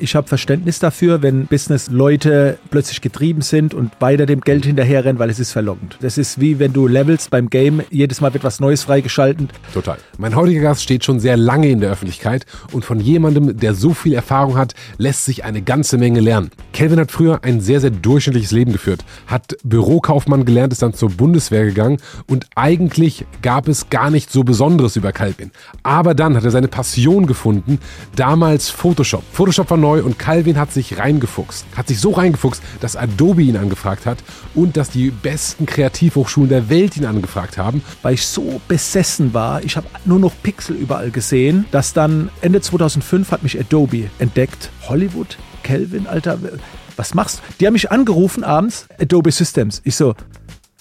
Ich habe Verständnis dafür, wenn Business-Leute plötzlich getrieben sind und weiter dem Geld hinterherrennen, weil es ist verlockend. Das ist wie wenn du levelst beim Game, jedes Mal wird was Neues freigeschaltet. Total. Mein heutiger Gast steht schon sehr lange in der Öffentlichkeit und von jemandem, der so viel Erfahrung hat, lässt sich eine ganze Menge lernen. Kelvin hat früher ein sehr, sehr durchschnittliches Leben geführt, hat Bürokaufmann gelernt, ist dann zur Bundeswehr gegangen und eigentlich gab es gar nicht so Besonderes über Calvin. Aber dann hat er seine Passion gefunden, damals Photoshop. Photoshop war neu und Calvin hat sich reingefuchst. Hat sich so reingefuchst, dass Adobe ihn angefragt hat und dass die besten Kreativhochschulen der Welt ihn angefragt haben. Weil ich so besessen war, ich habe nur noch Pixel überall gesehen, dass dann Ende 2005 hat mich Adobe entdeckt. Hollywood, Kelvin, Alter, was machst du? Die haben mich angerufen abends, Adobe Systems. Ich so,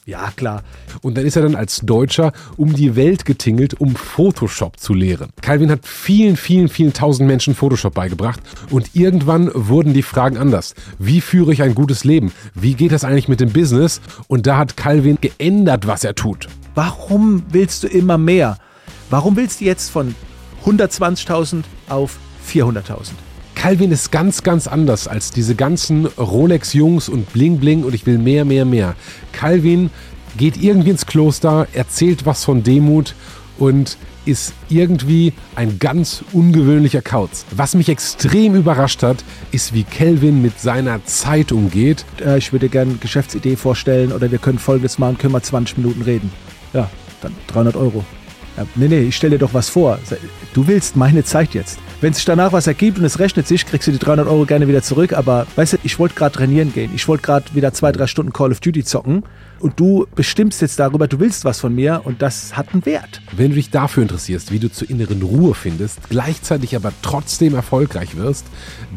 ja, klar. Und dann ist er dann als Deutscher um die Welt getingelt, um Photoshop zu lehren. Calvin hat vielen, vielen, vielen tausend Menschen Photoshop beigebracht und irgendwann wurden die Fragen anders. Wie führe ich ein gutes Leben? Wie geht das eigentlich mit dem Business? Und da hat Calvin geändert, was er tut. Warum willst du immer mehr? Warum willst du jetzt von 120.000 auf 400.000? Calvin ist ganz, ganz anders als diese ganzen Rolex-Jungs und Bling Bling und ich will mehr, mehr, mehr. Calvin geht irgendwie ins Kloster, erzählt was von Demut und ist irgendwie ein ganz ungewöhnlicher Kauz. Was mich extrem überrascht hat, ist, wie Kelvin mit seiner Zeit umgeht. Äh, ich würde gerne eine Geschäftsidee vorstellen oder wir können folgendes machen, können wir 20 Minuten reden. Ja, dann 300 Euro. Ja, nee, nee, ich stelle dir doch was vor. Du willst meine Zeit jetzt. Wenn sich danach was ergibt und es rechnet sich, kriegst du die 300 Euro gerne wieder zurück. Aber weißt du, ich wollte gerade trainieren gehen. Ich wollte gerade wieder zwei, drei Stunden Call of Duty zocken. Und du bestimmst jetzt darüber, du willst was von mir und das hat einen Wert. Wenn du dich dafür interessierst, wie du zur inneren Ruhe findest, gleichzeitig aber trotzdem erfolgreich wirst,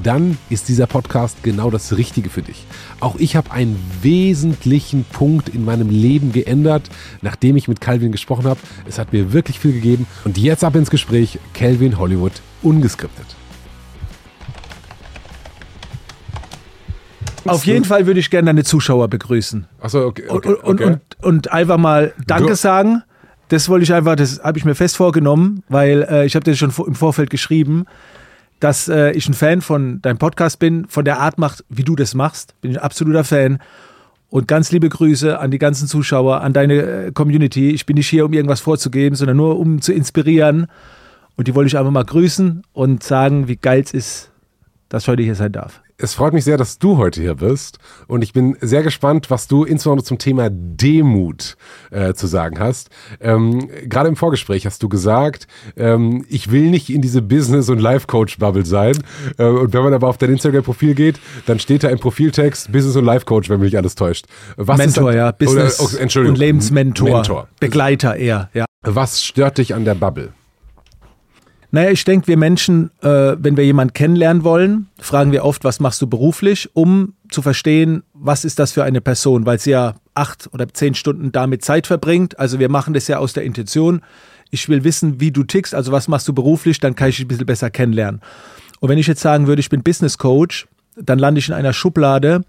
dann ist dieser Podcast genau das Richtige für dich. Auch ich habe einen wesentlichen Punkt in meinem Leben geändert, nachdem ich mit Calvin gesprochen habe. Es hat mir wirklich viel gegeben. Und jetzt ab ins Gespräch, Calvin Hollywood, ungeskriptet. Auf jeden Fall würde ich gerne deine Zuschauer begrüßen. Achso, okay. okay, und, und, okay. und, und einfach mal Danke sagen. Das wollte ich einfach, das habe ich mir fest vorgenommen, weil äh, ich habe dir schon im Vorfeld geschrieben, dass äh, ich ein Fan von deinem Podcast bin, von der Art macht, wie du das machst. Bin ich ein absoluter Fan. Und ganz liebe Grüße an die ganzen Zuschauer, an deine äh, Community. Ich bin nicht hier, um irgendwas vorzugeben, sondern nur um zu inspirieren. Und die wollte ich einfach mal grüßen und sagen, wie geil es ist, dass ich heute hier sein darf. Es freut mich sehr, dass du heute hier bist und ich bin sehr gespannt, was du insbesondere zum Thema Demut äh, zu sagen hast. Ähm, Gerade im Vorgespräch hast du gesagt, ähm, ich will nicht in diese Business- und Life-Coach-Bubble sein. Äh, und wenn man aber auf dein Instagram-Profil geht, dann steht da im Profiltext Business- und Life-Coach, wenn mich nicht alles täuscht. Was Mentor, ja. Business oder, oh, Entschuldigung, und Lebensmentor. Mentor. Begleiter eher, ja. Was stört dich an der Bubble? Naja, ich denke, wir Menschen, äh, wenn wir jemanden kennenlernen wollen, fragen wir oft, was machst du beruflich, um zu verstehen, was ist das für eine Person, weil sie ja acht oder zehn Stunden damit Zeit verbringt. Also wir machen das ja aus der Intention. Ich will wissen, wie du tickst, also was machst du beruflich, dann kann ich dich ein bisschen besser kennenlernen. Und wenn ich jetzt sagen würde, ich bin Business Coach, dann lande ich in einer Schublade,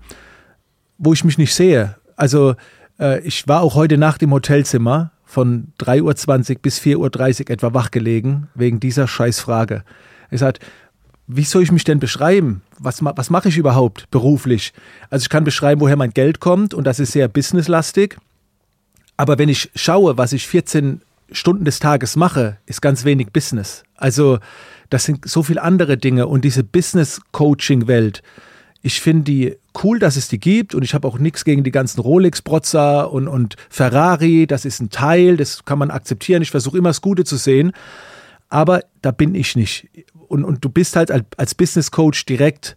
wo ich mich nicht sehe. Also äh, ich war auch heute Nacht im Hotelzimmer von 3.20 Uhr bis 4.30 Uhr etwa wachgelegen, wegen dieser Scheißfrage. Er sagt, wie soll ich mich denn beschreiben? Was, was mache ich überhaupt beruflich? Also ich kann beschreiben, woher mein Geld kommt und das ist sehr businesslastig. Aber wenn ich schaue, was ich 14 Stunden des Tages mache, ist ganz wenig Business. Also das sind so viele andere Dinge und diese Business-Coaching-Welt, ich finde die cool, dass es die gibt und ich habe auch nichts gegen die ganzen Rolex-Protzer und, und Ferrari. Das ist ein Teil, das kann man akzeptieren. Ich versuche immer das Gute zu sehen, aber da bin ich nicht. Und, und du bist halt als, als Business Coach direkt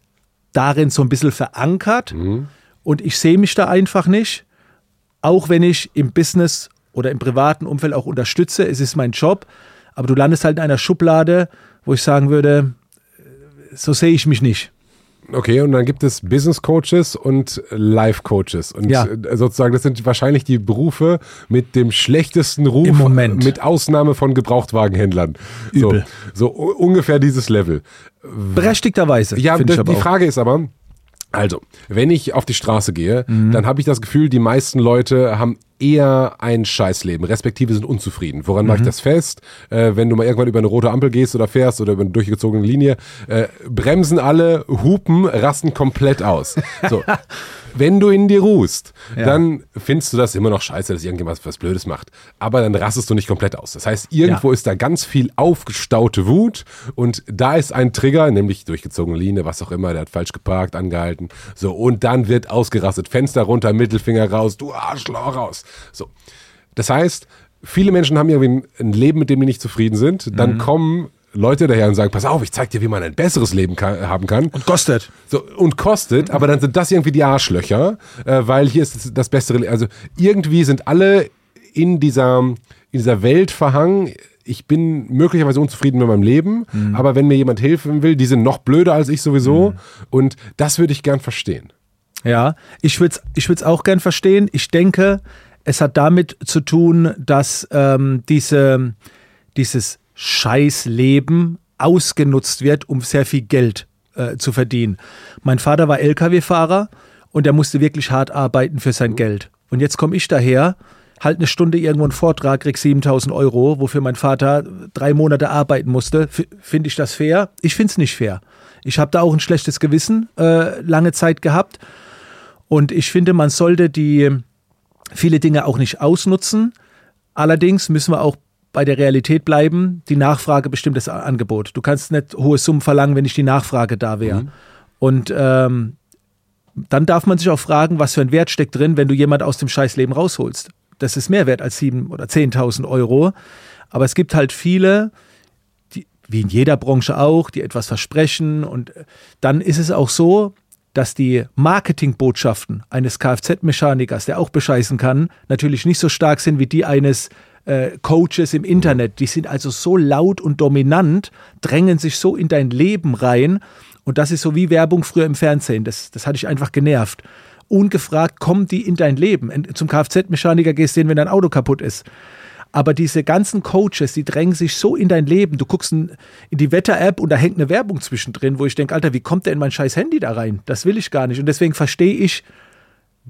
darin so ein bisschen verankert und ich sehe mich da einfach nicht, auch wenn ich im Business oder im privaten Umfeld auch unterstütze. Es ist mein Job, aber du landest halt in einer Schublade, wo ich sagen würde, so sehe ich mich nicht. Okay, und dann gibt es Business Coaches und Life Coaches. Und Ja. äh, sozusagen, das sind wahrscheinlich die Berufe mit dem schlechtesten Ruf, Im Moment. mit Ausnahme von Gebrauchtwagenhändlern. Übel. So, so ungefähr dieses Level. Berechtigterweise. Ja, die, die. Frage ist aber, also, wenn ich auf die Straße gehe, Mhm. dann habe ich das Gefühl, die meisten Leute haben eher ein Scheißleben, respektive sind unzufrieden. Woran mhm. mache ich das fest? Äh, wenn du mal irgendwann über eine rote Ampel gehst oder fährst oder über eine durchgezogene Linie, äh, bremsen alle, hupen, rasten komplett aus. So. wenn du in dir ruhst, ja. dann findest du das immer noch scheiße, dass irgendjemand was Blödes macht. Aber dann rastest du nicht komplett aus. Das heißt, irgendwo ja. ist da ganz viel aufgestaute Wut und da ist ein Trigger, nämlich durchgezogene Linie, was auch immer, der hat falsch geparkt, angehalten. So, und dann wird ausgerastet. Fenster runter, Mittelfinger raus, du Arschloch raus. So. Das heißt, viele Menschen haben irgendwie ein Leben, mit dem die nicht zufrieden sind. Dann mhm. kommen Leute daher und sagen, pass auf, ich zeig dir, wie man ein besseres Leben kann, haben kann. Und kostet. So, und kostet, aber dann sind das irgendwie die Arschlöcher, äh, weil hier ist das, das bessere Leben. Also irgendwie sind alle in dieser, in dieser Welt verhangen. Ich bin möglicherweise unzufrieden mit meinem Leben, mhm. aber wenn mir jemand helfen will, die sind noch blöder als ich sowieso. Mhm. Und das würde ich gern verstehen. Ja, ich würde es ich auch gern verstehen. Ich denke, es hat damit zu tun, dass ähm, diese, dieses Scheißleben ausgenutzt wird, um sehr viel Geld äh, zu verdienen. Mein Vater war Lkw-Fahrer und er musste wirklich hart arbeiten für sein Geld. Und jetzt komme ich daher, halt eine Stunde irgendwo einen Vortrag, krieg 7000 Euro, wofür mein Vater drei Monate arbeiten musste. Finde ich das fair? Ich finde es nicht fair. Ich habe da auch ein schlechtes Gewissen äh, lange Zeit gehabt. Und ich finde, man sollte die viele Dinge auch nicht ausnutzen. Allerdings müssen wir auch bei der Realität bleiben. Die Nachfrage bestimmt das Angebot. Du kannst nicht hohe Summen verlangen, wenn nicht die Nachfrage da wäre. Mhm. Und ähm, dann darf man sich auch fragen, was für ein Wert steckt drin, wenn du jemand aus dem Scheißleben rausholst. Das ist mehr wert als 7.000 oder 10.000 Euro. Aber es gibt halt viele, die, wie in jeder Branche auch, die etwas versprechen. Und dann ist es auch so, dass die Marketingbotschaften eines Kfz-Mechanikers, der auch bescheißen kann, natürlich nicht so stark sind wie die eines äh, Coaches im Internet. Die sind also so laut und dominant, drängen sich so in dein Leben rein. Und das ist so wie Werbung früher im Fernsehen. Das, das hat dich einfach genervt. Ungefragt kommen die in dein Leben. Zum Kfz-Mechaniker gehst du hin, wenn dein Auto kaputt ist. Aber diese ganzen Coaches, die drängen sich so in dein Leben. Du guckst in, die Wetter-App und da hängt eine Werbung zwischendrin, wo ich denke, Alter, wie kommt denn mein scheiß Handy da rein? Das will ich gar nicht. Und deswegen verstehe ich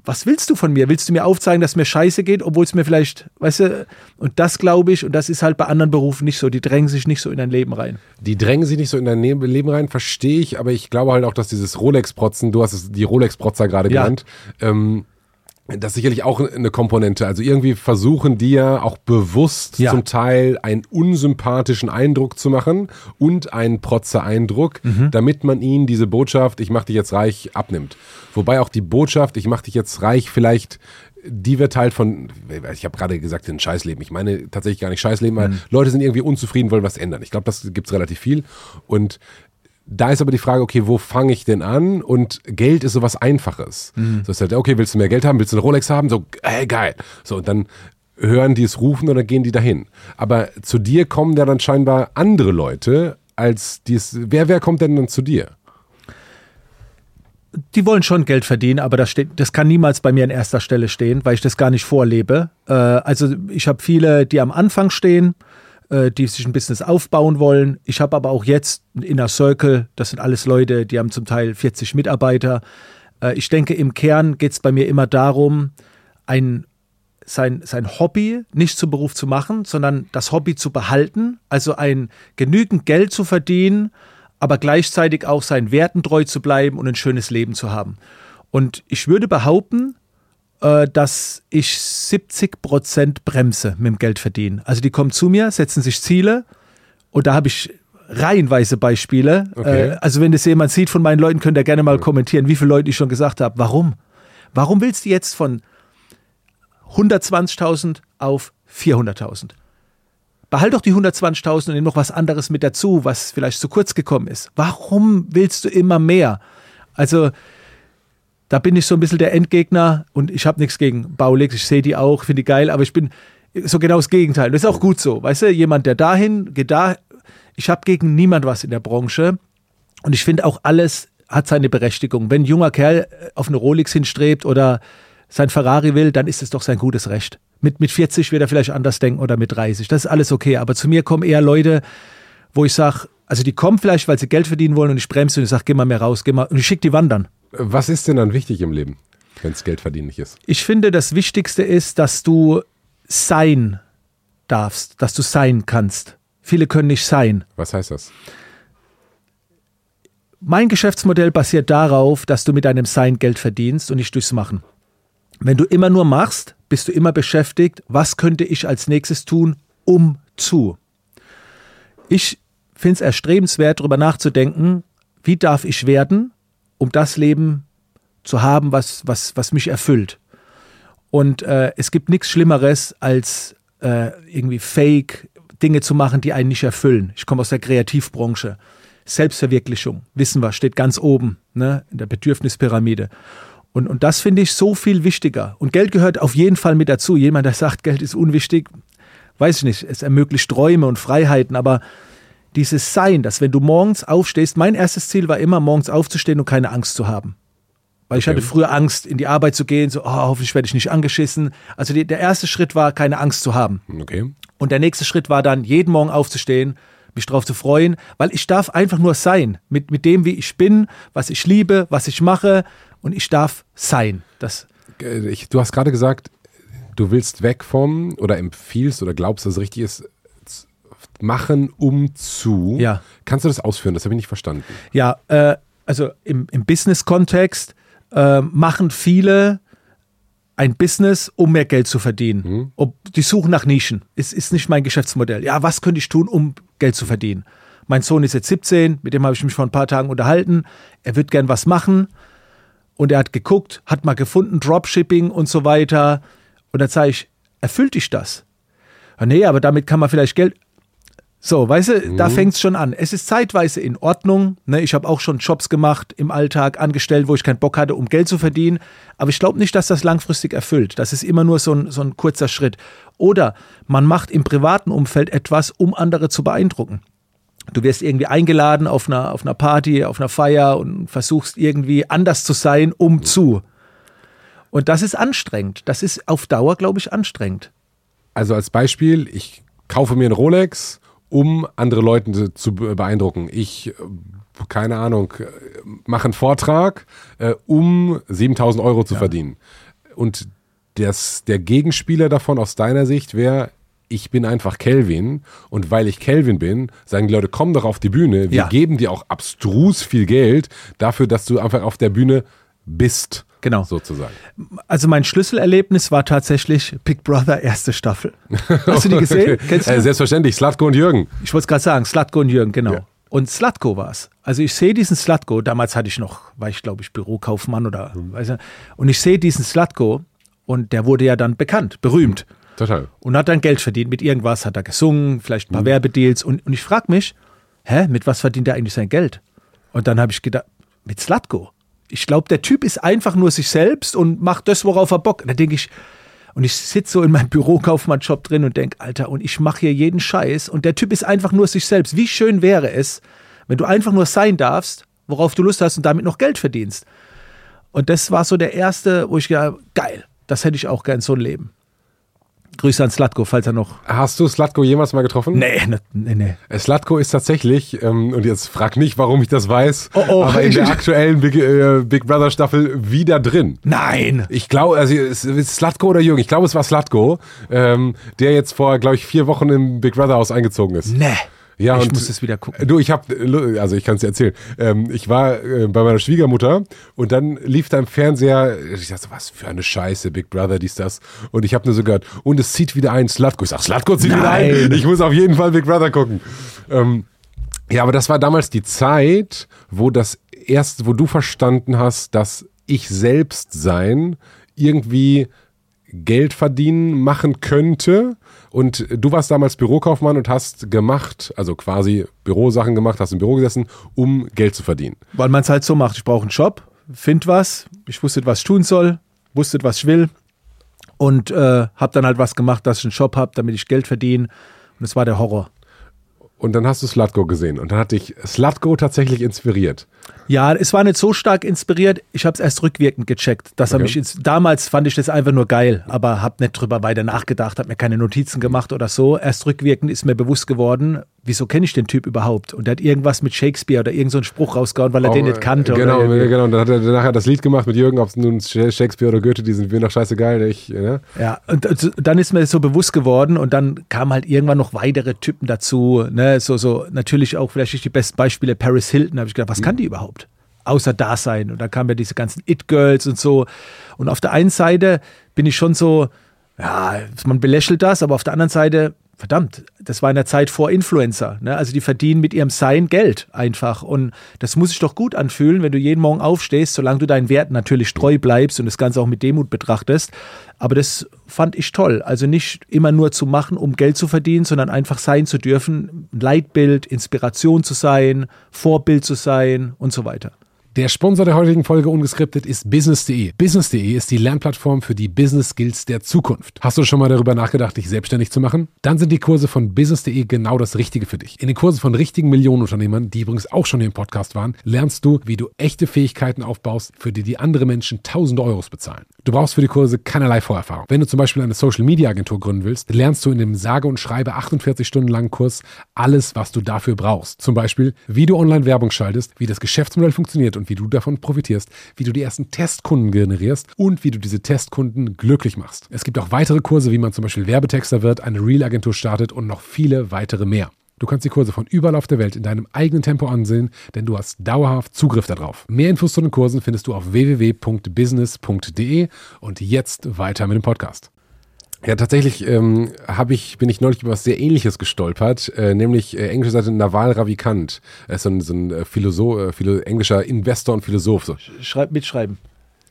was willst du von mir? Willst du mir aufzeigen, dass mir scheiße geht, obwohl es mir vielleicht, weißt du, und das glaube ich, und das ist halt bei anderen Berufen nicht so, die drängen sich nicht so in dein Leben rein. Die drängen sich nicht so in dein Leben rein, verstehe ich, aber ich glaube halt auch, dass dieses Rolex-Protzen, du hast es die Rolex-Protzer gerade ja. genannt, ähm, das ist sicherlich auch eine Komponente. Also irgendwie versuchen die ja auch bewusst ja. zum Teil einen unsympathischen Eindruck zu machen und einen Protzer-Eindruck, mhm. damit man ihnen diese Botschaft, ich mach dich jetzt reich, abnimmt. Wobei auch die Botschaft, ich mach dich jetzt reich, vielleicht die wird halt von, ich habe gerade gesagt, ein Scheißleben. Ich meine tatsächlich gar nicht Scheißleben, weil mhm. Leute sind irgendwie unzufrieden, wollen was ändern. Ich glaube, das gibt's relativ viel. Und da ist aber die Frage, okay, wo fange ich denn an? Und Geld ist sowas Einfaches. Mhm. So ist halt, okay, willst du mehr Geld haben? Willst du eine Rolex haben? So, ey, geil. So, und dann hören die es rufen oder gehen die dahin. Aber zu dir kommen ja dann scheinbar andere Leute als dies. Wer, wer kommt denn dann zu dir? Die wollen schon Geld verdienen, aber das, steht, das kann niemals bei mir an erster Stelle stehen, weil ich das gar nicht vorlebe. Äh, also ich habe viele, die am Anfang stehen äh, die sich ein Business aufbauen wollen. Ich habe aber auch jetzt ein Inner Circle, das sind alles Leute, die haben zum Teil 40 Mitarbeiter. Äh, ich denke, im Kern geht es bei mir immer darum, ein, sein, sein Hobby nicht zum Beruf zu machen, sondern das Hobby zu behalten, also ein genügend Geld zu verdienen, aber gleichzeitig auch seinen Werten treu zu bleiben und ein schönes Leben zu haben. Und ich würde behaupten, dass ich 70 Prozent bremse mit dem Geld verdienen. Also die kommen zu mir, setzen sich Ziele und da habe ich reihenweise Beispiele. Okay. Äh, also wenn das jemand sieht von meinen Leuten, könnt ihr gerne mal kommentieren, wie viele Leute ich schon gesagt habe. Warum? Warum willst du jetzt von 120.000 auf 400.000? Behalt doch die 120.000 und nimm noch was anderes mit dazu, was vielleicht zu kurz gekommen ist. Warum willst du immer mehr? Also da bin ich so ein bisschen der Endgegner und ich habe nichts gegen Baulix, ich sehe die auch, finde die geil, aber ich bin so genau das Gegenteil. Das ist auch gut so, weißt du, jemand, der dahin geht, da, ich habe gegen niemand was in der Branche und ich finde auch alles hat seine Berechtigung. Wenn ein junger Kerl äh, auf eine Rolex hinstrebt oder sein Ferrari will, dann ist es doch sein gutes Recht. Mit, mit 40 wird er vielleicht anders denken oder mit 30. Das ist alles okay. Aber zu mir kommen eher Leute, wo ich sage, also die kommen vielleicht, weil sie Geld verdienen wollen und ich bremse und ich sage, geh mal mehr raus, geh mal und ich schicke die wandern. Was ist denn dann wichtig im Leben? wenn es Geld verdienen nicht ist? Ich finde, das Wichtigste ist, dass du sein darfst, dass du sein kannst. Viele können nicht sein. Was heißt das? Mein Geschäftsmodell basiert darauf, dass du mit deinem Sein Geld verdienst und nicht durchs Machen. Wenn du immer nur machst, bist du immer beschäftigt, was könnte ich als nächstes tun, um zu. Ich finde es erstrebenswert, darüber nachzudenken, wie darf ich werden, um das Leben zu haben, was, was, was mich erfüllt. Und äh, es gibt nichts Schlimmeres, als äh, irgendwie Fake Dinge zu machen, die einen nicht erfüllen. Ich komme aus der Kreativbranche. Selbstverwirklichung, wissen wir, steht ganz oben ne, in der Bedürfnispyramide. Und, und das finde ich so viel wichtiger. Und Geld gehört auf jeden Fall mit dazu. Jemand, der sagt, Geld ist unwichtig, weiß ich nicht, es ermöglicht Träume und Freiheiten, aber dieses Sein, dass wenn du morgens aufstehst, mein erstes Ziel war immer, morgens aufzustehen und keine Angst zu haben. Weil ich Okay. hatte früher Angst, in die Arbeit zu gehen, so, oh, hoffentlich werde ich nicht angeschissen. Also die, der erste Schritt war, keine Angst zu haben. Okay. Und der nächste Schritt war dann, jeden Morgen aufzustehen, mich drauf zu freuen, weil ich darf einfach nur sein, mit, mit dem, wie ich bin, was ich liebe, was ich mache und ich darf sein. Das, Äh, Ich, du hast gerade gesagt, du willst weg vom oder empfiehlst oder glaubst, dass es richtig ist, machen um zu. Ja. Kannst du das ausführen? Das habe ich nicht verstanden. ja, äh, also im, im Business-Kontext äh, machen viele ein Business, um mehr Geld zu verdienen. Ob, die suchen nach Nischen. Es ist nicht mein Geschäftsmodell. Ja, was könnte ich tun, um Geld zu verdienen? Mein Sohn ist jetzt 17, mit dem habe ich mich vor ein paar Tagen unterhalten. Er wird gern was machen und er hat geguckt, hat mal gefunden, Dropshipping und so weiter. Und dann sage ich, erfüllt dich das? Ja, nee, aber damit kann man vielleicht Geld. So, weißt du, da fängt es schon an. Es ist zeitweise in Ordnung. Ne? Ich habe auch schon Jobs gemacht im Alltag, angestellt, wo ich keinen Bock hatte, um Geld zu verdienen. Aber ich glaube nicht, dass das langfristig erfüllt. Das ist immer nur so ein, so ein kurzer Schritt. Oder man macht im privaten Umfeld etwas, um andere zu beeindrucken. Du wirst irgendwie eingeladen auf einer, auf einer Party, auf einer Feier und versuchst irgendwie anders zu sein, um zu. Und das ist anstrengend. Das ist auf Dauer, glaube ich, anstrengend. Also als Beispiel, ich kaufe mir einen Rolex, um andere Leute zu be- beeindrucken. Ich, äh, keine Ahnung, äh, mache einen Vortrag, äh, um 7000 Euro zu verdienen. Und das, der Gegenspieler davon aus deiner Sicht wäre, ich bin einfach Kelvin und weil ich Kelvin bin, sagen die Leute, komm doch auf die Bühne, wir Ja. geben dir auch abstrus viel Geld dafür, dass du einfach auf der Bühne bist. Genau. Sozusagen. Also mein Schlüsselerlebnis war tatsächlich Big Brother erste Staffel. Hast du die gesehen? Kennst du? Äh, selbstverständlich, Slatko und Jürgen. Ich wollte es gerade sagen, Slatko und Jürgen, genau. Ja. Und Slatko war es. Also ich sehe diesen Slatko, damals hatte ich noch, war ich glaube ich Bürokaufmann oder, Mhm. weiß ich, und ich sehe diesen Slatko und der wurde ja dann bekannt, berühmt Total. und hat dann Geld verdient mit irgendwas, hat er gesungen, vielleicht ein Mhm. paar Werbedeals und, und ich frage mich, hä, mit was verdient er eigentlich sein Geld? Und dann habe ich gedacht, mit Slatko. Ich glaube, der Typ ist einfach nur sich selbst und macht das, worauf er Bock. Da denke ich, und ich sitze so in meinem Bürokaufmann-Job drin und denke, Alter, und ich mache hier jeden Scheiß und der Typ ist einfach nur sich selbst. Wie schön wäre es, wenn du einfach nur sein darfst, worauf du Lust hast und damit noch Geld verdienst. Und das war so der erste, wo ich gedacht, geil, das hätte ich auch gern so ein Leben. Grüße an Slatko, falls er noch. Hast du Slatko jemals mal getroffen? Nee, ne, nee, nee. Äh, Slatko ist tatsächlich, ähm, und jetzt frag nicht, warum ich das weiß, Oh, oh. aber in der aktuellen Big, äh, Big Brother Staffel wieder drin. Nein! Ich glaube, also es ist Slatko oder Jürgen, ich glaube, es war Slatko, ähm, der jetzt vor, glaube ich, vier Wochen im Big Brother Haus eingezogen ist. Nee. Ja, ich und- muss es wieder gucken. Du, ich hab, also ich kann es dir erzählen. Ähm, ich war äh, bei meiner Schwiegermutter und dann lief da im Fernseher, ich dachte, was für eine Scheiße, Big Brother, dies, das. Und ich habe nur so gehört, und es zieht wieder ein Slatko. Ich sag, Slatko zieht wieder ein. Nein. Ich muss auf jeden Fall Big Brother gucken. Ähm, ja, aber das war damals die Zeit, wo das erst, wo du verstanden hast, dass ich selbst sein irgendwie Geld verdienen machen könnte. Und du warst damals Bürokaufmann und hast gemacht, also quasi Bürosachen gemacht, hast im Büro gesessen, um Geld zu verdienen. Weil man es halt so macht. Ich brauche einen Job, find was, ich wusste, was ich tun soll, wusste, was ich will und äh, habe dann halt was gemacht, dass ich einen Job habe, damit ich Geld verdiene. Und es war der Horror. und dann hast du Slutgo gesehen und dann hat dich Slutgo tatsächlich inspiriert. Ja, es war nicht so stark inspiriert. Ich habe es erst rückwirkend gecheckt. Dass er mich damals fand ich das einfach nur geil, aber habe nicht drüber weiter nachgedacht, habe mir keine Notizen gemacht oder so. Erst rückwirkend ist mir bewusst geworden, wieso kenne ich den Typ überhaupt? Und der hat irgendwas mit Shakespeare oder irgendeinen so Spruch rausgehauen, weil er Auch, den nicht kannte. Genau, genau. Und dann hat er nachher das Lied gemacht mit Jürgen, ob es nun Shakespeare oder Goethe, die sind mir noch scheißegal. Ich, ne? Ja, und dann ist mir so bewusst geworden und dann kamen halt irgendwann noch weitere Typen dazu. Ne? So, so natürlich auch vielleicht nicht die besten Beispiele. Paris Hilton, habe ich gedacht, was kann die überhaupt? Außer Dasein. Und da kamen ja diese ganzen It-Girls und so. Und auf der einen Seite bin ich schon so, ja, man belächelt das, aber auf der anderen Seite, verdammt, das war in der Zeit vor Influencer. Ne? Also die verdienen mit ihrem Sein Geld einfach. Und das muss sich doch gut anfühlen, wenn du jeden Morgen aufstehst, solange du deinen Werten natürlich treu bleibst und das Ganze auch mit Demut betrachtest. Aber das fand ich toll. Also nicht immer nur zu machen, um Geld zu verdienen, sondern einfach sein zu dürfen, Leitbild, Inspiration zu sein, Vorbild zu sein und so weiter. Der Sponsor der heutigen Folge ungeskriptet ist business.de. Business.de ist die Lernplattform für die Business Skills der Zukunft. Hast du schon mal darüber nachgedacht, dich selbstständig zu machen? Dann sind die Kurse von business.de genau das Richtige für dich. In den Kursen von richtigen Millionenunternehmern, die übrigens auch schon im Podcast waren, lernst du, wie du echte Fähigkeiten aufbaust, für die die andere Menschen tausende Euros bezahlen. Du brauchst für die Kurse keinerlei Vorerfahrung. Wenn du zum Beispiel eine Social Media Agentur gründen willst, lernst du in dem sage und schreibe 48 Stunden langen Kurs alles, was du dafür brauchst. Zum Beispiel, wie du online Werbung schaltest, wie das Geschäftsmodell funktioniert und und wie du davon profitierst, wie du die ersten Testkunden generierst und wie du diese Testkunden glücklich machst. Es gibt auch weitere Kurse, wie man zum Beispiel Werbetexter wird, eine Real-Agentur startet und noch viele weitere mehr. Du kannst die Kurse von überall auf der Welt in deinem eigenen Tempo ansehen, denn du hast dauerhaft Zugriff darauf. Mehr Infos zu den Kursen findest du auf www.business.de und jetzt weiter mit dem Podcast. Ja, tatsächlich ähm, hab ich, bin ich neulich über was sehr ähnliches gestolpert, äh, nämlich äh, englische Seite Naval Ravikant. Er ist so ein, so ein äh, Philosoph, äh, Philo englischer Investor und Philosoph. So. Schreib, mitschreiben.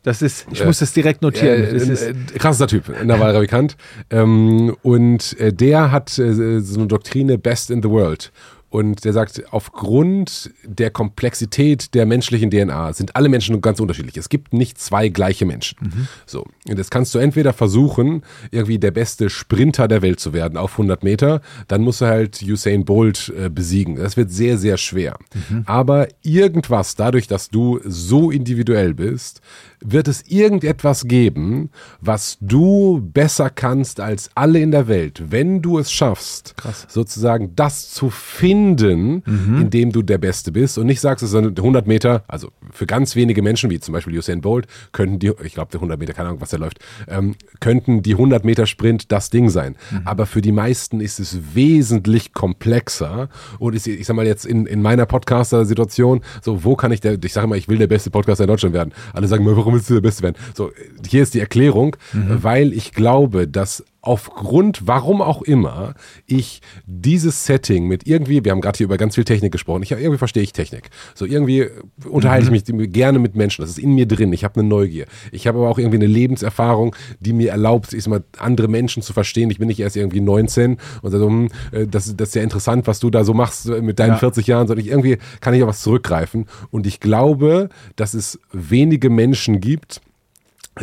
Das ist, ich muss das direkt notieren. Äh, das ist äh, krasser Typ, Naval Ravikant. Ähm, und äh, der hat äh, so eine Doktrine Best in the World. Und der sagt, aufgrund der Komplexität der menschlichen DNA sind alle Menschen ganz unterschiedlich. Es gibt nicht zwei gleiche Menschen. Mhm. So. Und jetzt kannst du entweder versuchen, irgendwie der beste Sprinter der Welt zu werden auf 100 Meter, dann musst du halt Usain Bolt äh, besiegen. Das wird sehr, sehr schwer. Mhm. Aber irgendwas, dadurch, dass du so individuell bist, wird es irgendetwas geben, was du besser kannst als alle in der Welt, wenn du es schaffst, Krass. sozusagen das zu finden, mhm. indem du der Beste bist und nicht sagst, es sind 100 Meter, also für ganz wenige Menschen, wie zum Beispiel Usain Bolt, könnten die, ich glaube, der 100 Meter, keine Ahnung, was der läuft, ähm, könnten die 100 Meter Sprint das Ding sein. Mhm. Aber für die meisten ist es wesentlich komplexer und ist, ich sag mal jetzt in, in meiner Podcaster-Situation, so, wo kann ich der, ich sage mal, ich will der beste Podcaster in Deutschland werden. Alle sagen mir, warum willst du der Beste werden? So, hier ist die Erklärung, mhm. weil ich glaube, dass aufgrund, warum auch immer, ich dieses Setting mit irgendwie, wir haben gerade hier über ganz viel Technik gesprochen, ich irgendwie verstehe ich Technik. So irgendwie unterhalte mhm. ich mich gerne mit Menschen, das ist in mir drin, ich habe eine Neugier. Ich habe aber auch irgendwie eine Lebenserfahrung, die mir erlaubt, ich sag mal, andere Menschen zu verstehen. Ich bin nicht erst irgendwie 19 und so, hm, äh, das, das ist ja interessant, was du da so machst mit deinen ja. 40 Jahren, sondern ich, irgendwie kann ich auf was zurückgreifen. Und ich glaube, dass es wenige Menschen gibt,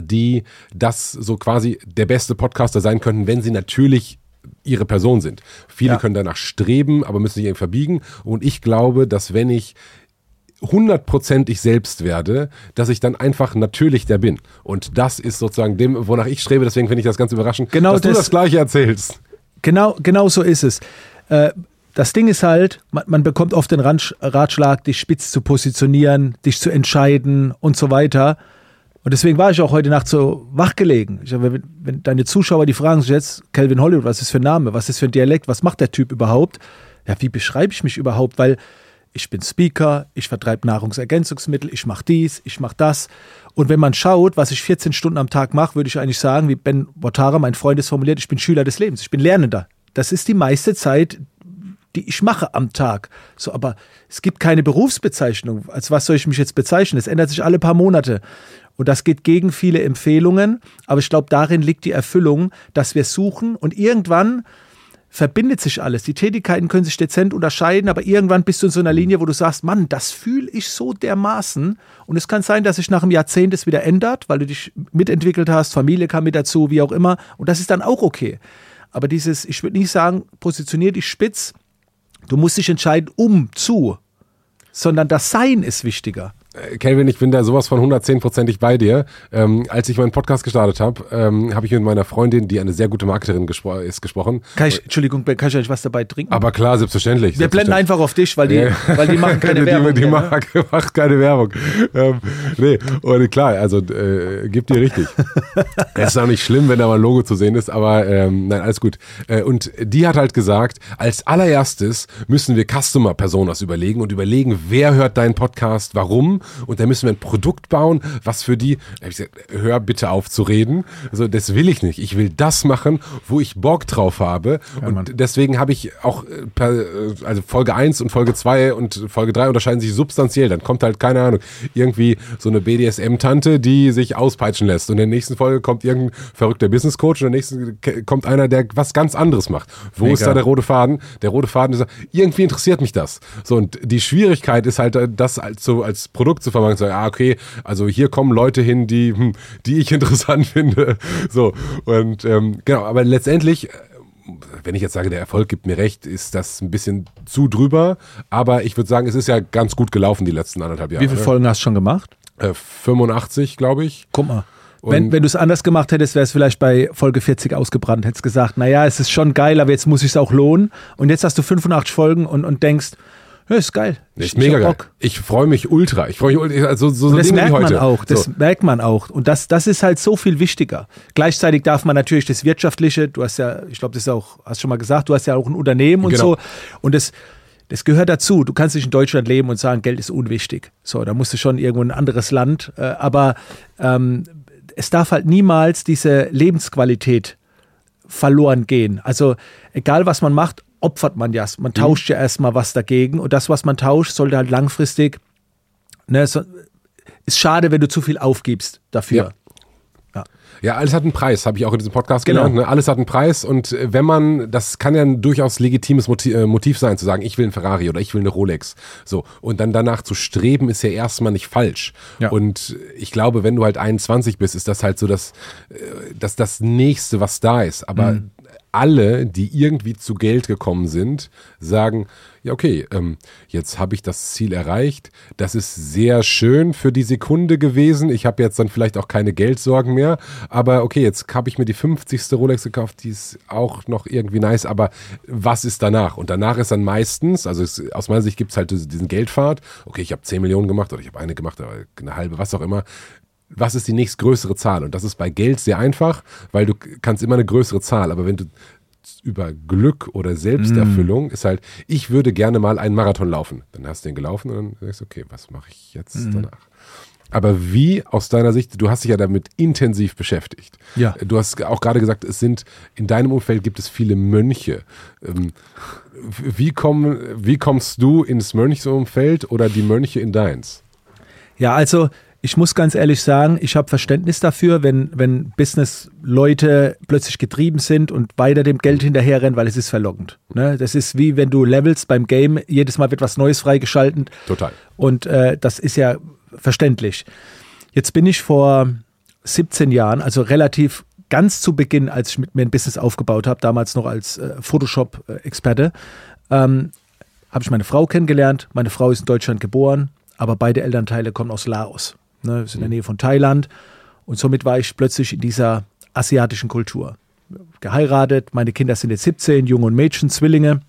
die das so quasi der beste Podcaster sein könnten, wenn sie natürlich ihre Person sind. Viele ja. können danach streben, aber müssen sich irgendwie verbiegen. Und ich glaube, dass wenn ich hundertprozentig selbst werde, dass ich dann einfach natürlich der bin. Und das ist sozusagen dem, wonach ich strebe. Deswegen finde ich das ganz überraschend, genau dass das, du das Gleiche erzählst. Genau, genau so ist es. Äh, das Ding ist halt, man, man bekommt oft den Ratschlag, dich spitz zu positionieren, dich zu entscheiden und so weiter. Und deswegen war ich auch heute Nacht so wachgelegen. Ich wenn, wenn deine Zuschauer die fragen sich jetzt, Calvin Hollywood, was ist für ein Name, was ist für ein Dialekt, was macht der Typ überhaupt? Ja, wie beschreibe ich mich überhaupt? Weil ich bin Speaker, ich vertreibe Nahrungsergänzungsmittel, ich mache dies, ich mache das. Und wenn man schaut, was ich 14 Stunden am Tag mache, würde ich eigentlich sagen, wie Ben Botara, mein Freund, es formuliert, ich bin Schüler des Lebens, ich bin Lernender. Das ist die meiste Zeit, die ich mache am Tag. So, aber es gibt keine Berufsbezeichnung. Als was soll ich mich jetzt bezeichnen? Es ändert sich alle paar Monate. Und das geht gegen viele Empfehlungen. Aber ich glaube, darin liegt die Erfüllung, dass wir suchen und irgendwann verbindet sich alles. Die Tätigkeiten können sich dezent unterscheiden, aber irgendwann bist du in so einer Linie, wo du sagst, Mann, das fühle ich so dermaßen. Und es kann sein, dass sich nach einem Jahrzehnt es wieder ändert, weil du dich mitentwickelt hast, Familie kam mit dazu, wie auch immer. Und das ist dann auch okay. Aber dieses, ich würde nicht sagen, positionier dich spitz, Du musst dich entscheiden, um zu, sondern das Sein ist wichtiger. Äh, Kelvin, ich bin da sowas von 110%ig bei dir. Ähm, als ich meinen Podcast gestartet habe, ähm, habe ich mit meiner Freundin, die eine sehr gute Marketerin gespro ist, gesprochen. Kann ich, Entschuldigung, kann ich euch was dabei trinken? Aber klar, selbstverständlich. Wir blenden einfach auf dich, weil die, ja. weil die machen keine die, Werbung. Die, die mehr, macht, ne? macht keine Werbung. Ähm, nee, und klar, also äh, gibt dir richtig. es ist auch nicht schlimm, wenn da mal ein Logo zu sehen ist, aber ähm, nein, alles gut. Äh, und die hat halt gesagt, als allererstes müssen wir Customer-Personas überlegen und überlegen, wer hört deinen Podcast, warum und dann müssen wir ein Produkt bauen, was für die, da ich gesagt, hör bitte auf zu reden. Also das will ich nicht. Ich will das machen, wo ich Bock drauf habe. Ja, und Mann. deswegen habe ich auch, äh, äh, also Folge 1 und Folge 2 und Folge 3 unterscheiden sich substanziell. Dann kommt halt, keine Ahnung, irgendwie so eine BDSM-Tante, die sich auspeitschen lässt. Und in der nächsten Folge kommt irgendein verrückter Business-Coach und in der nächsten kommt einer, der was ganz anderes macht. Wo Mega. ist da der rote Faden? Der rote Faden ist, irgendwie interessiert mich das. So, und die Schwierigkeit ist halt, das als, so als Produkt zu vermarkten, sagen, ah, okay, also hier kommen Leute hin, die, hm, die ich interessant finde. So, und ähm, genau, aber letztendlich äh, wenn ich jetzt sage, der Erfolg gibt mir recht, ist das ein bisschen zu drüber. Aber ich würde sagen, es ist ja ganz gut gelaufen die letzten anderthalb Jahre. Wie viele Folgen hast du schon gemacht? Äh, 85, glaube ich. Guck mal. wenn, wenn du es anders gemacht hättest, wäre es vielleicht bei Folge 40 ausgebrannt. Hättest gesagt, naja, es ist schon geil, aber jetzt muss ich es auch lohnen. Und jetzt hast du 85 Folgen und, und denkst, ja, ist geil. Ist mega geil. Ich freue mich ultra. Ich freue mich also so, so das Dinge merkt man auch. Das so. merkt man auch. Und das, das ist halt so viel wichtiger. Gleichzeitig darf man natürlich das Wirtschaftliche, du hast ja, ich glaube, das ist auch, hast schon mal gesagt, du hast ja auch ein Unternehmen und genau. so. Und das, das gehört dazu. Du kannst nicht in Deutschland leben und sagen, Geld ist unwichtig. So, da musst du schon irgendwo in ein anderes Land. Äh, aber ähm, es darf halt niemals diese Lebensqualität verloren gehen. Also egal was man macht, opfert man ja. Man tauscht mhm. ja erstmal was dagegen und das, was man tauscht, sollte halt langfristig. Ne, so, ist schade, wenn du zu viel aufgibst dafür. Ja. Ja. alles hat einen Preis, habe ich auch in diesem Podcast genau. genannt. Ne? Alles hat einen Preis und äh, wenn man, das kann ja ein durchaus legitimes Motiv, äh, Motiv sein, zu sagen, ich will einen Ferrari oder ich will eine Rolex. So. Und dann danach zu streben, ist ja erstmal nicht falsch. Ja. Und ich glaube, wenn du halt 21 bist, ist das halt so das, äh, das, das nächste, was da ist. Aber mhm alle, die irgendwie zu Geld gekommen sind, sagen, ja okay, ähm, jetzt habe ich das Ziel erreicht. Das ist sehr schön für die Sekunde gewesen. Ich habe jetzt dann vielleicht auch keine Geldsorgen mehr. Aber okay, jetzt habe ich mir die 50. Rolex gekauft, die ist auch noch irgendwie nice. Aber was ist danach? Und danach ist dann meistens, also es, aus meiner Sicht gibt es halt diesen Geldfahrt. Okay, ich habe 10 Millionen gemacht oder ich habe eine gemacht, aber eine halbe, was auch immer was ist die nächstgrößere Zahl? Und das ist bei Geld sehr einfach, weil du kannst immer eine größere Zahl, aber wenn du über Glück oder Selbsterfüllung mm. ist halt, ich würde gerne mal einen Marathon laufen. Dann hast du den gelaufen und dann denkst du, okay, was mache ich jetzt mm. danach? Aber wie aus deiner Sicht, du hast dich ja damit intensiv beschäftigt. Ja. Du hast auch gerade gesagt, es sind, in deinem Umfeld gibt es viele Mönche. Ähm, wie, komm, wie kommst du ins Mönchsumfeld oder die Mönche in deins? Ja, also ich muss ganz ehrlich sagen, ich habe Verständnis dafür, wenn, wenn Business-Leute plötzlich getrieben sind und weiter dem Geld hinterherrennen, weil es ist verlockend. Ne? Das ist wie wenn du levelst beim Game, jedes Mal wird was Neues freigeschalten. Total. Und äh, das ist ja verständlich. Jetzt bin ich vor 17 Jahren, also relativ ganz zu Beginn, als ich mit mir ein Business aufgebaut habe, damals noch als äh, Photoshop-Experte, ähm, habe ich meine Frau kennengelernt. Meine Frau ist in Deutschland geboren, aber beide Elternteile kommen aus Laos. Ne, ist in der Nähe von Thailand. Und somit war ich plötzlich in dieser asiatischen Kultur. Geheiratet, meine Kinder sind jetzt 17, Junge und Mädchen, Zwillinge.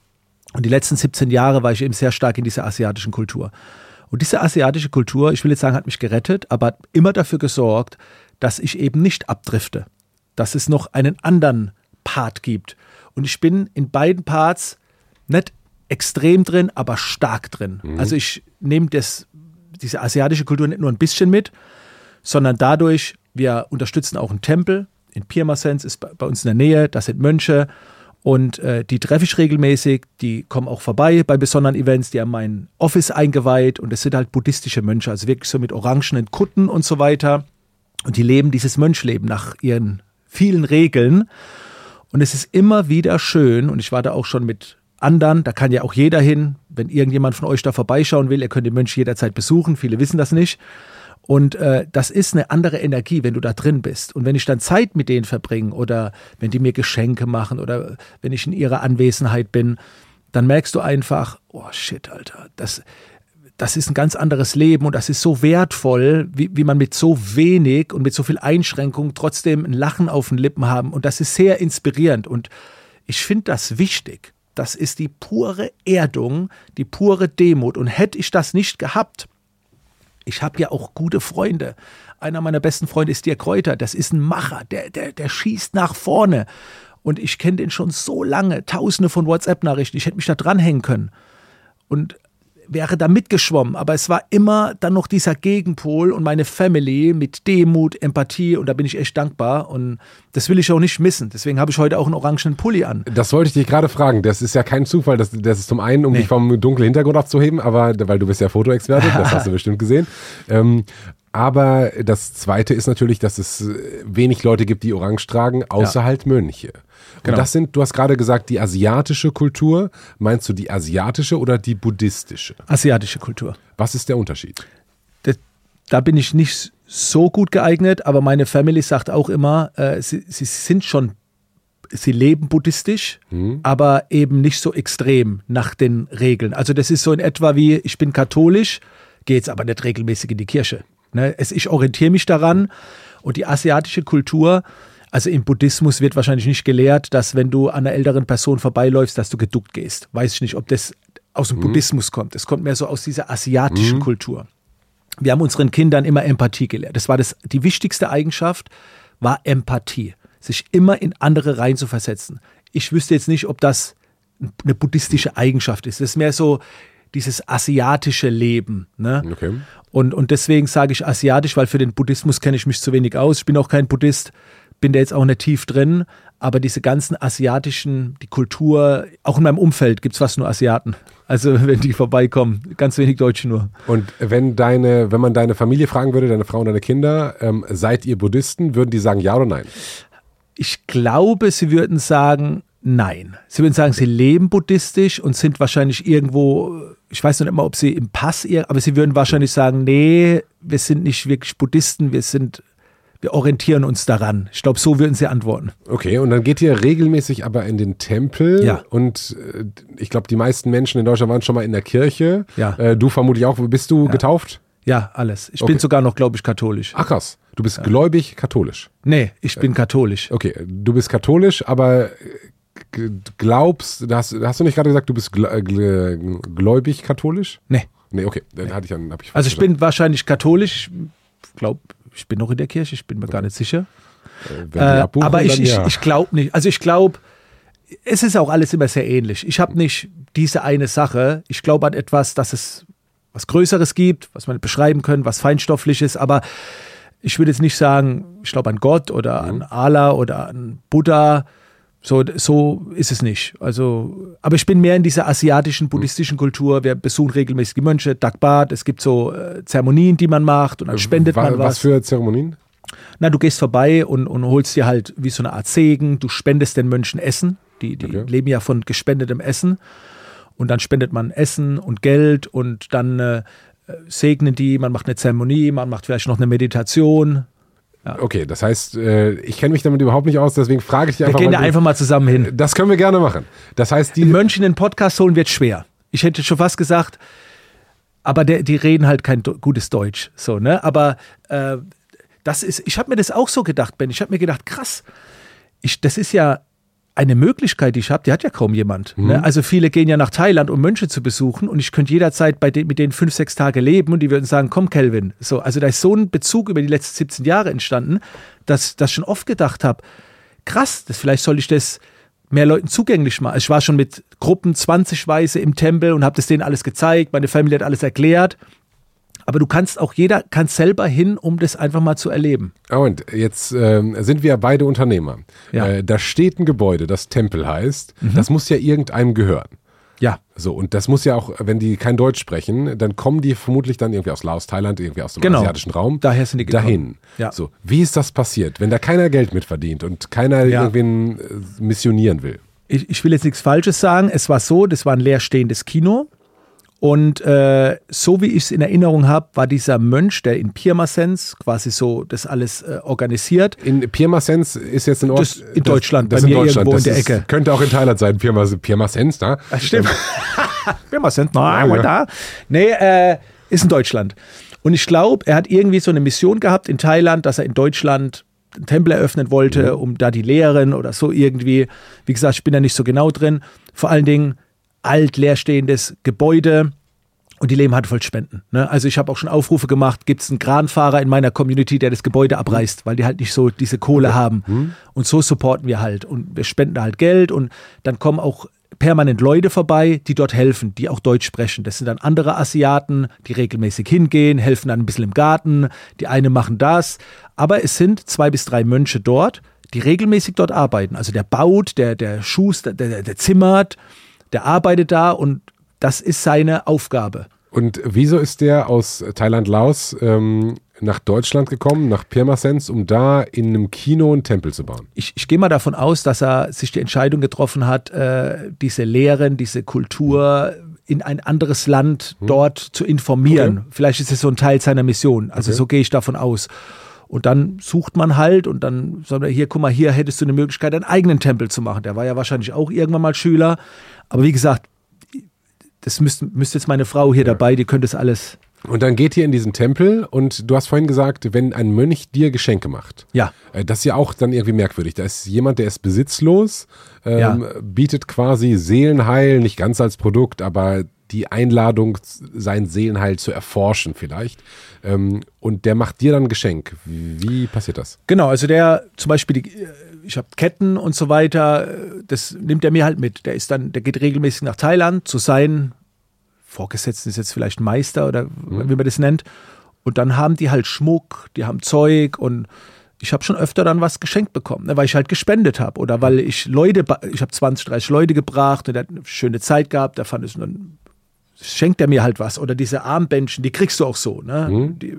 Und die letzten 17 Jahre war ich eben sehr stark in dieser asiatischen Kultur. Und diese asiatische Kultur, ich will jetzt sagen, hat mich gerettet, aber hat immer dafür gesorgt, dass ich eben nicht abdrifte. Dass es noch einen anderen Part gibt. Und ich bin in beiden Parts nicht extrem drin, aber stark drin. Mhm. Also ich nehme das diese asiatische Kultur nicht nur ein bisschen mit, sondern dadurch, wir unterstützen auch einen Tempel. In Pirmasens ist bei uns in der Nähe, das sind Mönche. Und äh, die treffe ich regelmäßig, die kommen auch vorbei bei besonderen Events, die haben mein Office eingeweiht und es sind halt buddhistische Mönche, also wirklich so mit orangenen Kutten und so weiter. Und die leben dieses Mönchleben nach ihren vielen Regeln. Und es ist immer wieder schön, und ich war da auch schon mit anderen. Da kann ja auch jeder hin. Wenn irgendjemand von euch da vorbeischauen will, ihr könnt den Mönch jederzeit besuchen. Viele wissen das nicht. Und äh, das ist eine andere Energie, wenn du da drin bist. Und wenn ich dann Zeit mit denen verbringe oder wenn die mir Geschenke machen oder wenn ich in ihrer Anwesenheit bin, dann merkst du einfach, oh shit, Alter, das, das ist ein ganz anderes Leben und das ist so wertvoll, wie, wie man mit so wenig und mit so viel Einschränkung trotzdem ein Lachen auf den Lippen haben. Und das ist sehr inspirierend. Und ich finde das wichtig. Das ist die pure Erdung, die pure Demut. Und hätte ich das nicht gehabt, ich habe ja auch gute Freunde. Einer meiner besten Freunde ist Dirk Kräuter. Das ist ein Macher, der, der, der schießt nach vorne. Und ich kenne den schon so lange, tausende von WhatsApp-Nachrichten. Ich hätte mich da dranhängen können. Und wäre da mitgeschwommen, aber es war immer dann noch dieser Gegenpol und meine Family mit Demut, Empathie und da bin ich echt dankbar und das will ich auch nicht missen. Deswegen habe ich heute auch einen orangenen Pulli an. Das wollte ich dich gerade fragen. Das ist ja kein Zufall. Das, das ist zum einen, um nee. dich vom dunklen Hintergrund abzuheben, aber weil du bist ja Fotoexperte, das hast du bestimmt gesehen. Ähm, aber das Zweite ist natürlich, dass es wenig Leute gibt, die Orange tragen, außer ja. halt Mönche. Und genau. das sind, du hast gerade gesagt, die asiatische Kultur. Meinst du die asiatische oder die buddhistische? Asiatische Kultur. Was ist der Unterschied? Das, da bin ich nicht so gut geeignet, aber meine Family sagt auch immer, äh, sie, sie sind schon sie leben buddhistisch, hm. aber eben nicht so extrem nach den Regeln. Also das ist so in etwa wie, ich bin katholisch, gehe jetzt aber nicht regelmäßig in die Kirche. Ne? Es, ich orientiere mich daran und die asiatische Kultur also im Buddhismus wird wahrscheinlich nicht gelehrt, dass wenn du an einer älteren Person vorbeiläufst, dass du geduckt gehst. Weiß ich nicht, ob das aus dem mhm. Buddhismus kommt. Es kommt mehr so aus dieser asiatischen mhm. Kultur. Wir haben unseren Kindern immer Empathie gelehrt. Das war das, die wichtigste Eigenschaft, war Empathie. Sich immer in andere reinzuversetzen. Ich wüsste jetzt nicht, ob das eine buddhistische Eigenschaft ist. Das ist mehr so dieses asiatische Leben. Ne? Okay. Und, und deswegen sage ich asiatisch, weil für den Buddhismus kenne ich mich zu wenig aus. Ich bin auch kein Buddhist bin da jetzt auch nicht tief drin, aber diese ganzen asiatischen, die Kultur, auch in meinem Umfeld gibt es fast nur Asiaten. Also wenn die vorbeikommen, ganz wenig Deutsche nur. Und wenn deine, wenn man deine Familie fragen würde, deine Frau und deine Kinder, ähm, seid ihr Buddhisten, würden die sagen ja oder nein? Ich glaube, sie würden sagen nein. Sie würden sagen, sie leben buddhistisch und sind wahrscheinlich irgendwo, ich weiß noch nicht mal, ob sie im Pass, aber sie würden wahrscheinlich sagen, nee, wir sind nicht wirklich Buddhisten, wir sind wir orientieren uns daran. Ich glaube, so würden sie antworten. Okay, und dann geht ihr regelmäßig aber in den Tempel. Ja. Und äh, ich glaube, die meisten Menschen in Deutschland waren schon mal in der Kirche. Ja. Äh, du vermutlich auch. Bist du ja. getauft? Ja, alles. Ich okay. bin sogar noch, glaube ich, katholisch. Ach krass. Du bist ja. gläubig katholisch? Nee, ich bin katholisch. Okay, du bist katholisch, aber äh, glaubst, hast, hast du nicht gerade gesagt, du bist äh, gläubig katholisch? Nee. Nee, okay, dann hatte ich dann ich Also ich bin wahrscheinlich katholisch, glaube ich bin noch in der Kirche, ich bin mir gar nicht sicher. Äh, aber ich, ja. ich, ich glaube nicht. Also ich glaube, es ist auch alles immer sehr ähnlich. Ich habe nicht diese eine Sache. Ich glaube an etwas, dass es was Größeres gibt, was man beschreiben können, was feinstoffliches, aber ich würde jetzt nicht sagen, ich glaube an Gott oder mhm. an Allah oder an Buddha. So, so ist es nicht. Also, aber ich bin mehr in dieser asiatischen, buddhistischen Kultur. Wir besuchen regelmäßig die Mönche, Dagbad. Es gibt so äh, Zeremonien, die man macht und dann spendet was, man was. Was für Zeremonien? Na, du gehst vorbei und, und holst dir halt wie so eine Art Segen. Du spendest den Mönchen Essen. Die, die okay. leben ja von gespendetem Essen. Und dann spendet man Essen und Geld und dann äh, segnen die, man macht eine Zeremonie, man macht vielleicht noch eine Meditation. Ja. Okay, das heißt, äh, ich kenne mich damit überhaupt nicht aus, deswegen frage ich dich einfach wir gehen da einfach mal zusammen hin. Das können wir gerne machen. Das heißt, die. Mönchen in den Podcast holen wird schwer. Ich hätte schon fast gesagt, aber der, die reden halt kein gutes Deutsch. So, ne? Aber äh, das ist, ich habe mir das auch so gedacht, Ben. Ich habe mir gedacht, krass, ich, das ist ja eine Möglichkeit, die ich habe, die hat ja kaum jemand. Mhm. Ne? Also viele gehen ja nach Thailand, um Mönche zu besuchen und ich könnte jederzeit bei den, mit denen fünf, sechs Tage leben und die würden sagen, komm Kelvin. So, also da ist so ein Bezug über die letzten 17 Jahre entstanden, dass ich schon oft gedacht habe, krass, das, vielleicht soll ich das mehr Leuten zugänglich machen. Also ich war schon mit Gruppen 20-weise im Tempel und habe das denen alles gezeigt, meine Familie hat alles erklärt aber du kannst auch, jeder kann selber hin, um das einfach mal zu erleben. Oh, und jetzt ähm, sind wir ja beide Unternehmer. Ja. Äh, da steht ein Gebäude, das Tempel heißt. Mhm. Das muss ja irgendeinem gehören. Ja. So, und das muss ja auch, wenn die kein Deutsch sprechen, dann kommen die vermutlich dann irgendwie aus Laos, Thailand, irgendwie aus dem genau. asiatischen Raum. Daher sind die gekommen. Dahin. Ja. So, wie ist das passiert, wenn da keiner Geld mitverdient und keiner ja. irgendwen äh, missionieren will? Ich, ich will jetzt nichts Falsches sagen. Es war so, das war ein leerstehendes Kino Und äh, so wie ich es in Erinnerung habe, war dieser Mönch, der in Pirmasens quasi so das alles äh, organisiert. In Pirmasens ist jetzt ein Ort. Das in Deutschland, das, bei das mir in Deutschland. irgendwo in Das der ist, Ecke. Könnte auch in Thailand sein, Pirmas, Pirmasens, da. Ach, stimmt. Pirmasens, Ja, nein, ja. da. Nee, äh, ist in Deutschland. Und ich glaube, er hat irgendwie so eine Mission gehabt in Thailand, dass er in Deutschland einen Tempel eröffnen wollte, um da die Lehren oder so irgendwie. Wie gesagt, ich bin da nicht so genau drin. Vor allen Dingen alt, leerstehendes Gebäude. Und die leben halt voll Spenden. Ne? Also ich habe auch schon Aufrufe gemacht, gibt es einen Kranfahrer in meiner Community, der das Gebäude abreißt, weil die halt nicht so diese Kohle haben. Und so supporten wir halt. Und wir spenden halt Geld und dann kommen auch permanent Leute vorbei, die dort helfen, die auch Deutsch sprechen. Das sind dann andere Asiaten, die regelmäßig hingehen, helfen dann ein bisschen im Garten. Die eine machen das. Aber es sind zwei bis drei Mönche dort, die regelmäßig dort arbeiten. Also der baut, der, der Schuster, der, der, der zimmert, der arbeitet da und das ist seine Aufgabe. Und wieso ist der aus Thailand, Laos ähm, nach Deutschland gekommen, nach Pirmasens, um da in einem Kino einen Tempel zu bauen? ich, ich gehe mal davon aus, dass er sich die Entscheidung getroffen hat, äh, diese Lehren, diese Kultur in ein anderes Land dort zu informieren. Okay. Vielleicht ist es so ein Teil seiner Mission. Also Okay. so gehe ich davon aus. Und dann sucht man halt und dann sagt er, hier, guck mal, hier hättest du eine Möglichkeit, einen eigenen Tempel zu machen. Der war ja wahrscheinlich auch irgendwann mal Schüler. Aber wie gesagt, das müsste, müsste jetzt meine Frau hier dabei, die könnte das alles. Und dann geht ihr in diesen Tempel und du hast vorhin gesagt, wenn ein Mönch dir Geschenke macht. Ja. Äh, Das ist ja auch dann irgendwie merkwürdig. Da ist jemand, der ist besitzlos, ähm, Ja. bietet quasi Seelenheil, nicht ganz als Produkt, aber die Einladung, sein Seelenheil zu erforschen vielleicht. Ähm, und der macht dir dann ein Geschenk. Wie, passiert das? Genau, also der zum Beispiel, die, äh, ich habe Ketten und so weiter, äh, das nimmt er mir halt mit. Der ist dann, der geht regelmäßig nach Thailand zu seinen Vorgesetzten, ist jetzt vielleicht Meister oder wie man das nennt. Und dann haben die halt Schmuck, die haben Zeug und ich habe schon öfter dann was geschenkt bekommen, ne, weil ich halt gespendet habe oder weil ich Leute, ich habe 20, 30 Leute gebracht und der hat eine schöne Zeit gehabt, da fand ich, dann schenkt er mir halt was. Oder diese Armbändchen, die kriegst du auch so. Ne? Die,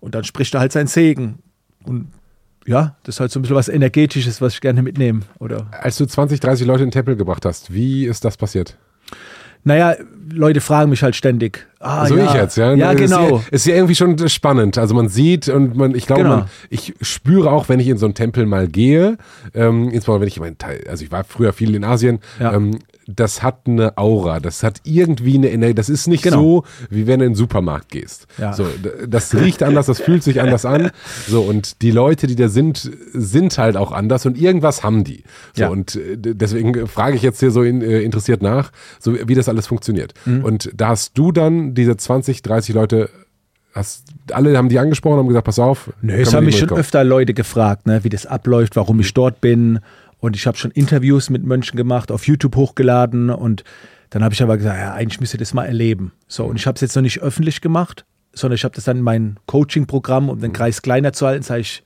und dann spricht er halt seinen Segen. Und ja, das ist halt so ein bisschen was Energetisches, was ich gerne mitnehme. Oder Als du 20, 30 Leute in den Tempel gebracht hast, wie ist das passiert? naja, Leute fragen mich halt ständig. Ah, so ja. ich jetzt, ja. Ja, genau. Ist ja, ist ja irgendwie schon spannend. Also man sieht und man, ich glaube, Genau. man, ich spüre auch, wenn ich in so einen Tempel mal gehe, ähm, insbesondere wenn ich in meinen Teil, also ich war früher viel in Asien, Ja. ähm, das hat eine Aura, das hat irgendwie eine Energie, das ist nicht Genau. so, wie wenn du in den Supermarkt gehst. Ja. So, das riecht anders, das fühlt sich anders an. So, und die Leute, die da sind, sind halt auch anders und irgendwas haben die. So, Ja. und äh, deswegen frage ich jetzt hier so in, äh, interessiert nach, so wie das alles funktioniert. Mhm. Und da hast du dann diese 20, 30 Leute, hast, alle haben die angesprochen, haben gesagt, pass auf. Nö, es haben mich schon mitkommen? öfter Leute gefragt, ne, wie das abläuft, warum ich dort bin. Und ich habe schon Interviews mit Mönchen gemacht, auf YouTube hochgeladen. Und dann habe ich aber gesagt, ja, eigentlich müsst ihr das mal erleben. So, und ich habe es jetzt noch nicht öffentlich gemacht, sondern ich habe das dann in mein Coaching-Programm, um den Kreis kleiner zu halten, sage ich,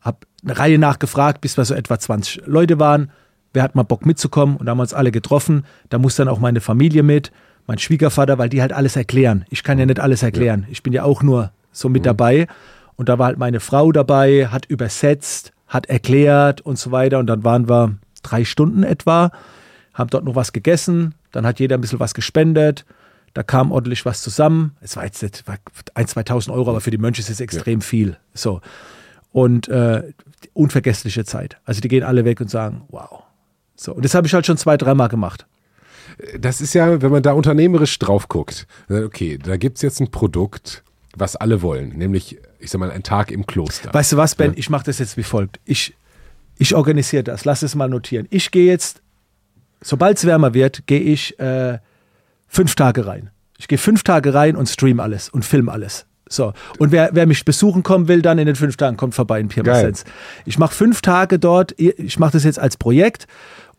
habe eine Reihe nachgefragt, bis wir so etwa 20 Leute waren. Wer hat mal Bock mitzukommen? Und da haben wir uns alle getroffen. Da muss dann auch meine Familie mit, mein Schwiegervater, weil die halt alles erklären. Ich kann ja nicht alles erklären. Ich bin ja auch nur so mit dabei. Und da war halt meine Frau dabei, hat übersetzt, hat erklärt und so weiter. Und dann waren wir drei Stunden etwa, haben dort noch was gegessen. Dann hat jeder ein bisschen was gespendet. Da kam ordentlich was zusammen. Es war jetzt nicht, war 1.000, 2.000 Euro, aber für die Mönche ist es extrem viel. So. Und äh, unvergessliche Zeit. Also die gehen alle weg und sagen, wow. So. Und das habe ich halt schon zwei, dreimal gemacht. Das ist ja, wenn man da unternehmerisch drauf guckt, äh, okay, da gibt's jetzt ein Produkt, was alle wollen, nämlich, ich sag mal, ein Tag im Kloster. Weißt du was, Ben? Ich mache das jetzt wie folgt. Ich, ich organisiere das. Lass es mal notieren. Ich gehe jetzt, sobald es wärmer wird, gehe ich äh, fünf Tage rein. Ich gehe fünf Tage rein und stream alles und film alles. So. Und wer, wer mich besuchen kommen will, dann in den fünf Tagen kommt vorbei in Pirmasens. Ich mache fünf Tage dort. Ich mache das jetzt als Projekt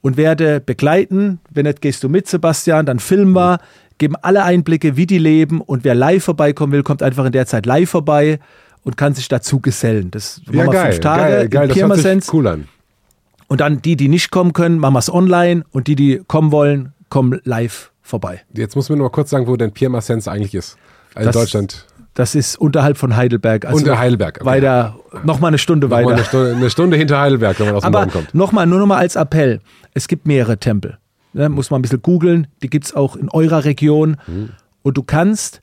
und werde begleiten. Wenn nicht, gehst du mit, Sebastian. Dann filmen wir, geben alle Einblicke, wie die leben. Und wer live vorbeikommen will, kommt einfach in der Zeit live vorbei und kann sich dazu gesellen. Das machen ja, wir geil, fünf Tage geil, geil, das hört sich cool an. Und dann die, die nicht kommen können, machen wir es online. Und die, die kommen wollen, kommen live vorbei. Jetzt muss man nur mal kurz sagen, wo denn Pirmasens eigentlich ist. Also in Das- Deutschland. Das ist unterhalb von Heidelberg. Also Unter Heidelberg, okay. Weiter, nochmal eine Stunde Nochmal weiter. eine, Stunde, eine Stunde hinter Heidelberg, wenn man aus dem Aber Norden kommt. nochmal, nur nochmal als Appell. Es gibt mehrere Tempel. Ne, muss man ein bisschen googeln. Die gibt es auch in eurer Region. Mhm. Und du kannst,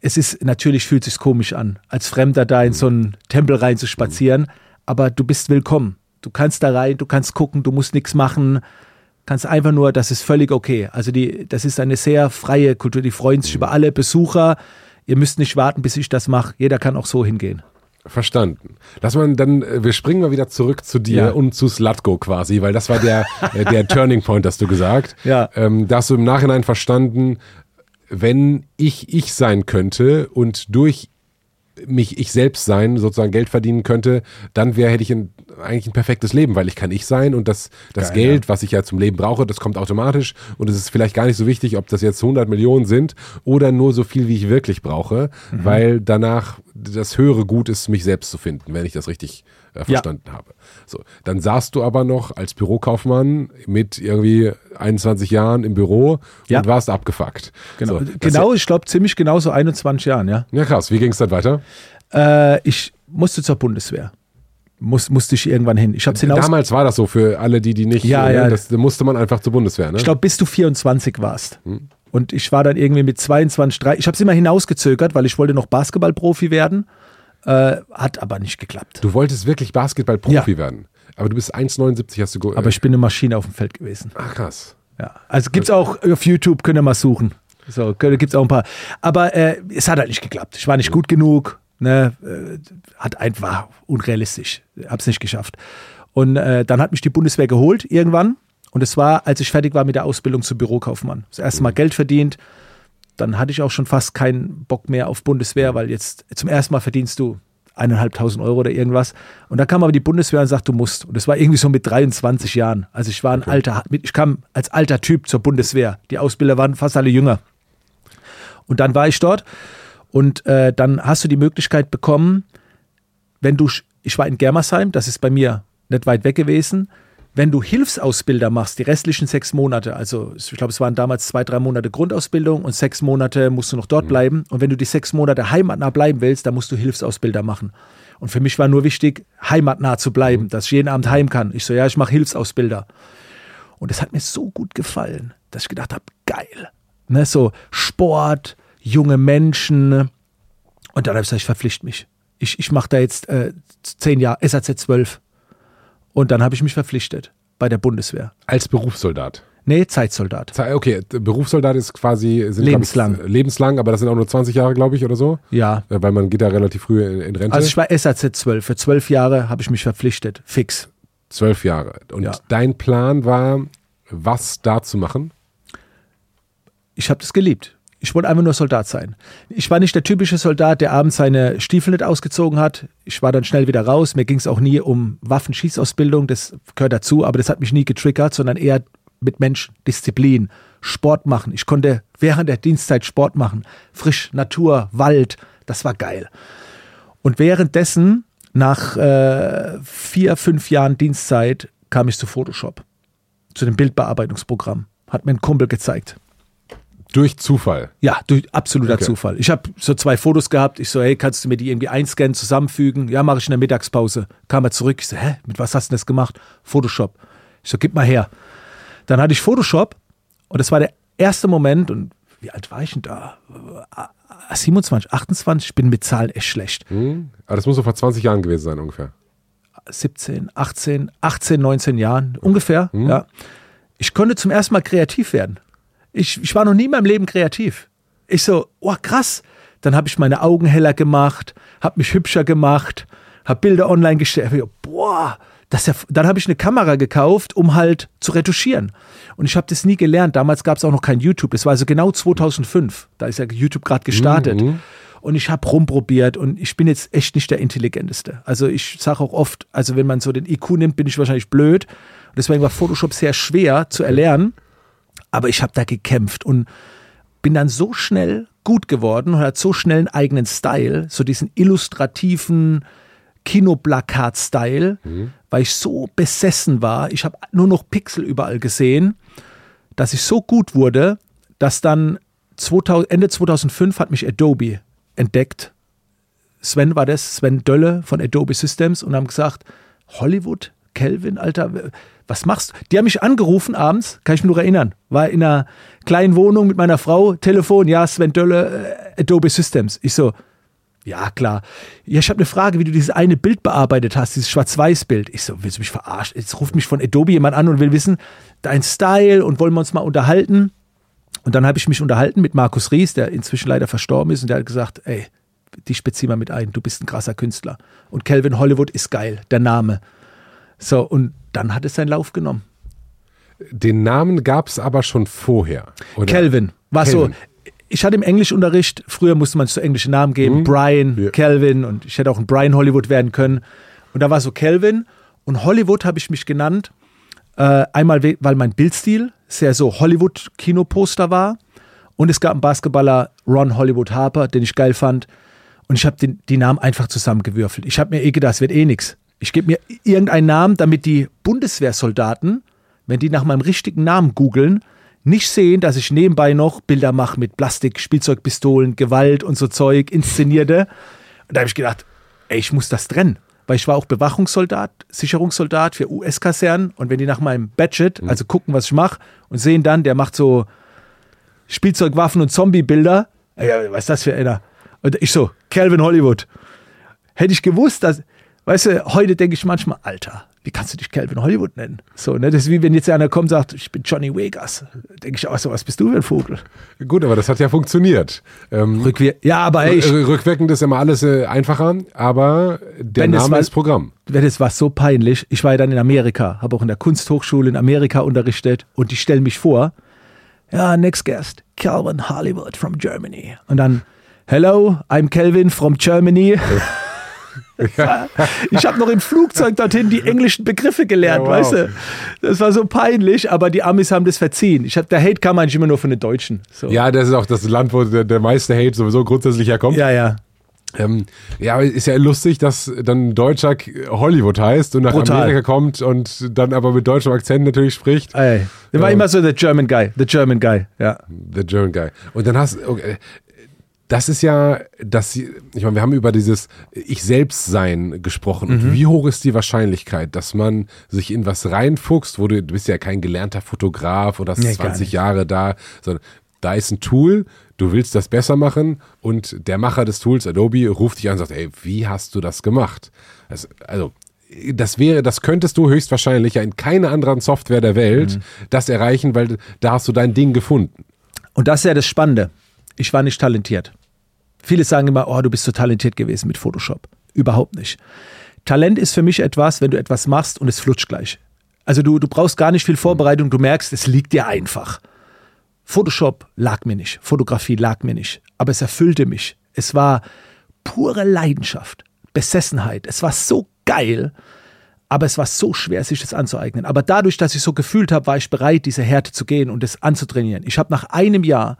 es ist, natürlich fühlt sich komisch an, als Fremder da in so einen Tempel rein zu spazieren, aber du bist willkommen. Du kannst da rein, du kannst gucken, du musst nichts machen, kannst einfach nur, das ist völlig okay. Also die, das ist eine sehr freie Kultur, die freuen sich über alle Besucher. Ihr müsst nicht warten, bis ich das mache. Jeder kann auch so hingehen. Verstanden. Lass mal dann, äh, wir springen mal wieder zurück zu dir Ja. und zu Slatko quasi, weil das war der, äh, der Turning Point, hast du gesagt. Ja. Ähm, da hast du im Nachhinein verstanden, wenn ich ich sein könnte und durch mich ich selbst sein, sozusagen Geld verdienen könnte, dann wäre hätte ich ein, eigentlich ein perfektes Leben, weil ich kann ich sein und das, das Geil, Geld, was ich ja zum Leben brauche, das kommt automatisch und es ist vielleicht gar nicht so wichtig, ob das jetzt 100 Millionen sind oder nur so viel, wie ich wirklich brauche, Mhm. weil danach das höhere Gut ist, mich selbst zu finden, wenn ich das richtig äh, verstanden habe. So, dann saßt du aber noch als Bürokaufmann mit irgendwie 21 Jahren im Büro Ja. und warst abgefuckt. Genau, So, genau ich glaube ziemlich genau so 21 Jahren, ja. Ja, krass. Wie ging es dann weiter? Äh, ich musste zur Bundeswehr. Muss, musste ich irgendwann hin. Ich hinaus. Damals war das so für alle, die die nicht. Ja, äh, ja. Das da musste man einfach zur Bundeswehr, ne? Ich glaube, bis du 24 warst. Und ich war dann irgendwie mit 22, 3. Ich habe es immer hinausgezögert, weil ich wollte noch Basketballprofi werden. Äh, hat aber nicht geklappt. du wolltest wirklich Basketballprofi Ja. werden. Aber du bist 1,79 hast du. ge- Aber ich bin eine Maschine auf dem Feld gewesen. Ach, krass. Ja. Also gibt's auch auf YouTube, könnt ihr mal suchen. So, gibt's auch ein paar. Aber äh, es hat halt nicht geklappt. Ich war nicht gut genug. Ne? Äh, hat einfach unrealistisch. Hab's nicht geschafft. Und äh, dann hat mich die Bundeswehr geholt irgendwann. Und es war, als ich fertig war mit der Ausbildung zum Bürokaufmann. Das erste Mal Geld verdient. Dann hatte ich auch schon fast keinen Bock mehr auf Bundeswehr, weil jetzt zum ersten Mal verdienst du eineinhalbtausend Euro oder irgendwas. Und da kam aber die Bundeswehr und sagt, du musst. Und das war irgendwie so mit 23 Jahren. Also ich war ein alter, ich kam als alter Typ zur Bundeswehr. Die Ausbilder waren fast alle jünger. Und dann war ich dort und äh, dann hast du die Möglichkeit bekommen, wenn du, ich war in Germersheim, das ist bei mir nicht weit weg gewesen, wenn du Hilfsausbilder machst, die restlichen sechs Monate, also ich glaube, es waren damals zwei, drei Monate Grundausbildung und sechs Monate musst du noch dort bleiben. Und wenn du die sechs Monate heimatnah bleiben willst, dann musst du Hilfsausbilder machen. Und für mich war nur wichtig, heimatnah zu bleiben, dass ich jeden Abend heim kann. Ich so, ja, ich mache Hilfsausbilder. Und es hat mir so gut gefallen, dass ich gedacht habe, geil. Ne, so Sport, junge Menschen. Und dann habe ich gesagt, ich verpflichte mich. Ich, ich mache da jetzt äh, zehn Jahre, SAZ 12. Und dann habe ich mich verpflichtet bei der Bundeswehr. Als Berufssoldat. Nee, Zeitsoldat. Ze- Okay, Berufssoldat ist quasi sind, Lebenslang. Ich, lebenslang, aber das sind auch nur 20 Jahre, glaube ich, oder so. Ja. Äh, Weil man geht da relativ früh in, in Rente. Also ich war SAZ 12. Für zwölf Jahre habe ich mich verpflichtet. Fix. Zwölf Jahre. Und Ja. dein Plan war, was da zu machen? Ich habe das geliebt. Ich wollte einfach nur Soldat sein. Ich war nicht der typische Soldat, der abends seine Stiefel nicht ausgezogen hat. Ich war dann schnell wieder raus. Mir ging es auch nie um Waffenschießausbildung, das gehört dazu, aber das hat mich nie getriggert, sondern eher mit Menschen, Disziplin, Sport machen. Ich konnte während der Dienstzeit Sport machen. Frisch, Natur, Wald, das war geil. Und währenddessen, nach äh, vier, fünf Jahren Dienstzeit, kam ich zu Photoshop, zu dem Bildbearbeitungsprogramm. Hat mir ein Kumpel gezeigt. Durch Zufall. Ja, durch absoluter Okay. Zufall. Ich habe so zwei Fotos gehabt. Ich so, hey, kannst du mir die irgendwie einscannen, zusammenfügen? Ja, mache ich in der Mittagspause. Kam er zurück. Ich so, hä, mit was hast du denn das gemacht? Photoshop. Ich so, gib mal her. Dann hatte ich Photoshop und das war der erste Moment. Und wie alt war ich denn da? Äh, 27, 28. Ich bin mit Zahlen echt schlecht. Hm? Aber das muss so vor 20 Jahren gewesen sein, ungefähr. 17, 18, 18, 19 Jahren ungefähr. Ja. Ich konnte zum ersten Mal kreativ werden. Ich, ich war noch nie in meinem Leben kreativ. Ich so, oh krass. Dann habe ich meine Augen heller gemacht, habe mich hübscher gemacht, habe Bilder online gestellt. Boah, das ja, dann habe ich eine Kamera gekauft, um halt zu retuschieren. Und ich habe das nie gelernt. Damals gab es auch noch kein YouTube. Das war also genau 2005. Da ist ja YouTube gerade gestartet. Und ich habe rumprobiert und ich bin jetzt echt nicht der Intelligenteste. Also ich sage auch oft, also wenn man so den IQ nimmt, bin ich wahrscheinlich blöd. Und deswegen war Photoshop sehr schwer zu erlernen. Aber ich habe da gekämpft und bin dann so schnell gut geworden und hat so schnell einen eigenen Style, so diesen illustrativen Kinoplakat-Style, weil ich so besessen war. Ich habe nur noch Pixel überall gesehen, dass ich so gut wurde, dass dann 2000, Ende 2005 hat mich Adobe entdeckt. Sven war das, Sven Dölle von Adobe Systems und haben gesagt, Hollywood Kelvin, Alter, was machst du? Die haben mich angerufen abends, kann ich mich nur erinnern. War in einer kleinen Wohnung mit meiner Frau, Telefon, ja, Sven Dölle, äh, Adobe Systems. Ich so, ja, klar. Ja, ich habe eine Frage, wie du dieses eine Bild bearbeitet hast, dieses Schwarz-Weiß-Bild. Ich so, willst du mich verarschen? Jetzt ruft mich von Adobe jemand an und will wissen, dein Style und wollen wir uns mal unterhalten. Und dann habe ich mich unterhalten mit Markus Ries, der inzwischen leider verstorben ist, und der hat gesagt, ey, dich bezieh mal mit ein, du bist ein krasser Künstler. Und Calvin Hollywood ist geil, der Name. So, und dann hat es seinen Lauf genommen. Den Namen gab es aber schon vorher. Oder? Calvin. War Calvin. so. Ich hatte im Englischunterricht, früher musste man so englische Namen geben, mhm. Brian, ja. Calvin und ich hätte auch ein Brian Hollywood werden können. Und da war so Calvin und Hollywood habe ich mich genannt. Äh, einmal, weil mein Bildstil sehr so Hollywood-Kinoposter war. Und es gab einen Basketballer, Ron Hollywood Harper, den ich geil fand. Und ich habe die Namen einfach zusammengewürfelt. Ich habe mir eh gedacht, es wird eh nichts. Ich gebe mir irgendeinen Namen, damit die Bundeswehrsoldaten, wenn die nach meinem richtigen Namen googeln, nicht sehen, dass ich nebenbei noch Bilder mache mit Plastik, Spielzeugpistolen, Gewalt und so Zeug, inszenierte. Und da habe ich gedacht, ey, ich muss das trennen. Weil ich war auch Bewachungssoldat, Sicherungssoldat für US-Kasernen. Und wenn die nach meinem Badget, mhm. also gucken, was ich mache, und sehen dann, der macht so Spielzeugwaffen und Zombie-Bilder, ja, was ist das für einer? Und ich so, Calvin Hollywood. Hätte ich gewusst, dass, Weißt du, heute denke ich manchmal, Alter, wie kannst du dich Calvin Hollywood nennen? So, ne? Das ist wie wenn jetzt einer kommt und sagt, ich bin Johnny Vegas. Denke ich auch so, was bist du für ein Vogel? Gut, aber das hat ja funktioniert. Ähm, Rückwir ja, aber ey, ich, Rückwirkend ist immer alles äh, einfacher, aber der Name war, ist Programm. Wenn es war so peinlich, ich war ja dann in Amerika, habe auch in der Kunsthochschule in Amerika unterrichtet und die stellen mich vor, ja, next guest, Calvin Hollywood from Germany. Und dann, hello, I'm Calvin from Germany. Ich habe noch im Flugzeug dorthin die englischen Begriffe gelernt, ja, wow. weißt du? Das war so peinlich, aber die Amis haben das verziehen. Ich hab, der Hate kam eigentlich immer nur von den Deutschen. So. Ja, das ist auch das Land, wo der, der meiste Hate sowieso grundsätzlich herkommt. Ja, ja. Ähm, ja, ist ja lustig, dass dann ein Deutscher Hollywood heißt und nach Brutal. Amerika kommt und dann aber mit deutschem Akzent natürlich spricht. Ey, der war ähm, immer so der German Guy, the German Guy, ja. The German Guy. Und dann hast okay, das ist ja, dass ich meine, wir haben über dieses Ich selbst sein gesprochen. Mhm. Und wie hoch ist die Wahrscheinlichkeit, dass man sich in was reinfuchst, wo du, du bist ja kein gelernter Fotograf oder hast nee, 20 Jahre da, sondern da ist ein Tool, du willst das besser machen und der Macher des Tools, Adobe, ruft dich an und sagt, ey, wie hast du das gemacht? Also, also das wäre, das könntest du höchstwahrscheinlich ja in keiner anderen Software der Welt mhm. das erreichen, weil da hast du dein Ding gefunden. Und das ist ja das Spannende ich war nicht talentiert. Viele sagen immer, oh, du bist so talentiert gewesen mit Photoshop. Überhaupt nicht. Talent ist für mich etwas, wenn du etwas machst und es flutscht gleich. Also du, du brauchst gar nicht viel Vorbereitung, du merkst, es liegt dir einfach. Photoshop lag mir nicht, Fotografie lag mir nicht, aber es erfüllte mich. Es war pure Leidenschaft, Besessenheit. Es war so geil, aber es war so schwer, sich das anzueignen. Aber dadurch, dass ich so gefühlt habe, war ich bereit, diese Härte zu gehen und es anzutrainieren. Ich habe nach einem Jahr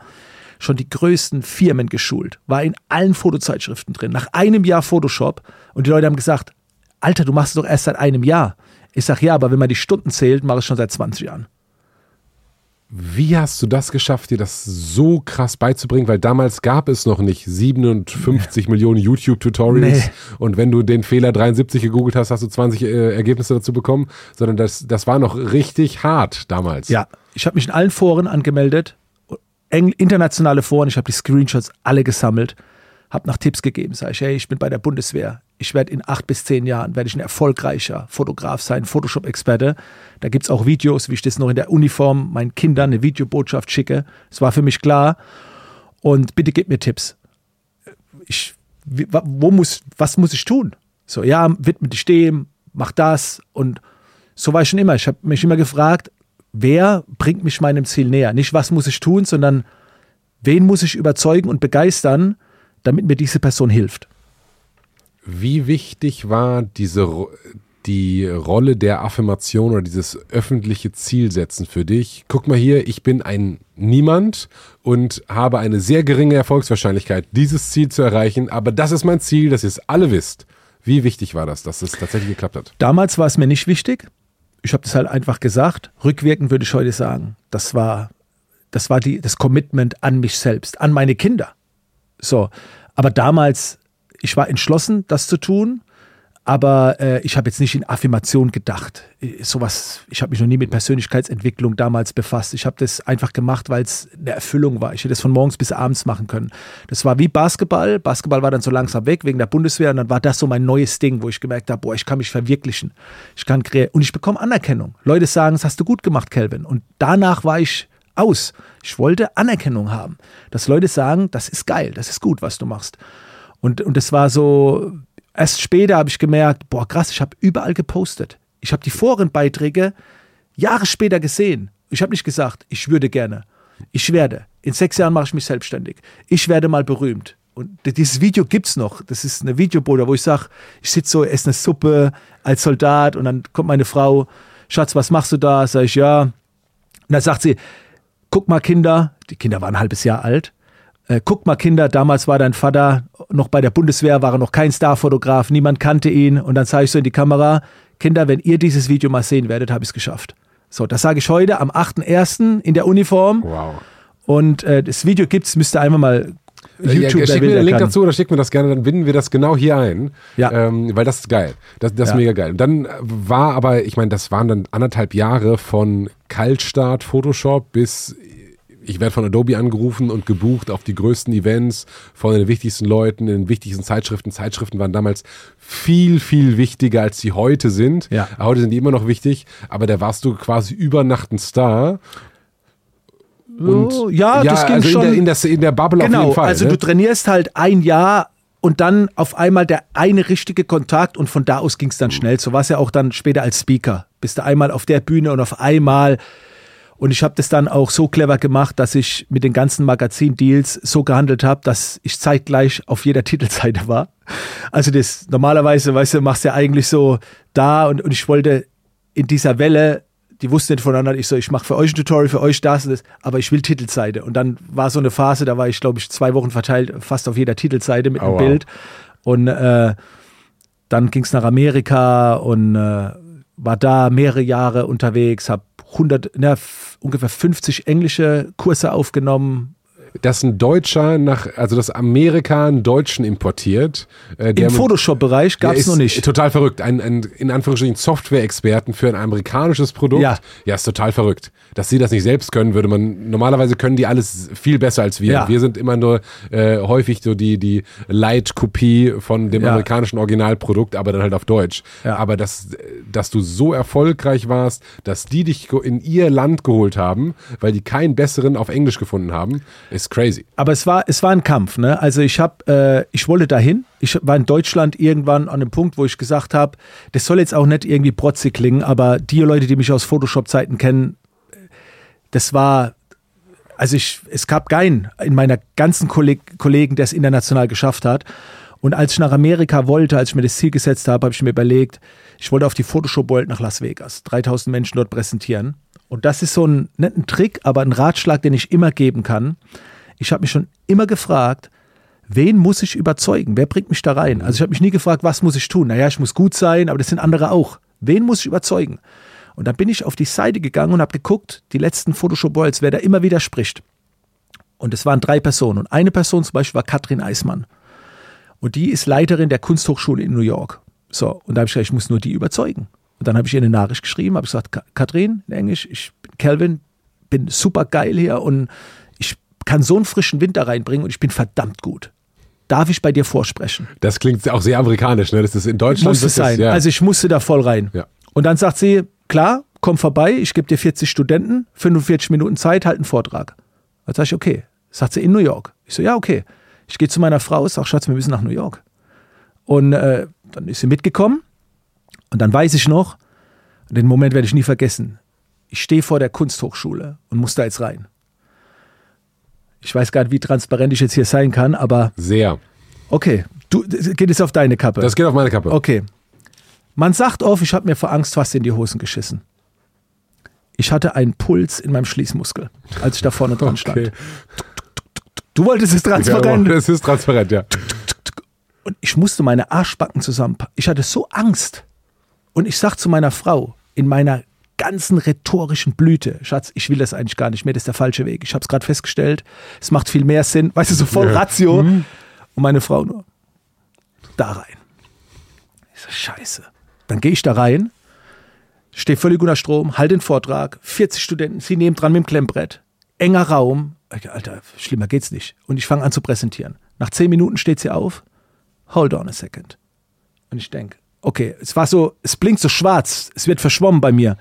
schon die größten Firmen geschult, war in allen Fotozeitschriften drin, nach einem Jahr Photoshop und die Leute haben gesagt, Alter, du machst es doch erst seit einem Jahr. Ich sage, ja, aber wenn man die Stunden zählt, mache ich es schon seit 20 Jahren. Wie hast du das geschafft, dir das so krass beizubringen? Weil damals gab es noch nicht 57 nee. Millionen YouTube-Tutorials nee. und wenn du den Fehler 73 gegoogelt hast, hast du 20 äh, Ergebnisse dazu bekommen, sondern das, das war noch richtig hart damals. Ja, ich habe mich in allen Foren angemeldet, internationale Foren, ich habe die Screenshots alle gesammelt, habe nach Tipps gegeben, sage ich, hey, ich bin bei der Bundeswehr, ich werde in acht bis zehn Jahren, werde ich ein erfolgreicher Fotograf sein, Photoshop-Experte. Da gibt es auch Videos, wie ich das noch in der Uniform meinen Kindern eine Videobotschaft schicke. Es war für mich klar. Und bitte gib mir Tipps. Ich, wo muss, was muss ich tun? So, ja, widme dich dem, mach das. Und so war ich schon immer. Ich habe mich immer gefragt, wer bringt mich meinem Ziel näher? Nicht, was muss ich tun, sondern wen muss ich überzeugen und begeistern, damit mir diese Person hilft. Wie wichtig war diese, die Rolle der Affirmation oder dieses öffentliche Zielsetzen für dich? Guck mal hier, ich bin ein Niemand und habe eine sehr geringe Erfolgswahrscheinlichkeit, dieses Ziel zu erreichen, aber das ist mein Ziel, dass ihr es alle wisst. Wie wichtig war das, dass es tatsächlich geklappt hat? Damals war es mir nicht wichtig ich habe das halt einfach gesagt. Rückwirkend würde ich heute sagen, das war, das war die, das Commitment an mich selbst, an meine Kinder. So. Aber damals, ich war entschlossen, das zu tun. Aber äh, ich habe jetzt nicht in Affirmation gedacht. Sowas, ich habe mich noch nie mit Persönlichkeitsentwicklung damals befasst. Ich habe das einfach gemacht, weil es eine Erfüllung war. Ich hätte das von morgens bis abends machen können. Das war wie Basketball. Basketball war dann so langsam weg wegen der Bundeswehr und dann war das so mein neues Ding, wo ich gemerkt habe, boah, ich kann mich verwirklichen. Ich kann kreieren und ich bekomme Anerkennung. Leute sagen, das hast du gut gemacht, Kelvin. Und danach war ich aus. Ich wollte Anerkennung haben. Dass Leute sagen, das ist geil, das ist gut, was du machst. Und, und das war so, erst später habe ich gemerkt, boah, krass, ich habe überall gepostet. Ich habe die Forenbeiträge Jahre später gesehen. Ich habe nicht gesagt, ich würde gerne. Ich werde. In sechs Jahren mache ich mich selbstständig. Ich werde mal berühmt. Und dieses Video gibt es noch. Das ist eine Videoboda, wo ich sage, ich sitze so, esse eine Suppe als Soldat und dann kommt meine Frau, Schatz, was machst du da? Sag ich, ja. Und dann sagt sie, guck mal Kinder, die Kinder waren ein halbes Jahr alt, äh, guck mal Kinder, damals war dein Vater noch bei der Bundeswehr, war er noch kein Starfotograf, niemand kannte ihn und dann sage ich so in die Kamera, Kinder, wenn ihr dieses Video mal sehen werdet, habe ich es geschafft. So, das sage ich heute am 8.1. in der Uniform. Wow. Und äh, das Video gibt es, müsst ihr einfach mal YouTube, ja, schick mir den Link kann. dazu oder schick mir das gerne, dann binden wir das genau hier ein. Ja. Ähm, weil das ist geil. Das, das ja. ist mega geil. Und dann war aber, ich meine, das waren dann anderthalb Jahre von Kaltstart Photoshop bis ich werde von Adobe angerufen und gebucht auf die größten Events von den wichtigsten Leuten, in den wichtigsten Zeitschriften. Zeitschriften waren damals viel, viel wichtiger, als sie heute sind. Ja. Heute sind die immer noch wichtig, aber da warst du quasi über Nacht ein Star. Und, ja, ja, das ging also schon. In der, in, der, in der Bubble genau, auf jeden Fall. Also ne? du trainierst halt ein Jahr und dann auf einmal der eine richtige Kontakt und von da aus ging es dann schnell. So war es ja auch dann später als Speaker. Bist du einmal auf der Bühne und auf einmal und ich habe das dann auch so clever gemacht, dass ich mit den ganzen Magazin-Deals so gehandelt habe, dass ich zeitgleich auf jeder Titelseite war. Also das normalerweise, weißt du, machst du ja eigentlich so da und, und ich wollte in dieser Welle, die wussten nicht voneinander, ich so, ich mache für euch ein Tutorial, für euch das und das, aber ich will Titelseite. Und dann war so eine Phase, da war ich, glaube ich, zwei Wochen verteilt, fast auf jeder Titelseite mit oh, einem wow. Bild. Und äh, dann ging es nach Amerika und äh, war da mehrere Jahre unterwegs, habe 100, na, ungefähr 50 englische Kurse aufgenommen, dass ein Deutscher nach, also dass Amerika einen Deutschen importiert. Äh, Im Photoshop-Bereich gab es noch nicht. Total verrückt. Ein, ein in Anführungsstrichen Software-Experten für ein amerikanisches Produkt. Ja. ja, ist total verrückt. Dass sie das nicht selbst können, würde man, normalerweise können die alles viel besser als wir. Ja. Wir sind immer nur äh, häufig so die, die Light-Kopie von dem Ja. amerikanischen Originalprodukt, aber dann halt auf Deutsch. Ja. Aber dass, dass du so erfolgreich warst, dass die dich in ihr Land geholt haben, weil die keinen besseren auf Englisch gefunden haben, ist crazy. Aber es war, es war ein Kampf, ne? Also ich habe, äh, ich wollte dahin. Ich war in Deutschland irgendwann an einem Punkt, wo ich gesagt habe, das soll jetzt auch nicht irgendwie protzig klingen, aber die Leute, die mich aus Photoshop-Zeiten kennen, das war, also ich, es gab keinen in meiner ganzen Kolleg Kollegen, der es international geschafft hat. Und als ich nach Amerika wollte, als ich mir das Ziel gesetzt habe, habe ich mir überlegt, ich wollte auf die Photoshop World nach Las Vegas, 3000 Menschen dort präsentieren. Und das ist so ein, nicht ein Trick, aber ein Ratschlag, den ich immer geben kann. Ich habe mich schon immer gefragt, wen muss ich überzeugen? Wer bringt mich da rein? Also ich habe mich nie gefragt, was muss ich tun? Naja, ich muss gut sein, aber das sind andere auch. Wen muss ich überzeugen? Und dann bin ich auf die Seite gegangen und habe geguckt, die letzten Photoshop Worlds, wer da immer wieder spricht. Und es waren drei Personen. Und eine Person zum Beispiel war Katrin Eismann. Und die ist Leiterin der Kunsthochschule in New York. So, und da habe ich gesagt, ich muss nur die überzeugen. Und dann habe ich ihr eine Nachricht geschrieben, habe gesagt, "Ka- Katrin, in Englisch, ich bin Calvin, bin super geil hier und kann so einen frischen Wind da reinbringen und ich bin verdammt gut. Darf ich bei dir vorsprechen? Das klingt auch sehr amerikanisch, ne? Das ist in Deutschland. Muss es sein. Ist, ja. Also ich musste da voll rein. Ja. Und dann sagt sie, klar, komm vorbei, ich gebe dir 40 Studenten, 45 Minuten Zeit, halt einen Vortrag. Dann sage ich, okay. Sagt sie, in New York. Ich so, ja, okay. Ich gehe zu meiner Frau, sag, Schatz, wir müssen nach New York. Und äh, dann ist sie mitgekommen. Und dann weiß ich noch, den Moment werde ich nie vergessen, ich stehe vor der Kunsthochschule und muss da jetzt rein. Ich weiß gar nicht, wie transparent ich jetzt hier sein kann, aber Sehr. okay, du, geht es auf deine Kappe. Das geht auf meine Kappe. Okay. Man sagt oft, ich habe mir vor Angst fast in die Hosen geschissen. Ich hatte einen Puls in meinem Schließmuskel, als ich da vorne dran stand. Okay. Du wolltest es transparent. Ja, das ist transparent, ja. Und ich musste meine Arschbacken zusammenpacken. Ich hatte so Angst. Und ich sag zu meiner Frau, in meiner ganzen rhetorischen Blüte, Schatz, ich will das eigentlich gar nicht mehr, das ist der falsche Weg. Ich habe es gerade festgestellt, es macht viel mehr Sinn, weißt du, so voll Ja. Ratio. Und meine Frau nur, da rein. Ich so, scheiße. Dann gehe ich da rein, stehe völlig unter Strom, halte den Vortrag, 40 Studenten, sie nehmen dran mit dem Klemmbrett, enger Raum. Alter, schlimmer geht's nicht. Und ich fange an zu präsentieren. Nach zehn Minuten steht sie auf. Hold on a second. Und ich denke, okay, es war so, es blinkt so schwarz, es wird verschwommen bei mir.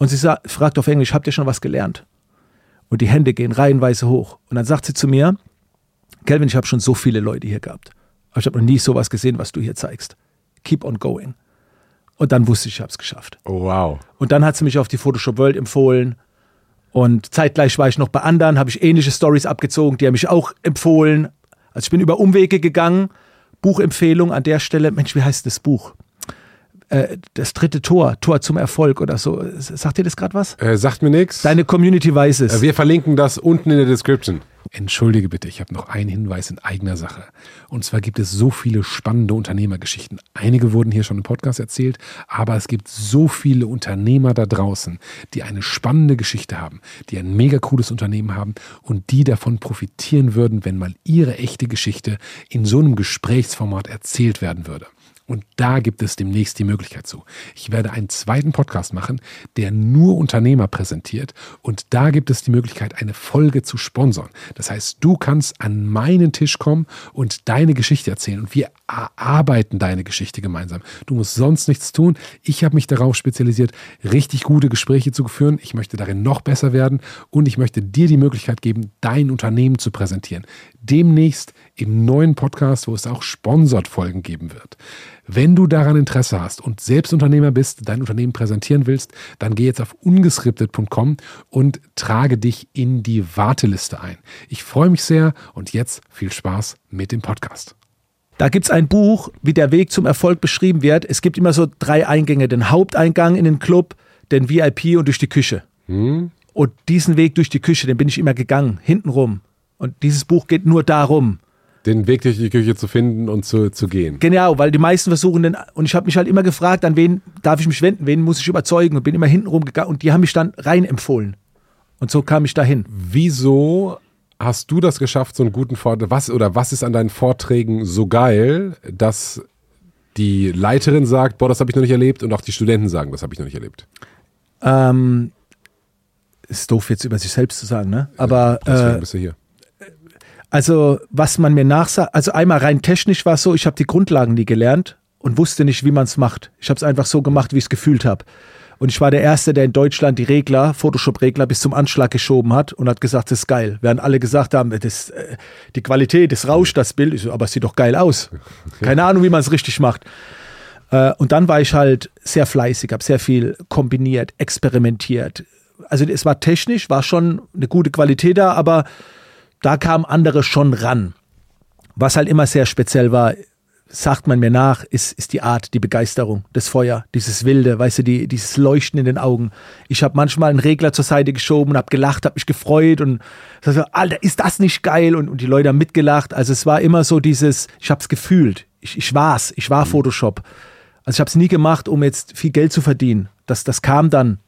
Und sie sagt, fragt auf Englisch, habt ihr schon was gelernt? Und die Hände gehen reihenweise hoch. Und dann sagt sie zu mir, Kelvin, ich habe schon so viele Leute hier gehabt. Aber ich habe noch nie sowas gesehen, was du hier zeigst. Keep on going. Und dann wusste ich, ich habe es geschafft. Oh, wow. Und dann hat sie mich auf die Photoshop World empfohlen. Und zeitgleich war ich noch bei anderen, habe ich ähnliche Stories abgezogen, die haben mich auch empfohlen. Also ich bin über Umwege gegangen. Buchempfehlung an der Stelle. Mensch, wie heißt das Buch? Äh, das dritte Tor, Tor zum Erfolg oder so. Sagt dir das gerade was? Äh, sagt mir nichts. Deine Community weiß es. Äh, wir verlinken das unten in der Description. Entschuldige bitte, ich habe noch einen Hinweis in eigener Sache. Und zwar gibt es so viele spannende Unternehmergeschichten. Einige wurden hier schon im Podcast erzählt, aber es gibt so viele Unternehmer da draußen, die eine spannende Geschichte haben, die ein mega cooles Unternehmen haben und die davon profitieren würden, wenn mal ihre echte Geschichte in so einem Gesprächsformat erzählt werden würde. Und da gibt es demnächst die Möglichkeit zu. Ich werde einen zweiten Podcast machen, der nur Unternehmer präsentiert. Und da gibt es die Möglichkeit, eine Folge zu sponsern. Das heißt, du kannst an meinen Tisch kommen und deine Geschichte erzählen. Und wir erarbeiten deine Geschichte gemeinsam. Du musst sonst nichts tun. Ich habe mich darauf spezialisiert, richtig gute Gespräche zu führen. Ich möchte darin noch besser werden. Und ich möchte dir die Möglichkeit geben, dein Unternehmen zu präsentieren. Demnächst im neuen Podcast, wo es auch Sponsored-Folgen geben wird. Wenn du daran Interesse hast und selbst Unternehmer bist, dein Unternehmen präsentieren willst, dann geh jetzt auf ungeskriptet.com und trage dich in die Warteliste ein. Ich freue mich sehr und jetzt viel Spaß mit dem Podcast. Da gibt es ein Buch, wie der Weg zum Erfolg beschrieben wird. Es gibt immer so drei Eingänge: den Haupteingang in den Club, den VIP und durch die Küche. Hm. Und diesen Weg durch die Küche, den bin ich immer gegangen, hintenrum. Und dieses Buch geht nur darum den Weg durch die Küche zu finden und zu, zu gehen. Genau, weil die meisten versuchen dann, und ich habe mich halt immer gefragt, an wen darf ich mich wenden, wen muss ich überzeugen und bin immer hinten rumgegangen und die haben mich dann rein empfohlen. Und so kam ich dahin. Wieso hast du das geschafft, so einen guten Vortrag, was oder was ist an deinen Vorträgen so geil, dass die Leiterin sagt, boah, das habe ich noch nicht erlebt und auch die Studenten sagen, das habe ich noch nicht erlebt? Ähm, ist doof jetzt über sich selbst zu sagen, ne? Aber Deswegen äh, bist du hier. Also, was man mir nachsagt, also einmal rein technisch war es so, ich habe die Grundlagen nie gelernt und wusste nicht, wie man es macht. Ich habe es einfach so gemacht, wie ich es gefühlt habe. Und ich war der Erste, der in Deutschland die Regler, Photoshop-Regler bis zum Anschlag geschoben hat und hat gesagt, das ist geil. Während alle gesagt haben, das, äh, die Qualität, das rauscht das Bild. Ich so, aber es sieht doch geil aus. Keine Ahnung, wie man es richtig macht. Äh, und dann war ich halt sehr fleißig, habe sehr viel kombiniert, experimentiert. Also es war technisch, war schon eine gute Qualität da, aber da kamen andere schon ran. Was halt immer sehr speziell war, sagt man mir nach, ist, ist die Art, die Begeisterung, das Feuer, dieses Wilde, weißt du, die, dieses Leuchten in den Augen. Ich habe manchmal einen Regler zur Seite geschoben und habe gelacht, habe mich gefreut und so, Alter, ist das nicht geil? Und, und die Leute haben mitgelacht. Also es war immer so dieses, ich habe es gefühlt. Ich, ich war's, ich war Photoshop. Also ich habe es nie gemacht, um jetzt viel Geld zu verdienen. Das, das kam dann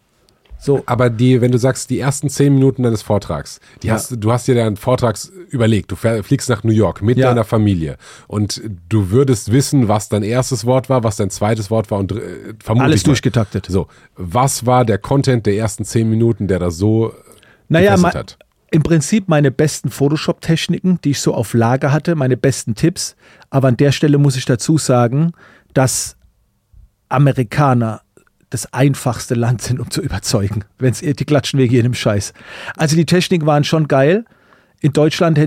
so. Aber die, wenn du sagst, die ersten zehn Minuten deines Vortrags, die ja. hast, du hast dir deinen Vortrags überlegt, du fliegst nach New York mit ja. deiner Familie und du würdest wissen, was dein erstes Wort war, was dein zweites Wort war und äh, vermutlich. Alles durchgetaktet. So. Was war der Content der ersten zehn Minuten, der da so naja, hat? Im Prinzip meine besten Photoshop-Techniken, die ich so auf Lager hatte, meine besten Tipps. Aber an der Stelle muss ich dazu sagen, dass Amerikaner das einfachste Land sind, um zu überzeugen. Wenn's, die klatschen wegen jedem Scheiß. Also die Techniken waren schon geil. In Deutschland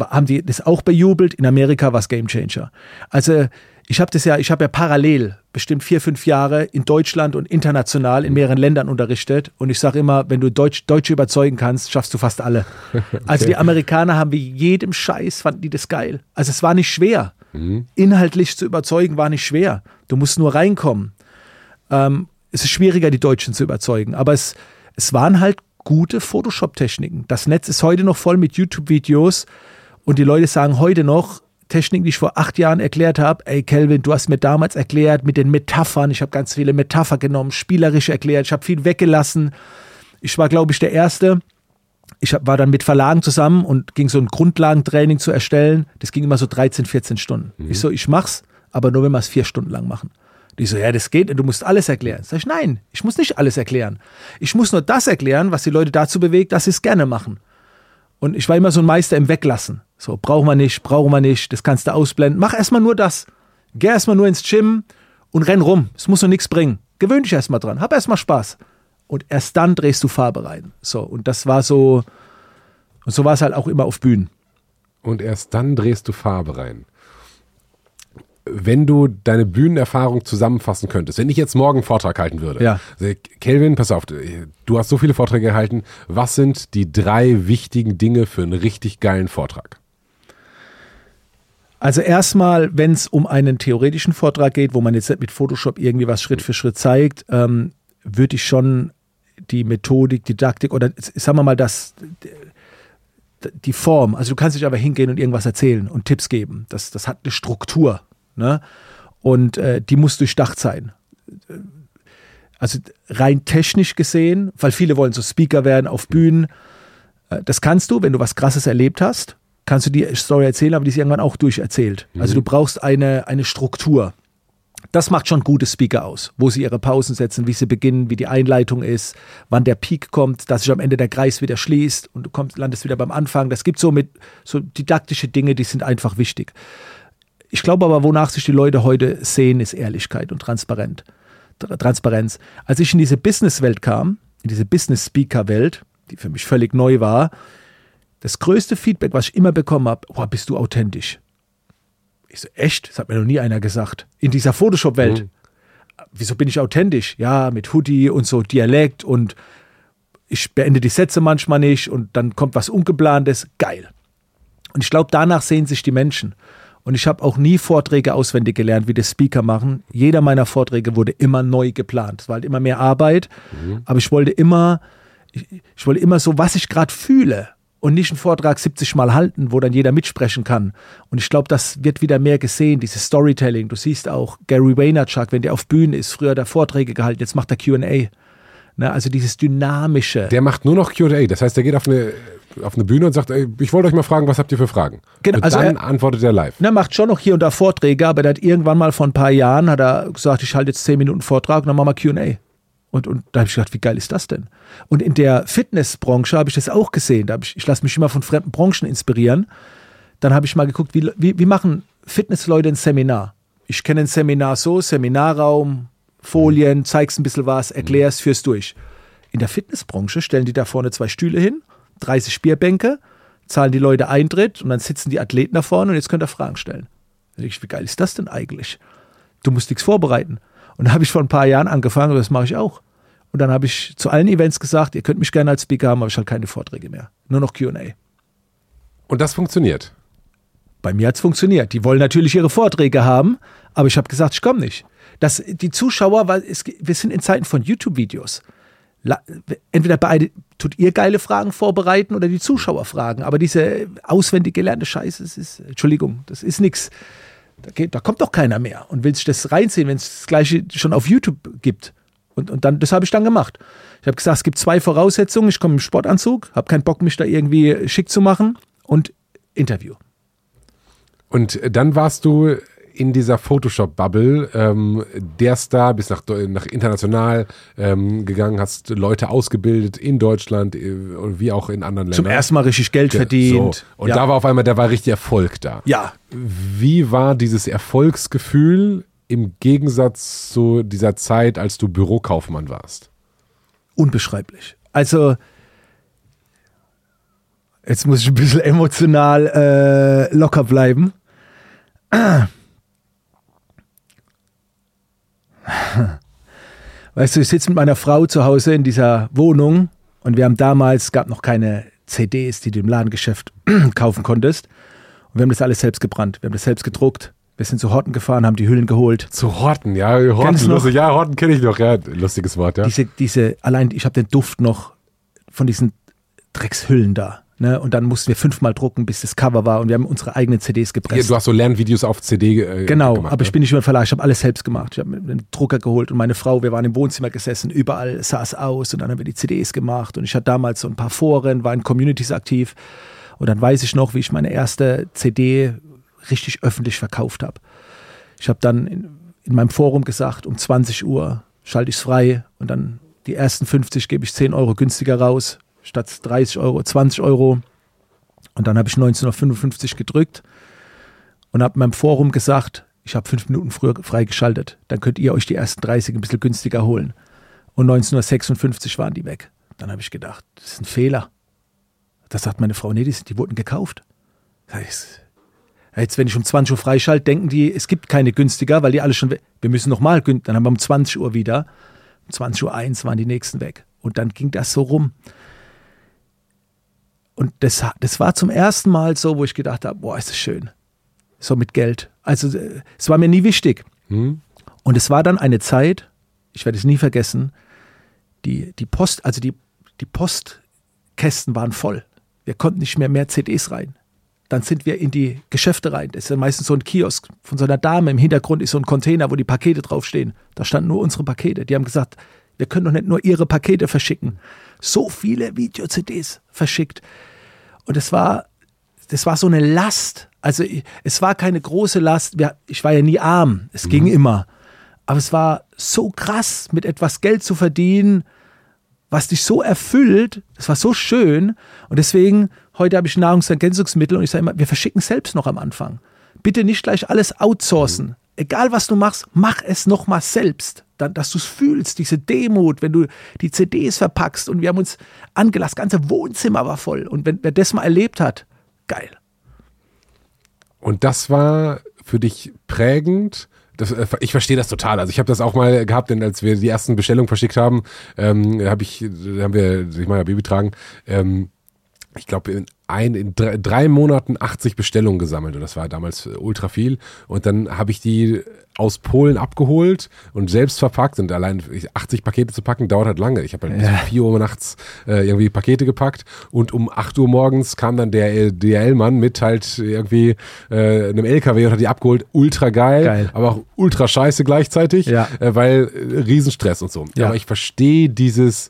haben die das auch bejubelt. In Amerika war es Gamechanger. Also ich habe das ja, ich habe ja parallel bestimmt vier, fünf Jahre in Deutschland und international in mehreren Ländern unterrichtet. Und ich sage immer, wenn du Deutsch, Deutsche überzeugen kannst, schaffst du fast alle. okay. Also die Amerikaner haben wie jedem Scheiß, fanden die das geil. Also es war nicht schwer. Mhm. Inhaltlich zu überzeugen war nicht schwer. Du musst nur reinkommen. Ähm, es ist schwieriger, die Deutschen zu überzeugen. Aber es, es waren halt gute Photoshop-Techniken. Das Netz ist heute noch voll mit YouTube-Videos und die Leute sagen heute noch, Techniken, die ich vor acht Jahren erklärt habe. Ey, Kelvin, du hast mir damals erklärt mit den Metaphern. Ich habe ganz viele Metapher genommen, spielerisch erklärt. Ich habe viel weggelassen. Ich war, glaube ich, der Erste. Ich war dann mit Verlagen zusammen und ging so ein Grundlagentraining zu erstellen. Das ging immer so 13, 14 Stunden. Mhm. Ich so, ich mach's, aber nur wenn wir es vier Stunden lang machen. Die so, ja, das geht, du musst alles erklären. Sag ich, nein, ich muss nicht alles erklären. Ich muss nur das erklären, was die Leute dazu bewegt, dass sie es gerne machen. Und ich war immer so ein Meister im Weglassen. So, brauchen wir nicht, brauchen wir nicht, das kannst du ausblenden. Mach erstmal nur das. Geh erstmal nur ins Gym und renn rum. Es muss nur nichts bringen. Gewöhn dich erstmal dran. Hab erstmal Spaß. Und erst dann drehst du Farbe rein. So, und das war so, und so war es halt auch immer auf Bühnen. Und erst dann drehst du Farbe rein wenn du deine Bühnenerfahrung zusammenfassen könntest, wenn ich jetzt morgen einen Vortrag halten würde. Ja. Kelvin, pass auf, du hast so viele Vorträge gehalten. Was sind die drei wichtigen Dinge für einen richtig geilen Vortrag? Also erstmal, wenn es um einen theoretischen Vortrag geht, wo man jetzt mit Photoshop irgendwie was Schritt für Schritt zeigt, ähm, würde ich schon die Methodik, Didaktik oder sagen wir mal das die Form, also du kannst nicht aber hingehen und irgendwas erzählen und Tipps geben. Das, das hat eine Struktur. Ne? Und äh, die muss durchdacht sein. Also rein technisch gesehen, weil viele wollen so Speaker werden auf Bühnen. Äh, das kannst du, wenn du was Krasses erlebt hast, kannst du die Story erzählen, aber die ist irgendwann auch durcherzählt. Mhm. Also du brauchst eine, eine Struktur. Das macht schon gute Speaker aus, wo sie ihre Pausen setzen, wie sie beginnen, wie die Einleitung ist, wann der Peak kommt, dass sich am Ende der Kreis wieder schließt und du kommst, landest wieder beim Anfang. Das gibt so mit so didaktische Dinge, die sind einfach wichtig. Ich glaube aber, wonach sich die Leute heute sehen, ist Ehrlichkeit und Transparent. Transparenz. Als ich in diese Businesswelt kam, in diese Business-Speaker-Welt, die für mich völlig neu war, das größte Feedback, was ich immer bekommen habe, boah, bist du authentisch. Ich so, echt? Das hat mir noch nie einer gesagt. In dieser Photoshop-Welt. Mhm. Wieso bin ich authentisch? Ja, mit Hoodie und so Dialekt und ich beende die Sätze manchmal nicht und dann kommt was Ungeplantes. Geil. Und ich glaube, danach sehen sich die Menschen. Und ich habe auch nie Vorträge auswendig gelernt, wie das Speaker machen. Jeder meiner Vorträge wurde immer neu geplant. Es war halt immer mehr Arbeit, mhm. aber ich wollte immer, ich, ich wollte immer so, was ich gerade fühle und nicht einen Vortrag 70 Mal halten, wo dann jeder mitsprechen kann. Und ich glaube, das wird wieder mehr gesehen, dieses Storytelling. Du siehst auch Gary Vaynerchuk, wenn der auf Bühnen ist, früher der Vorträge gehalten, jetzt macht er Q&A. Ne, also dieses dynamische. Der macht nur noch Q&A, das heißt, der geht auf eine auf eine Bühne und sagt, ey, ich wollte euch mal fragen, was habt ihr für Fragen? Genau, und also dann er, antwortet er live. Er macht schon noch hier und da Vorträge, aber er hat irgendwann mal vor ein paar Jahren hat er gesagt, ich halte jetzt zehn Minuten Vortrag und dann machen wir Q&A. Und, und da habe ich gedacht, wie geil ist das denn? Und in der Fitnessbranche habe ich das auch gesehen. Da ich, ich lasse mich immer von fremden Branchen inspirieren. Dann habe ich mal geguckt, wie, wie, wie machen Fitnessleute ein Seminar? Ich kenne ein Seminar so, Seminarraum, Folien, zeigst ein bisschen was, erklärst, führst durch. In der Fitnessbranche stellen die da vorne zwei Stühle hin, 30 Bierbänke, zahlen die Leute Eintritt und dann sitzen die Athleten da vorne und jetzt könnt ihr Fragen stellen. Ich, wie geil ist das denn eigentlich? Du musst nichts vorbereiten. Und da habe ich vor ein paar Jahren angefangen und das mache ich auch. Und dann habe ich zu allen Events gesagt, ihr könnt mich gerne als Speaker haben, aber ich halt keine Vorträge mehr. Nur noch QA. Und das funktioniert? Bei mir hat es funktioniert. Die wollen natürlich ihre Vorträge haben, aber ich habe gesagt, ich komme nicht. Das, die Zuschauer, weil es, wir sind in Zeiten von YouTube-Videos entweder tut ihr geile Fragen vorbereiten oder die Zuschauer fragen. Aber diese auswendig gelernte Scheiße, das ist, Entschuldigung, das ist nichts. Da, da, kommt doch keiner mehr und will sich das reinziehen, wenn es das gleiche schon auf YouTube gibt. Und, und dann, das habe ich dann gemacht. Ich habe gesagt, es gibt zwei Voraussetzungen. Ich komme im Sportanzug, habe keinen Bock, mich da irgendwie schick zu machen und Interview. Und dann warst du in dieser Photoshop-Bubble ähm, der Star, bist nach, nach international ähm, gegangen, hast Leute ausgebildet in Deutschland äh, wie auch in anderen Ländern. Zum ersten Mal richtig Geld verdient. So. Und ja. da war auf einmal, da war richtig Erfolg da. Ja. Wie war dieses Erfolgsgefühl im Gegensatz zu dieser Zeit, als du Bürokaufmann warst? Unbeschreiblich. Also, jetzt muss ich ein bisschen emotional äh, locker bleiben. Weißt du, ich sitze mit meiner Frau zu Hause in dieser Wohnung und wir haben damals, es gab noch keine CDs, die du im Ladengeschäft kaufen konntest. Und wir haben das alles selbst gebrannt. Wir haben das selbst gedruckt. Wir sind zu Horten gefahren, haben die Hüllen geholt. Zu Horten, ja, Horten, lustig, ja, Horten kenne ich noch, ja, lustiges Wort, ja. Diese, diese, allein, ich habe den Duft noch von diesen Dreckshüllen da. Ne? Und dann mussten wir fünfmal drucken, bis das Cover war und wir haben unsere eigenen CDs gepresst. Ja, du hast so Lernvideos auf CD äh, genau, gemacht. Genau, aber ne? ich bin nicht den Verlag, ich habe alles selbst gemacht. Ich habe einen Drucker geholt und meine Frau, wir waren im Wohnzimmer gesessen, überall sah es aus und dann haben wir die CDs gemacht und ich hatte damals so ein paar Foren, war in Communities aktiv und dann weiß ich noch, wie ich meine erste CD richtig öffentlich verkauft habe. Ich habe dann in, in meinem Forum gesagt, um 20 Uhr schalte ich es frei und dann die ersten 50 gebe ich 10 Euro günstiger raus, statt 30 Euro, 20 Euro. Und dann habe ich 1955 gedrückt und habe meinem Forum gesagt, ich habe fünf Minuten früher freigeschaltet. Dann könnt ihr euch die ersten 30 ein bisschen günstiger holen. Und 1956 waren die weg. Dann habe ich gedacht, das ist ein Fehler. Da sagt meine Frau, nee, die, die wurden gekauft. Jetzt, wenn ich um 20 Uhr freischalte, denken die, es gibt keine günstiger, weil die alle schon, wir müssen nochmal, dann haben wir um 20 Uhr wieder, um 20 Uhr waren die nächsten weg. Und dann ging das so rum. Und das, das war zum ersten Mal so, wo ich gedacht habe, boah, ist das schön. So mit Geld. Also es war mir nie wichtig. Hm. Und es war dann eine Zeit, ich werde es nie vergessen, die, die Post, also die, die Postkästen waren voll. Wir konnten nicht mehr mehr CDs rein. Dann sind wir in die Geschäfte rein. Das ist ja meistens so ein Kiosk von so einer Dame. Im Hintergrund ist so ein Container, wo die Pakete draufstehen. Da standen nur unsere Pakete. Die haben gesagt, wir können doch nicht nur ihre Pakete verschicken. So viele Video-CDs verschickt. Und es war, das war so eine Last. Also es war keine große Last. Ich war ja nie arm. Es mhm. ging immer. Aber es war so krass, mit etwas Geld zu verdienen, was dich so erfüllt. Es war so schön. Und deswegen, heute habe ich Nahrungsergänzungsmittel und ich sage immer, wir verschicken selbst noch am Anfang. Bitte nicht gleich alles outsourcen. Mhm. Egal was du machst, mach es nochmal selbst. Dann, dass du es fühlst, diese Demut, wenn du die CDs verpackst und wir haben uns angelassen, das ganze Wohnzimmer war voll. Und wenn wer das mal erlebt hat, geil. Und das war für dich prägend. Das, äh, ich verstehe das total. Also ich habe das auch mal gehabt, denn als wir die ersten Bestellungen verschickt haben, ähm, habe ich, haben wir, ich meine, Baby tragen, ähm, ich glaube, in, ein, in drei, drei, Monaten 80 Bestellungen gesammelt und das war damals ultra viel. Und dann habe ich die aus Polen abgeholt und selbst verpackt und allein 80 Pakete zu packen dauert halt lange. Ich habe halt ja. bis 4 Uhr nachts äh, irgendwie Pakete gepackt und um 8 Uhr morgens kam dann der DL-Mann mit halt irgendwie äh, einem LKW und hat die abgeholt. Ultra geil, geil. aber auch ultra scheiße gleichzeitig, ja. äh, weil äh, Riesenstress und so. Ja. Aber ich verstehe dieses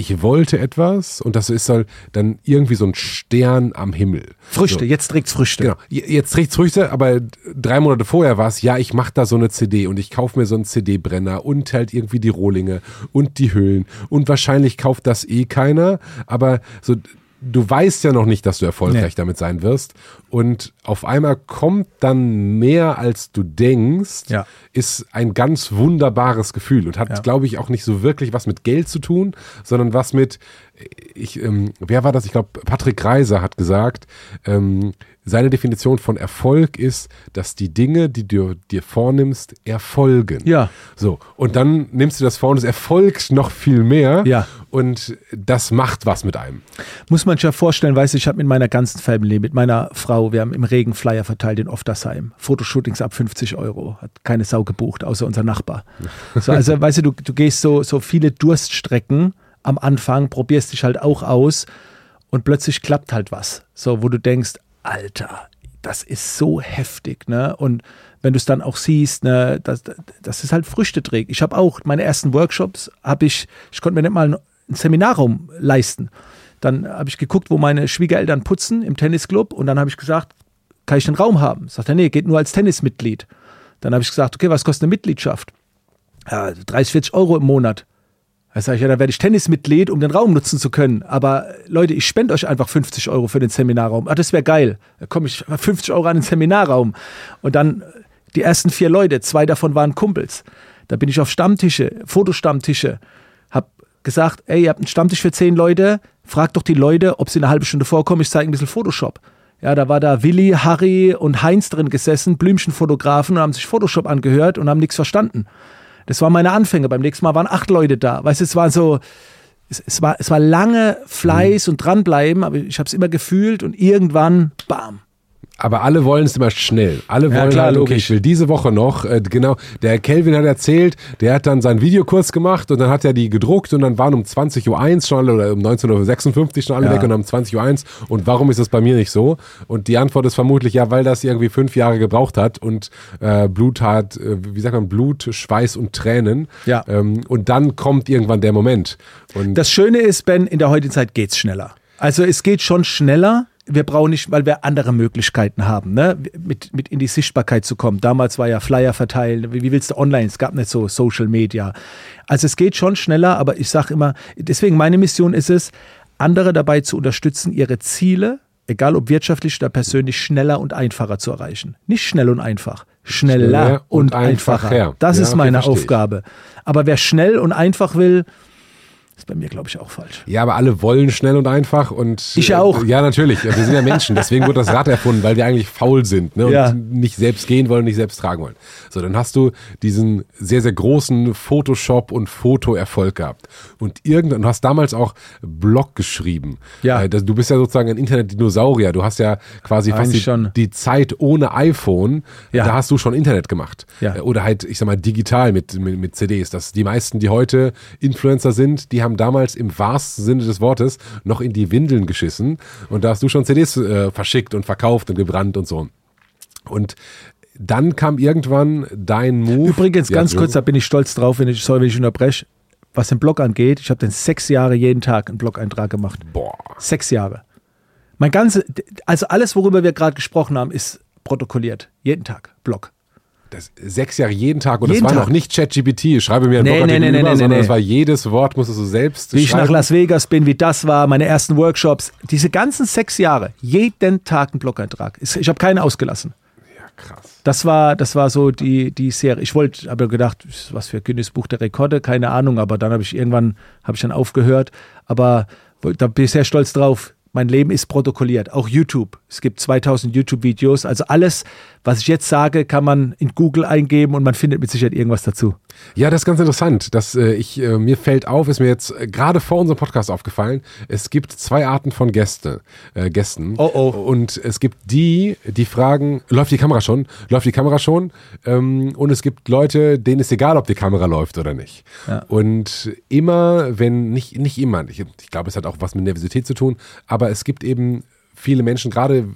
ich wollte etwas und das ist halt dann irgendwie so ein Stern am Himmel. Früchte, so. jetzt trägt's Früchte. Genau, jetzt trägt's Früchte, aber drei Monate vorher war es, ja, ich mache da so eine CD und ich kaufe mir so einen CD-Brenner und halt irgendwie die Rohlinge und die Hüllen und wahrscheinlich kauft das eh keiner, aber so du weißt ja noch nicht, dass du erfolgreich nee. damit sein wirst. Und auf einmal kommt dann mehr, als du denkst, ja. ist ein ganz wunderbares Gefühl und hat, ja. glaube ich, auch nicht so wirklich was mit Geld zu tun, sondern was mit, ich, ähm, wer war das? Ich glaube, Patrick Reiser hat gesagt, ähm, seine Definition von Erfolg ist, dass die Dinge, die du dir vornimmst, erfolgen. Ja. So. Und dann nimmst du das vor und es erfolgt noch viel mehr. Ja. Und das macht was mit einem. Muss man sich ja vorstellen, weißt du, ich habe mit meiner ganzen Family, mit meiner Frau, wir haben im Regen Flyer verteilt in Oftersheim. Fotoshootings ab 50 Euro. Hat keine Sau gebucht, außer unser Nachbar. So, also, weißt du, du, du gehst so, so viele Durststrecken am Anfang, probierst dich halt auch aus und plötzlich klappt halt was. So, wo du denkst, Alter, das ist so heftig, ne? Und wenn du es dann auch siehst, ne, das, das ist halt Früchte trägt. Ich habe auch meine ersten Workshops, habe ich, ich konnte mir nicht mal einen Seminarraum leisten. Dann habe ich geguckt, wo meine Schwiegereltern putzen im Tennisclub und dann habe ich gesagt, kann ich den Raum haben? Sagt er, nee, geht nur als Tennismitglied. Dann habe ich gesagt, okay, was kostet eine Mitgliedschaft? Ja, 30, 40 Euro im Monat. Da sage ich, ja, dann werde ich Tennismitglied, um den Raum nutzen zu können. Aber Leute, ich spende euch einfach 50 Euro für den Seminarraum. Ah, das wäre geil. Da komme ich 50 Euro an den Seminarraum. Und dann die ersten vier Leute, zwei davon waren Kumpels. Da bin ich auf Stammtische, Fotostammtische, hab gesagt, ey, ihr habt einen Stammtisch für zehn Leute, fragt doch die Leute, ob sie eine halbe Stunde vorkommen, ich zeige ein bisschen Photoshop. Ja, da war da Willi, Harry und Heinz drin gesessen, Blümchenfotografen und haben sich Photoshop angehört und haben nichts verstanden. Das waren meine Anfänge. Beim nächsten Mal waren acht Leute da. Weißt du, es war so, es, es, war, es war lange Fleiß mhm. und dranbleiben, aber ich habe es immer gefühlt und irgendwann, bam, aber alle wollen es immer schnell. Alle wollen ja, klar, okay, ich will diese Woche noch, äh, genau, der Kelvin hat erzählt, der hat dann seinen Videokurs gemacht und dann hat er die gedruckt und dann waren um 20.01 Uhr schon alle oder um 19.56 Uhr schon alle ja. weg und um 20.01 Uhr und warum ist das bei mir nicht so? Und die Antwort ist vermutlich ja, weil das irgendwie fünf Jahre gebraucht hat und äh, Blut hat, äh, wie sagt man, Blut, Schweiß und Tränen. Ja. Ähm, und dann kommt irgendwann der Moment. Und das Schöne ist, Ben, in der heutigen Zeit geht's schneller. Also es geht schon schneller, wir brauchen nicht, weil wir andere Möglichkeiten haben, ne? mit, mit in die Sichtbarkeit zu kommen. Damals war ja Flyer verteilen. Wie, wie willst du online? Es gab nicht so Social Media. Also es geht schon schneller, aber ich sage immer, deswegen meine Mission ist es, andere dabei zu unterstützen, ihre Ziele, egal ob wirtschaftlich oder persönlich, schneller und einfacher zu erreichen. Nicht schnell und einfach, schneller, Schneller und, und einfacher. einfacher. Das Ja, ist meine. Aufgabe. Aber wer schnell und einfach will, ist bei mir, glaube ich, auch falsch. Ja, aber alle wollen schnell und einfach und Ich auch. Äh, ja, natürlich. Wir sind ja Menschen, deswegen wurde das Rad erfunden, weil wir eigentlich faul sind ne? und Ja. nicht selbst gehen wollen, nicht selbst tragen wollen. So, dann hast du diesen sehr sehr großen Photoshop und Fotoerfolg gehabt und irgendwann du hast damals auch Blog geschrieben. Ja. Äh, Du bist ja sozusagen ein Internetdinosaurier. Du hast ja quasi fast die, die Zeit ohne iPhone. Ja. Da hast du schon Internet gemacht. Ja. Äh, Oder halt, ich sag mal, digital mit, mit, mit CDs. Das, die meisten, die heute Influencer sind, die haben damals im wahrsten Sinne des Wortes noch in die Windeln geschissen. Und da hast du schon CDs äh, verschickt und verkauft und gebrannt und so. Und dann kam irgendwann dein Move. Übrigens, Ja, ganz kurz, da bin ich stolz drauf, wenn ich, sorry, wenn ich unterbreche, was den Blog angeht, ich habe den sechs Jahre jeden Tag einen Blog-Eintrag gemacht. Boah. Sechs Jahre. Mein ganze, also alles, worüber wir gerade gesprochen haben, ist protokolliert. Jeden Tag. Blog. Das, sechs Jahre jeden Tag und Jeden das war Tag. noch nicht ChatGPT, schreibe mir einen Nee, Blogartikel nee, nee, über, nee, sondern nee, das nee. war jedes Wort, musstest du selbst Wie ich nach schreiben. Las Vegas bin, wie das war, meine ersten Workshops. Diese ganzen sechs Jahre, jeden Tag ein Blog-Eintrag. Ich habe keinen ausgelassen. ja, krass. Das war, das war so die, die Serie. Ich wollte, aber gedacht, was für Guinness Buch der Rekorde, keine Ahnung, aber dann habe ich irgendwann, habe ich dann aufgehört. Aber da bin ich sehr stolz drauf. Mein Leben ist protokolliert. Auch YouTube. Es gibt 2000 YouTube-Videos. Also alles, was ich jetzt sage, kann man in Google eingeben und man findet mit Sicherheit irgendwas dazu. Ja, das ist ganz interessant. Das, äh, ich, äh, mir fällt auf, ist mir jetzt äh, gerade vor unserem Podcast aufgefallen, es gibt zwei Arten von Gäste, Gästen. Oh, oh. Und es gibt die, die fragen, läuft die Kamera schon? Läuft die Kamera schon? Ähm, und es gibt Leute, denen ist egal, ob die Kamera läuft oder nicht. Ja. Und immer, wenn, nicht, nicht immer, ich, ich glaube, es hat auch was mit Nervosität zu tun, aber es gibt eben viele Menschen, gerade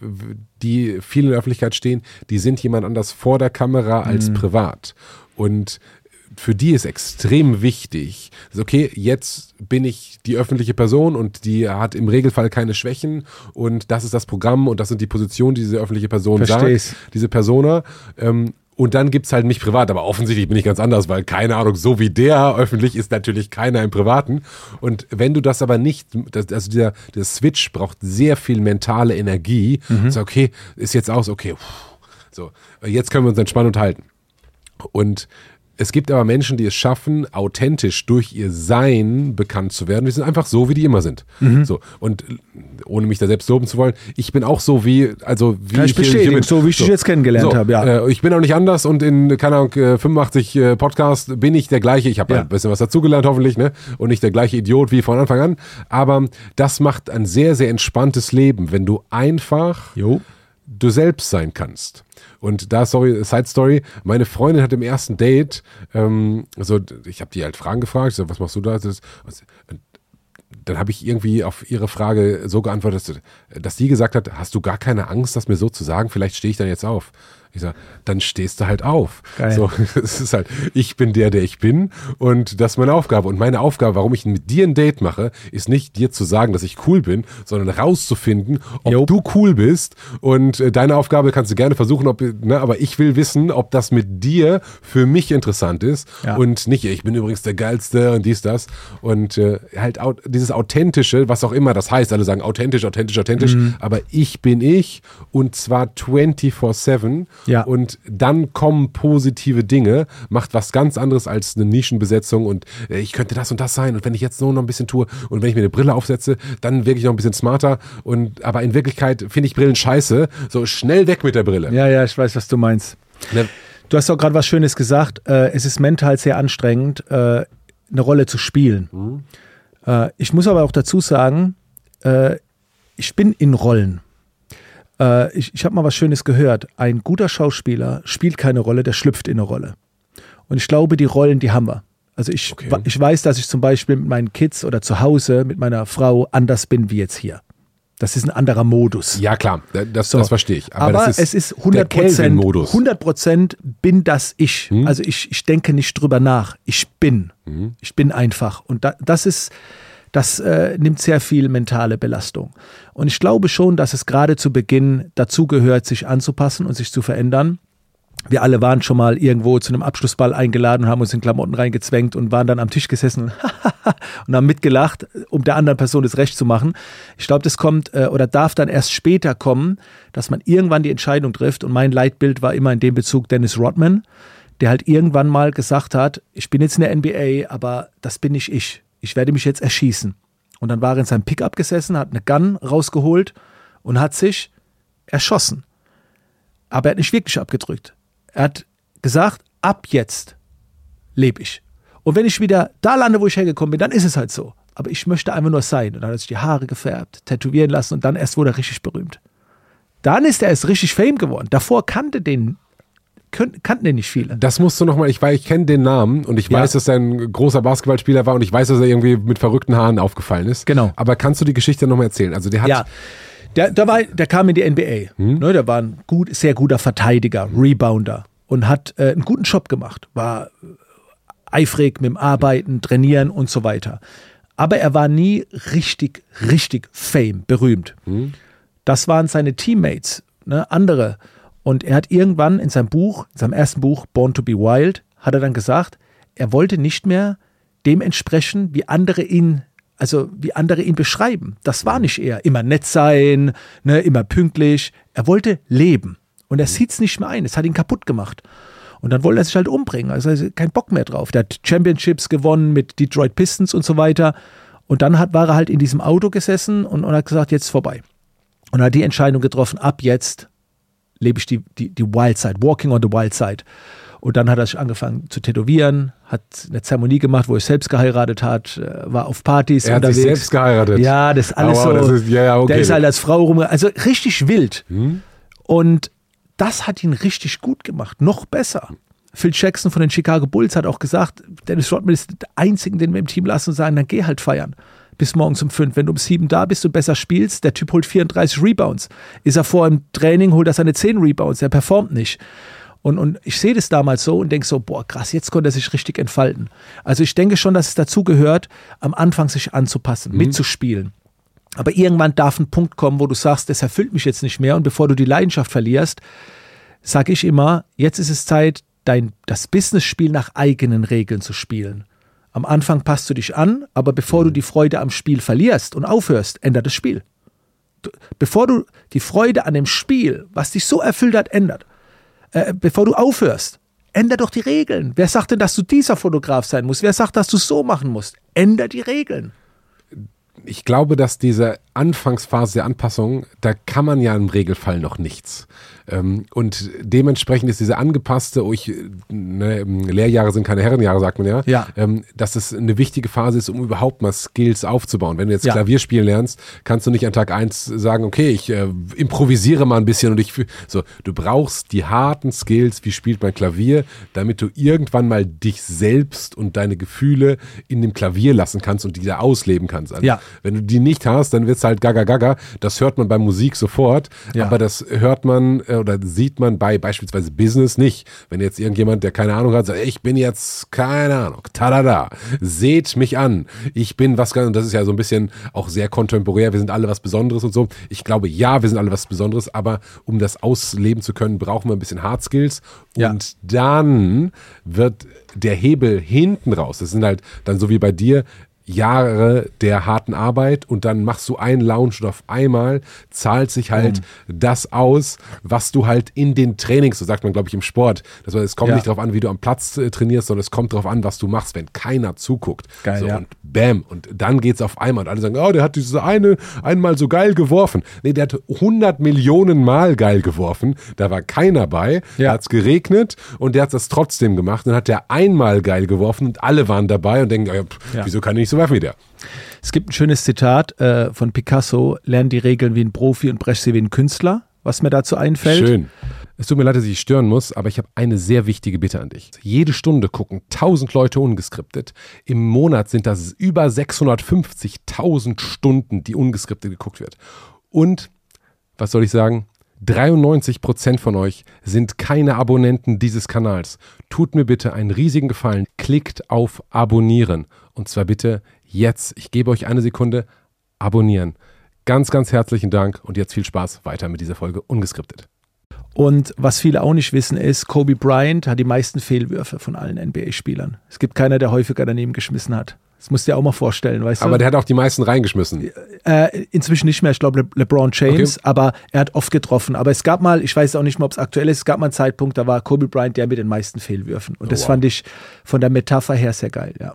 die viel in der Öffentlichkeit stehen, die sind jemand anders vor der Kamera als Mhm. privat. Und für die ist extrem wichtig, okay, jetzt bin ich die öffentliche Person und die hat im Regelfall keine Schwächen und das ist das Programm und das sind die Positionen, die diese öffentliche Person Versteh's. sagt, diese Persona. Ähm, und dann gibt's halt mich privat, aber offensichtlich bin ich ganz anders, weil keine Ahnung, so wie der öffentlich ist natürlich keiner im Privaten. Und wenn du das aber nicht, das, also dieser, der Switch braucht sehr viel mentale Energie. So, okay, ist jetzt aus, okay, pff, so, jetzt können wir uns entspannt unterhalten. Und es gibt aber Menschen, die es schaffen, authentisch durch ihr Sein bekannt zu werden. Die sind einfach so, wie die immer sind. So. Und äh, ohne mich da selbst loben zu wollen, ich bin auch so wie, also wie Kann ich hier- hier bin. so wie ich dich jetzt kennengelernt habe, ja. Äh, ich bin auch nicht anders und in, keine Ahnung, äh, 85 äh, Podcast bin ich der gleiche. Ich habe Ja. ein bisschen was dazugelernt, hoffentlich, ne? Und nicht der gleiche Idiot wie von Anfang an. Aber das macht ein sehr, sehr entspanntes Leben, wenn du einfach Jo. Du selbst sein kannst. Und da, sorry, Side Story, meine Freundin hat im ersten Date, ähm, so, ich habe die halt Fragen gefragt, so, was machst du da? Das, was, dann habe ich irgendwie auf ihre Frage so geantwortet, dass, dass sie gesagt hat, hast du gar keine Angst, das mir so zu sagen? Vielleicht stehe ich dann jetzt auf. Ich sage, dann stehst du halt auf. Geil. So, es ist halt, ich bin der, der ich bin und das ist meine Aufgabe. Und meine Aufgabe, warum ich mit dir ein Date mache, ist nicht dir zu sagen, dass ich cool bin, sondern rauszufinden, ob Jo. du cool bist. Und äh, deine Aufgabe kannst du gerne versuchen, ob, ne, aber ich will wissen, ob das mit dir für mich interessant ist Ja. und nicht, ich bin übrigens der Geilste und dies, das. Und äh, halt dieses Authentische, was auch immer das heißt, alle sagen authentisch, authentisch, authentisch, Mhm. aber ich bin ich und zwar 24-7 Ja. und dann kommen positive Dinge, macht was ganz anderes als eine Nischenbesetzung und äh, ich könnte das und das sein und wenn ich jetzt so noch ein bisschen tue und wenn ich mir eine Brille aufsetze, dann wirke ich noch ein bisschen smarter und aber in Wirklichkeit finde ich Brillen scheiße, so schnell weg mit der Brille. Ja, ja, ich weiß, was du meinst. Ne? Du hast auch gerade was Schönes gesagt. Äh, es ist mental sehr anstrengend, äh, eine Rolle zu spielen. Äh, ich muss aber auch dazu sagen, äh, ich bin in Rollen. Äh, ich ich habe mal was Schönes gehört. Ein guter Schauspieler spielt keine Rolle, der schlüpft in eine Rolle. Und ich glaube, die Rollen, die haben wir. Also ich, Okay. ich weiß, dass ich zum Beispiel mit meinen Kids oder zu Hause mit meiner Frau anders bin wie jetzt hier. Das ist ein anderer Modus. Ja klar, das, So. das verstehe ich. Aber, das es ist der 100 Prozent, Kelvin-Modus. 100 Prozent bin das ich. Hm? Also ich, ich denke nicht drüber nach. Ich bin. Mhm. Ich bin einfach. Und da, das ist, das äh, nimmt sehr viel mentale Belastung. Und ich glaube schon, dass es gerade zu Beginn dazu gehört, sich anzupassen und sich zu verändern wir alle waren schon mal irgendwo zu einem Abschlussball eingeladen und haben uns in Klamotten reingezwängt und waren dann am Tisch gesessen und haben mitgelacht, um der anderen Person das Recht zu machen. Ich glaube, das kommt äh, oder darf dann erst später kommen, dass man irgendwann die Entscheidung trifft. Und mein Leitbild war immer in dem Bezug Dennis Rodman, der halt irgendwann mal gesagt hat, ich bin jetzt in der NBA, aber das bin nicht ich. Ich werde mich jetzt erschießen. Und dann war er in seinem Pickup gesessen, hat eine Gun rausgeholt und hat sich erschossen. Aber er hat nicht wirklich abgedrückt. Er hat gesagt, ab jetzt lebe ich. Und wenn ich wieder da lande, wo ich hergekommen bin, dann ist es halt so. Aber ich möchte einfach nur sein. Und dann hat er sich die Haare gefärbt, tätowieren lassen und dann erst wurde er richtig berühmt. Dann ist er erst richtig Fame geworden. Davor kannte den kannten den nicht viele. Das musst du nochmal, ich weiß, ich kenne den Namen und ich ja. weiß, dass er ein großer Basketballspieler war und ich weiß, dass er irgendwie mit verrückten Haaren aufgefallen ist. Genau. Aber kannst du die Geschichte nochmal erzählen? Also der hat, ja. Der, der, war, der kam in die NBA. Hm? Ne, der war ein gut, sehr guter Verteidiger, Rebounder und hat äh, einen guten Job gemacht. War eifrig mit dem Arbeiten, Trainieren und so weiter. Aber er war nie richtig, richtig fame, berühmt. Hm? Das waren seine Teammates, ne, andere. Und er hat irgendwann in seinem Buch, in seinem ersten Buch, Born to be Wild, hat er dann gesagt, er wollte nicht mehr dem entsprechen, wie andere ihn also wie andere ihn beschreiben. Das war nicht er. Immer nett sein, ne, immer pünktlich. Er wollte leben. Und er sieht es nicht mehr ein. Es hat ihn kaputt gemacht. Und dann wollte er sich halt umbringen. Also er hat keinen Bock mehr drauf. Der hat Championships gewonnen mit Detroit Pistons und so weiter. Und dann hat, war er halt in diesem Auto gesessen und, und hat gesagt, jetzt vorbei. Und hat die Entscheidung getroffen, ab jetzt lebe ich die, die, die Wild Side, Walking on the Wild Side. Und dann hat er sich angefangen zu tätowieren, hat eine Zeremonie gemacht, wo er selbst geheiratet hat, äh, war auf Partys er unterwegs. Hat sich selbst geheiratet. Ja, das ist alles oh, wow, so. Ist, ja, ja, okay. Der ist halt als Frau rum, also richtig wild. Hm? Und das hat ihn richtig gut gemacht, noch besser. Phil Jackson von den Chicago Bulls hat auch gesagt, Dennis Rodman ist der Einzige, den wir im Team lassen und sagen, dann geh halt feiern. Bis morgens um fünf. Wenn du um sieben da bist und besser spielst, der Typ holt 34 Rebounds. Ist er vor im Training, holt er seine 10 Rebounds. Er performt nicht. Und, und ich sehe das damals so und denke so, boah, krass, jetzt konnte er sich richtig entfalten. Also ich denke schon, dass es dazu gehört, am Anfang sich anzupassen, mhm. mitzuspielen. Aber irgendwann darf ein Punkt kommen, wo du sagst, das erfüllt mich jetzt nicht mehr. Und bevor du die Leidenschaft verlierst, sage ich immer, jetzt ist es Zeit, dein, das Business-Spiel nach eigenen Regeln zu spielen. Am Anfang passt du dich an, aber bevor du die Freude am Spiel verlierst und aufhörst, ändert das Spiel. Bevor du die Freude an dem Spiel, was dich so erfüllt hat, ändert, äh, bevor du aufhörst, änder doch die Regeln. Wer sagt denn, dass du dieser Fotograf sein musst? Wer sagt, dass du so machen musst? Änder die Regeln. Ich glaube, dass diese Anfangsphase der Anpassung, da kann man ja im Regelfall noch nichts. Ähm, und dementsprechend ist diese angepasste, oh ich, ne, Lehrjahre sind keine Herrenjahre, sagt man ja, ja. Ähm, dass es eine wichtige Phase ist, um überhaupt mal Skills aufzubauen. Wenn du jetzt ja. Klavier spielen lernst, kannst du nicht an Tag eins sagen, okay, ich äh, improvisiere mal ein bisschen und ich so, du brauchst die harten Skills, wie spielt man Klavier, damit du irgendwann mal dich selbst und deine Gefühle in dem Klavier lassen kannst und diese ausleben kannst. Also, ja. Wenn du die nicht hast, dann wird es halt gaga gaga. Das hört man bei Musik sofort, ja. aber das hört man äh, oder sieht man bei beispielsweise Business nicht. Wenn jetzt irgendjemand, der keine Ahnung hat, sagt, ich bin jetzt, keine Ahnung, tada, seht mich an. Ich bin was ganz, und das ist ja so ein bisschen auch sehr kontemporär, wir sind alle was Besonderes und so. Ich glaube, ja, wir sind alle was Besonderes, aber um das ausleben zu können, brauchen wir ein bisschen Hard Skills. Ja. Und dann wird der Hebel hinten raus. Das sind halt dann so wie bei dir, Jahre der harten Arbeit und dann machst du einen Lounge und auf einmal zahlt sich halt mhm. das aus, was du halt in den Trainings, so sagt man glaube ich im Sport, das heißt, es kommt ja. nicht darauf an, wie du am Platz äh, trainierst, sondern es kommt darauf an, was du machst, wenn keiner zuguckt. Geil, so, ja. Und bam, und dann geht's auf einmal und alle sagen, oh, der hat diese eine einmal so geil geworfen. Nee, der hat 100 Millionen Mal geil geworfen, da war keiner bei, ja. da hat's geregnet und der hat das trotzdem gemacht, dann hat der einmal geil geworfen und alle waren dabei und denken, oh, pff, ja. wieso kann ich werfen wie der? Es gibt ein schönes Zitat äh, von Picasso, lern die Regeln wie ein Profi und brech sie wie ein Künstler, was mir dazu einfällt. Schön. Es tut mir leid, dass ich stören muss, aber ich habe eine sehr wichtige Bitte an dich. Jede Stunde gucken 1000 Leute ungeskriptet. Im Monat sind das über 650.000 Stunden, die ungeskriptet geguckt wird. Und, was soll ich sagen? 93% von euch sind keine Abonnenten dieses Kanals. Tut mir bitte einen riesigen Gefallen. Klickt auf Abonnieren. Und zwar bitte jetzt, ich gebe euch eine Sekunde, abonnieren. Ganz, ganz herzlichen Dank und jetzt viel Spaß weiter mit dieser Folge ungeskriptet. Und was viele auch nicht wissen, ist, Kobe Bryant hat die meisten Fehlwürfe von allen NBA-Spielern. Es gibt keiner, der häufiger daneben geschmissen hat. Das musst du dir auch mal vorstellen, weißt Aber du? der hat auch die meisten reingeschmissen. Äh, inzwischen nicht mehr, ich glaube Le LeBron James, Okay. aber er hat oft getroffen. Aber es gab mal, ich weiß auch nicht mal, ob es aktuell ist, es gab mal einen Zeitpunkt, da war Kobe Bryant der mit den meisten Fehlwürfen. Und das wow. fand ich von der Metapher her sehr geil, ja.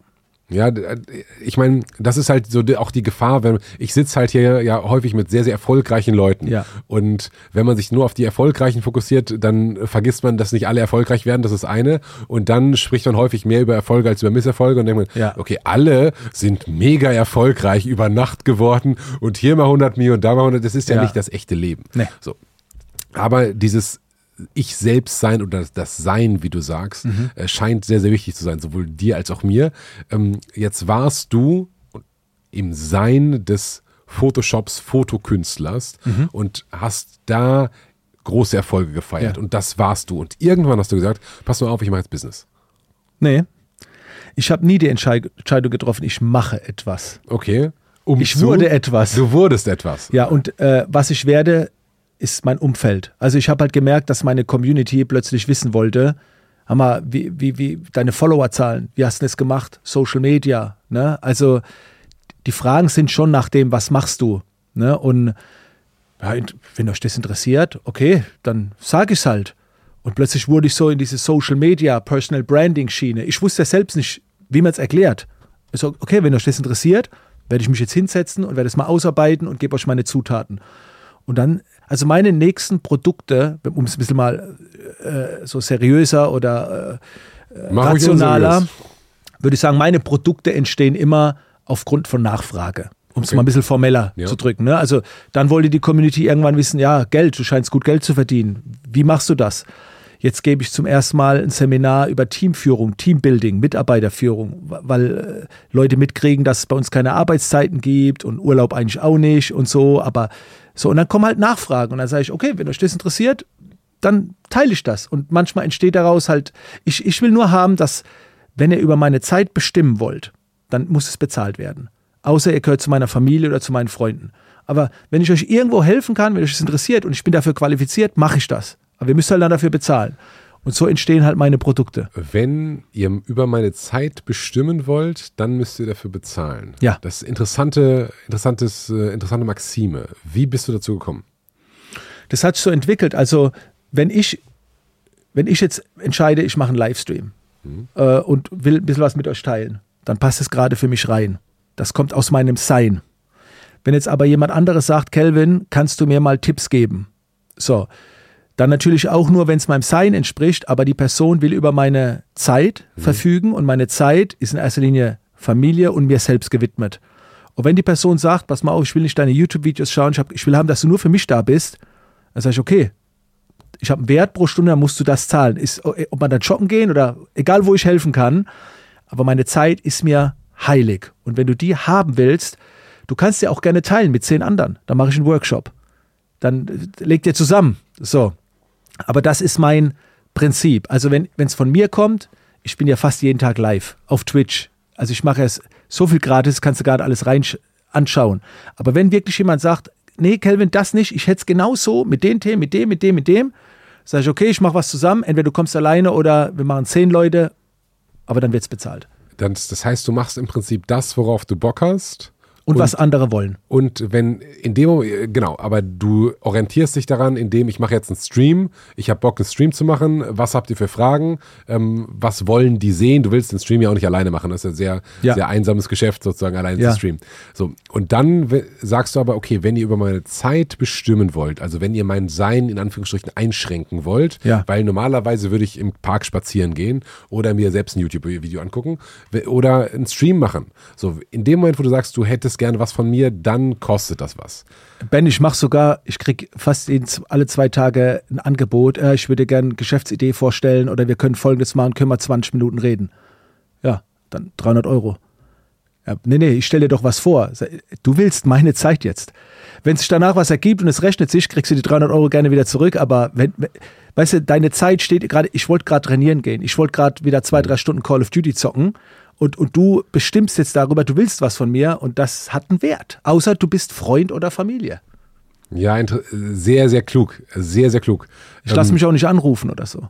Ja, äh, ich meine, das ist halt so auch die Gefahr, wenn ich sitze halt hier ja häufig mit sehr, sehr erfolgreichen Leuten. Ja. Und wenn man sich nur auf die Erfolgreichen fokussiert, dann vergisst man, dass nicht alle erfolgreich werden, das ist eine. Und dann spricht man häufig mehr über Erfolge als über Misserfolge und denkt man, Ja. okay, alle sind mega erfolgreich über Nacht geworden und hier mal 100 Millionen, da mal 100, das ist ja, Ja. nicht das echte Leben. Nee. So. Aber dieses Ich selbst sein oder das Sein, wie du sagst, Mhm. äh, scheint sehr, sehr wichtig zu sein, sowohl dir als auch mir. Ähm, jetzt warst du im Sein des Photoshops Fotokünstlers Mhm. und hast da große Erfolge gefeiert. Ja. Und das warst du. Und irgendwann hast du gesagt, pass mal auf, ich mache jetzt Business. Nee. Ich habe nie die Entscheid- Entscheidung getroffen, ich mache etwas. Okay. Um Ich zu- wurde etwas. Du wurdest etwas. Ja, und äh, was ich werde, ist mein Umfeld. Also ich habe halt gemerkt, dass meine Community plötzlich wissen wollte, Hammer, wie, wie, wie deine Followerzahlen, wie hast du das gemacht? Social Media, ne? Also die Fragen sind schon nach dem, was machst du? Ne? Und ja, wenn euch das interessiert, okay, dann sage ich es halt. Und plötzlich wurde ich so in diese Social Media, Personal Branding Schiene. Ich wusste ja selbst nicht, wie man es erklärt. Ich so, okay, wenn euch das interessiert, werde ich mich jetzt hinsetzen und werde es mal ausarbeiten und gebe euch meine Zutaten. Und dann, also meine nächsten Produkte, um es ein bisschen mal äh, so seriöser oder äh, ruhig rationaler, würde ich sagen, meine Produkte entstehen immer aufgrund von Nachfrage. Um es Okay. mal ein bisschen formeller Ja. zu drücken. Ne? Also dann wollte die Community irgendwann wissen, ja, Geld, du scheinst gut Geld zu verdienen. Wie machst du das? Jetzt gebe ich zum ersten Mal ein Seminar über Teamführung, Teambuilding, Mitarbeiterführung, weil äh, Leute mitkriegen, dass es bei uns keine Arbeitszeiten gibt und Urlaub eigentlich auch nicht und so. Aber so, und dann kommen halt Nachfragen und dann sage ich, okay, wenn euch das interessiert, dann teile ich das. Und manchmal entsteht daraus halt, ich, ich will nur haben, dass, wenn ihr über meine Zeit bestimmen wollt, dann muss es bezahlt werden. Außer ihr gehört zu meiner Familie oder zu meinen Freunden. Aber wenn ich euch irgendwo helfen kann, wenn euch das interessiert und ich bin dafür qualifiziert, mache ich das. Aber ihr müsst halt dann dafür bezahlen. Und so entstehen halt meine Produkte. Wenn ihr über meine Zeit bestimmen wollt, dann müsst ihr dafür bezahlen. Ja. Das ist interessante, interessantes, äh, interessante Maxime. Wie bist du dazu gekommen? Das hat sich so entwickelt. Also, wenn ich, wenn ich jetzt entscheide, ich mache einen Livestream äh, und will ein bisschen was mit euch teilen, dann passt es gerade für mich rein. Das kommt aus meinem Sein. Wenn jetzt aber jemand anderes sagt, Kelvin, kannst du mir mal Tipps geben? So, dann natürlich auch nur, wenn es meinem Sein entspricht, aber die Person will über meine Zeit verfügen und meine Zeit ist in erster Linie Familie und mir selbst gewidmet. Und wenn die Person sagt, pass mal auf, ich will nicht deine YouTube-Videos schauen, ich, hab, ich will haben, dass du nur für mich da bist, dann sage ich, okay, ich habe einen Wert pro Stunde, dann musst du das zahlen. Ist, ob man dann shoppen gehen oder egal, wo ich helfen kann, aber meine Zeit ist mir heilig. Und wenn du die haben willst, du kannst sie auch gerne teilen mit zehn anderen. Dann mache ich einen Workshop. Dann äh, legt ihr zusammen. So. Aber das ist mein Prinzip. Also wenn es von mir kommt, ich bin ja fast jeden Tag live auf Twitch. Also ich mache es so viel gratis, kannst du gerade alles rein anschauen. Aber wenn wirklich jemand sagt, nee, Kelvin, das nicht, ich hätte es genau so mit den Themen, mit dem, mit dem, mit dem, sage ich, okay, ich mache was zusammen. Entweder du kommst alleine oder wir machen zehn Leute, aber dann wird es bezahlt. Dann, das heißt, du machst im Prinzip das, worauf du Bock hast. Und, was andere wollen. Und wenn in dem Moment, genau, aber du orientierst dich daran, indem ich mache jetzt einen Stream, ich habe Bock, einen Stream zu machen. Was habt ihr für Fragen? Ähm, was wollen die sehen? Du willst den Stream ja auch nicht alleine machen. Das ist ja sehr, Ja. sehr einsames Geschäft, sozusagen alleine Ja. zu streamen. So, und dann sagst du aber, okay, wenn ihr über meine Zeit bestimmen wollt, also wenn ihr mein Sein in Anführungsstrichen einschränken wollt, Ja. weil normalerweise würde ich im Park spazieren gehen oder mir selbst ein YouTube-Video angucken oder einen Stream machen. So, in dem Moment, wo du sagst, du hättest gerne was von mir, dann kostet das was. Ben, ich mache sogar, ich krieg fast alle zwei Tage ein Angebot. Äh, ich würde gerne Geschäftsidee vorstellen oder wir können folgendes machen, können wir 20 Minuten reden. Ja, dann 300 Euro. Ja, nee, nee, ich stelle dir doch was vor. Du willst meine Zeit jetzt. Wenn sich danach was ergibt und es rechnet sich, kriegst du die 300 Euro gerne wieder zurück. Aber wenn, weißt du, deine Zeit steht gerade, ich wollte gerade trainieren gehen. Ich wollte gerade wieder zwei, drei Stunden Call of Duty zocken. Und, und du bestimmst jetzt darüber, du willst was von mir und das hat einen Wert. Außer du bist Freund oder Familie. Ja, sehr, sehr klug. Sehr, sehr klug. Ich lasse ähm, mich auch nicht anrufen oder so.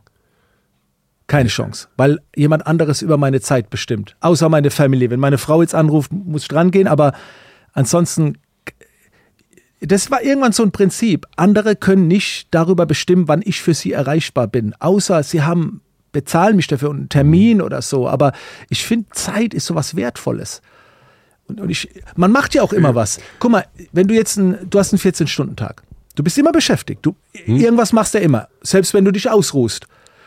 Keine Chance, weil jemand anderes über meine Zeit bestimmt. Außer meine Familie. Wenn meine Frau jetzt anruft, muss ich dran gehen, aber ansonsten, das war irgendwann so ein Prinzip. Andere können nicht darüber bestimmen, wann ich für sie erreichbar bin. Außer sie haben, bezahlen mich dafür einen Termin oder so. Aber ich finde, Zeit ist sowas Wertvolles. Und, und ich, man macht ja auch immer was. Guck mal, wenn du jetzt ein, du hast einen 14-Stunden-Tag. Du bist immer beschäftigt. Du, hm? Irgendwas machst du immer. Selbst wenn du dich ausruhst.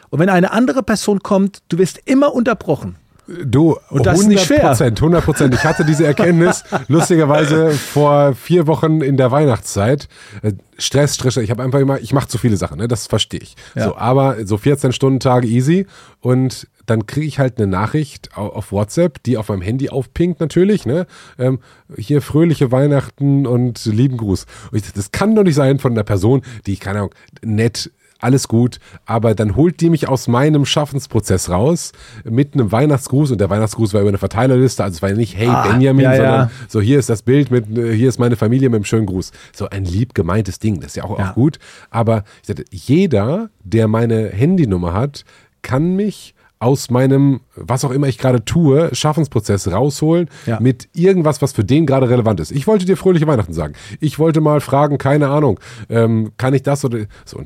Und wenn eine andere Person kommt, du wirst immer unterbrochen. Du, und das 100 Prozent, 100 Prozent. Ich hatte diese Erkenntnis lustigerweise vor vier Wochen in der Weihnachtszeit. Äh, Stress, Stress. Ich habe einfach immer, ich mache zu viele Sachen, ne? das verstehe ich. Ja. So, aber so 14 Stunden Tage easy und dann kriege ich halt eine Nachricht auf WhatsApp, die auf meinem Handy aufpinkt natürlich. Ne? Ähm, hier fröhliche Weihnachten und lieben Gruß. Und ich, das kann doch nicht sein von einer Person, die ich keine Ahnung nett alles gut, aber dann holt die mich aus meinem Schaffensprozess raus mit einem Weihnachtsgruß und der Weihnachtsgruß war über eine Verteilerliste, also es war ja nicht Hey ah, Benjamin, ja, sondern ja. so hier ist das Bild mit hier ist meine Familie mit einem schönen Gruß. So ein lieb gemeintes Ding, das ist ja auch, auch gut, aber ich sagte, jeder, der meine Handynummer hat, kann mich aus meinem, was auch immer ich gerade tue, Schaffensprozess rausholen ja. mit irgendwas, was für den gerade relevant ist. Ich wollte dir fröhliche Weihnachten sagen. Ich wollte mal fragen, keine Ahnung, ähm, kann ich das oder so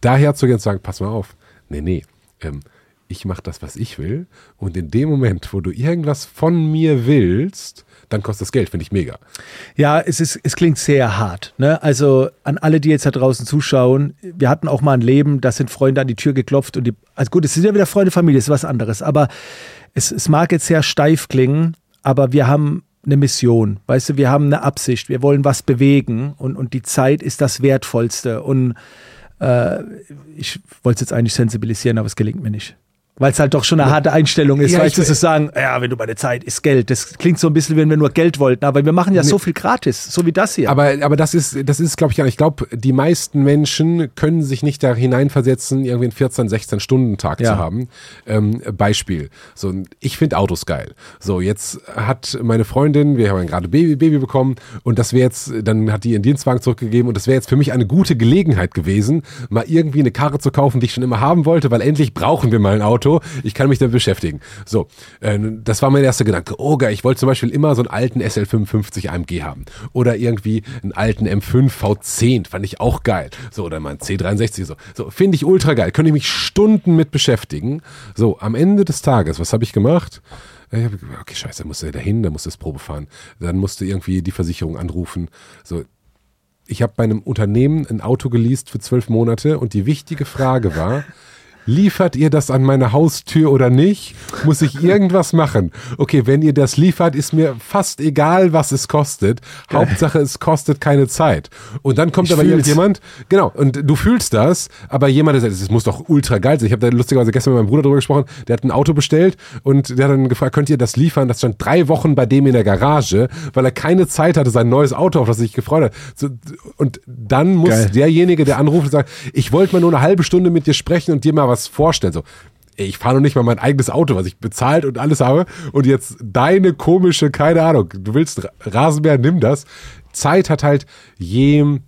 daher zu gehen und sagen, pass mal auf, nee, nee, ähm, ich mache das, was ich will. Und in dem Moment, wo du irgendwas von mir willst, dann kostet das Geld, finde ich mega. Ja, es, ist, es klingt sehr hart. Ne? Also an alle, die jetzt da draußen zuschauen, wir hatten auch mal ein Leben, da sind Freunde an die Tür geklopft und die, also gut, es sind ja wieder Freunde, Familie, ist was anderes, aber es, es mag jetzt sehr steif klingen, aber wir haben eine Mission, weißt du, wir haben eine Absicht, wir wollen was bewegen und, und die Zeit ist das Wertvollste und äh, ich wollte es jetzt eigentlich sensibilisieren, aber es gelingt mir nicht. Weil es halt doch schon eine harte Einstellung ist, ja, weißt du, zu sagen, ja, wenn du meine Zeit ist Geld. Das klingt so ein bisschen, wenn wir nur Geld wollten, aber wir machen ja nee. so viel gratis, so wie das hier. Aber, aber das ist, das ist, glaube ich, ich glaube, die meisten Menschen können sich nicht da hineinversetzen, irgendwie einen 14, 16 Stunden Tag ja. zu haben. Ähm, Beispiel. So, ich finde Autos geil. So, jetzt hat meine Freundin, wir haben gerade Baby, Baby bekommen und das wäre jetzt, dann hat die ihren Dienstwagen zurückgegeben und das wäre jetzt für mich eine gute Gelegenheit gewesen, mal irgendwie eine Karre zu kaufen, die ich schon immer haben wollte, weil endlich brauchen wir mal ein Auto Auto, ich kann mich damit beschäftigen. So, äh, das war mein erster Gedanke. Oh geil, ich wollte zum Beispiel immer so einen alten SL55 AMG haben. Oder irgendwie einen alten M5 V10, fand ich auch geil. So, oder mal ein C63, so. So, finde ich ultra geil. Könnte ich mich Stunden mit beschäftigen. So, am Ende des Tages, was habe ich gemacht? okay, scheiße, da musste er dahin, da musste das Probe fahren. Dann musste irgendwie die Versicherung anrufen. So, ich habe bei einem Unternehmen ein Auto geleast für zwölf Monate und die wichtige Frage war, liefert ihr das an meine Haustür oder nicht? Muss ich irgendwas machen? Okay, wenn ihr das liefert, ist mir fast egal, was es kostet. Geil. Hauptsache, es kostet keine Zeit. Und dann kommt ich aber fühl's. jemand, genau, und du fühlst das, aber jemand, der sagt, das muss doch ultra geil sein. Ich habe da lustigerweise gestern mit meinem Bruder drüber gesprochen, der hat ein Auto bestellt und der hat dann gefragt, könnt ihr das liefern? Das stand drei Wochen bei dem in der Garage, weil er keine Zeit hatte, sein neues Auto, auf das er sich gefreut hat. So, und dann muss geil. derjenige, der anruft und sagt, ich wollte mal nur eine halbe Stunde mit dir sprechen und dir mal was vorstellen. So, ich fahre noch nicht mal mein eigenes Auto, was ich bezahlt und alles habe. Und jetzt deine komische, keine Ahnung, du willst Rasenmäher, nimm das. Zeit hat halt je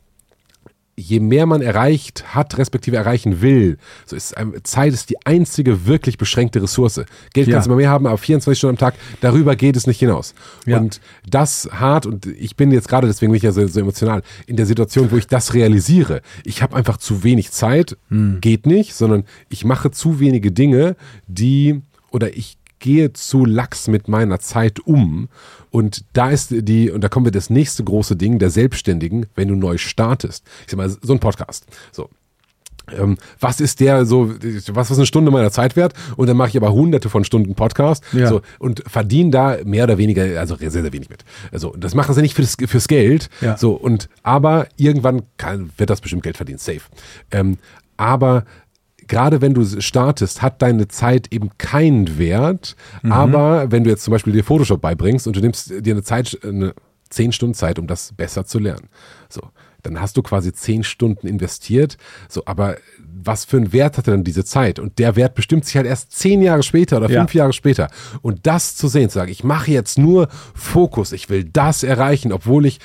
je mehr man erreicht hat, respektive erreichen will, so ist Zeit ist die einzige wirklich beschränkte Ressource. Geld ja. kannst du immer mehr haben, aber 24 Stunden am Tag, darüber geht es nicht hinaus. Ja. Und das hart, und ich bin jetzt gerade, deswegen bin ich ja so, so emotional, in der Situation, wo ich das realisiere. Ich habe einfach zu wenig Zeit, hm. geht nicht, sondern ich mache zu wenige Dinge, die, oder ich gehe zu lax mit meiner Zeit um. Und da ist die, und da kommen wir das nächste große Ding der Selbstständigen, wenn du neu startest. Ich sag mal, so ein Podcast. So. Ähm, was ist der so, was ist eine Stunde meiner Zeit wert? Und dann mache ich aber hunderte von Stunden Podcast ja. so, und verdiene da mehr oder weniger, also sehr, sehr wenig mit. Also das machen sie nicht fürs, fürs Geld. Ja. So, und aber irgendwann kann, wird das bestimmt Geld verdienen, safe. Ähm, aber gerade wenn du startest, hat deine Zeit eben keinen Wert. Mhm. Aber wenn du jetzt zum Beispiel dir Photoshop beibringst und du nimmst dir eine Zeit, eine zehn Stunden Zeit, um das besser zu lernen. So, dann hast du quasi zehn Stunden investiert. So, aber was für einen Wert hatte dann diese Zeit? Und der Wert bestimmt sich halt erst zehn Jahre später oder fünf ja. Jahre später. Und das zu sehen, zu sagen, ich mache jetzt nur Fokus, ich will das erreichen, obwohl ich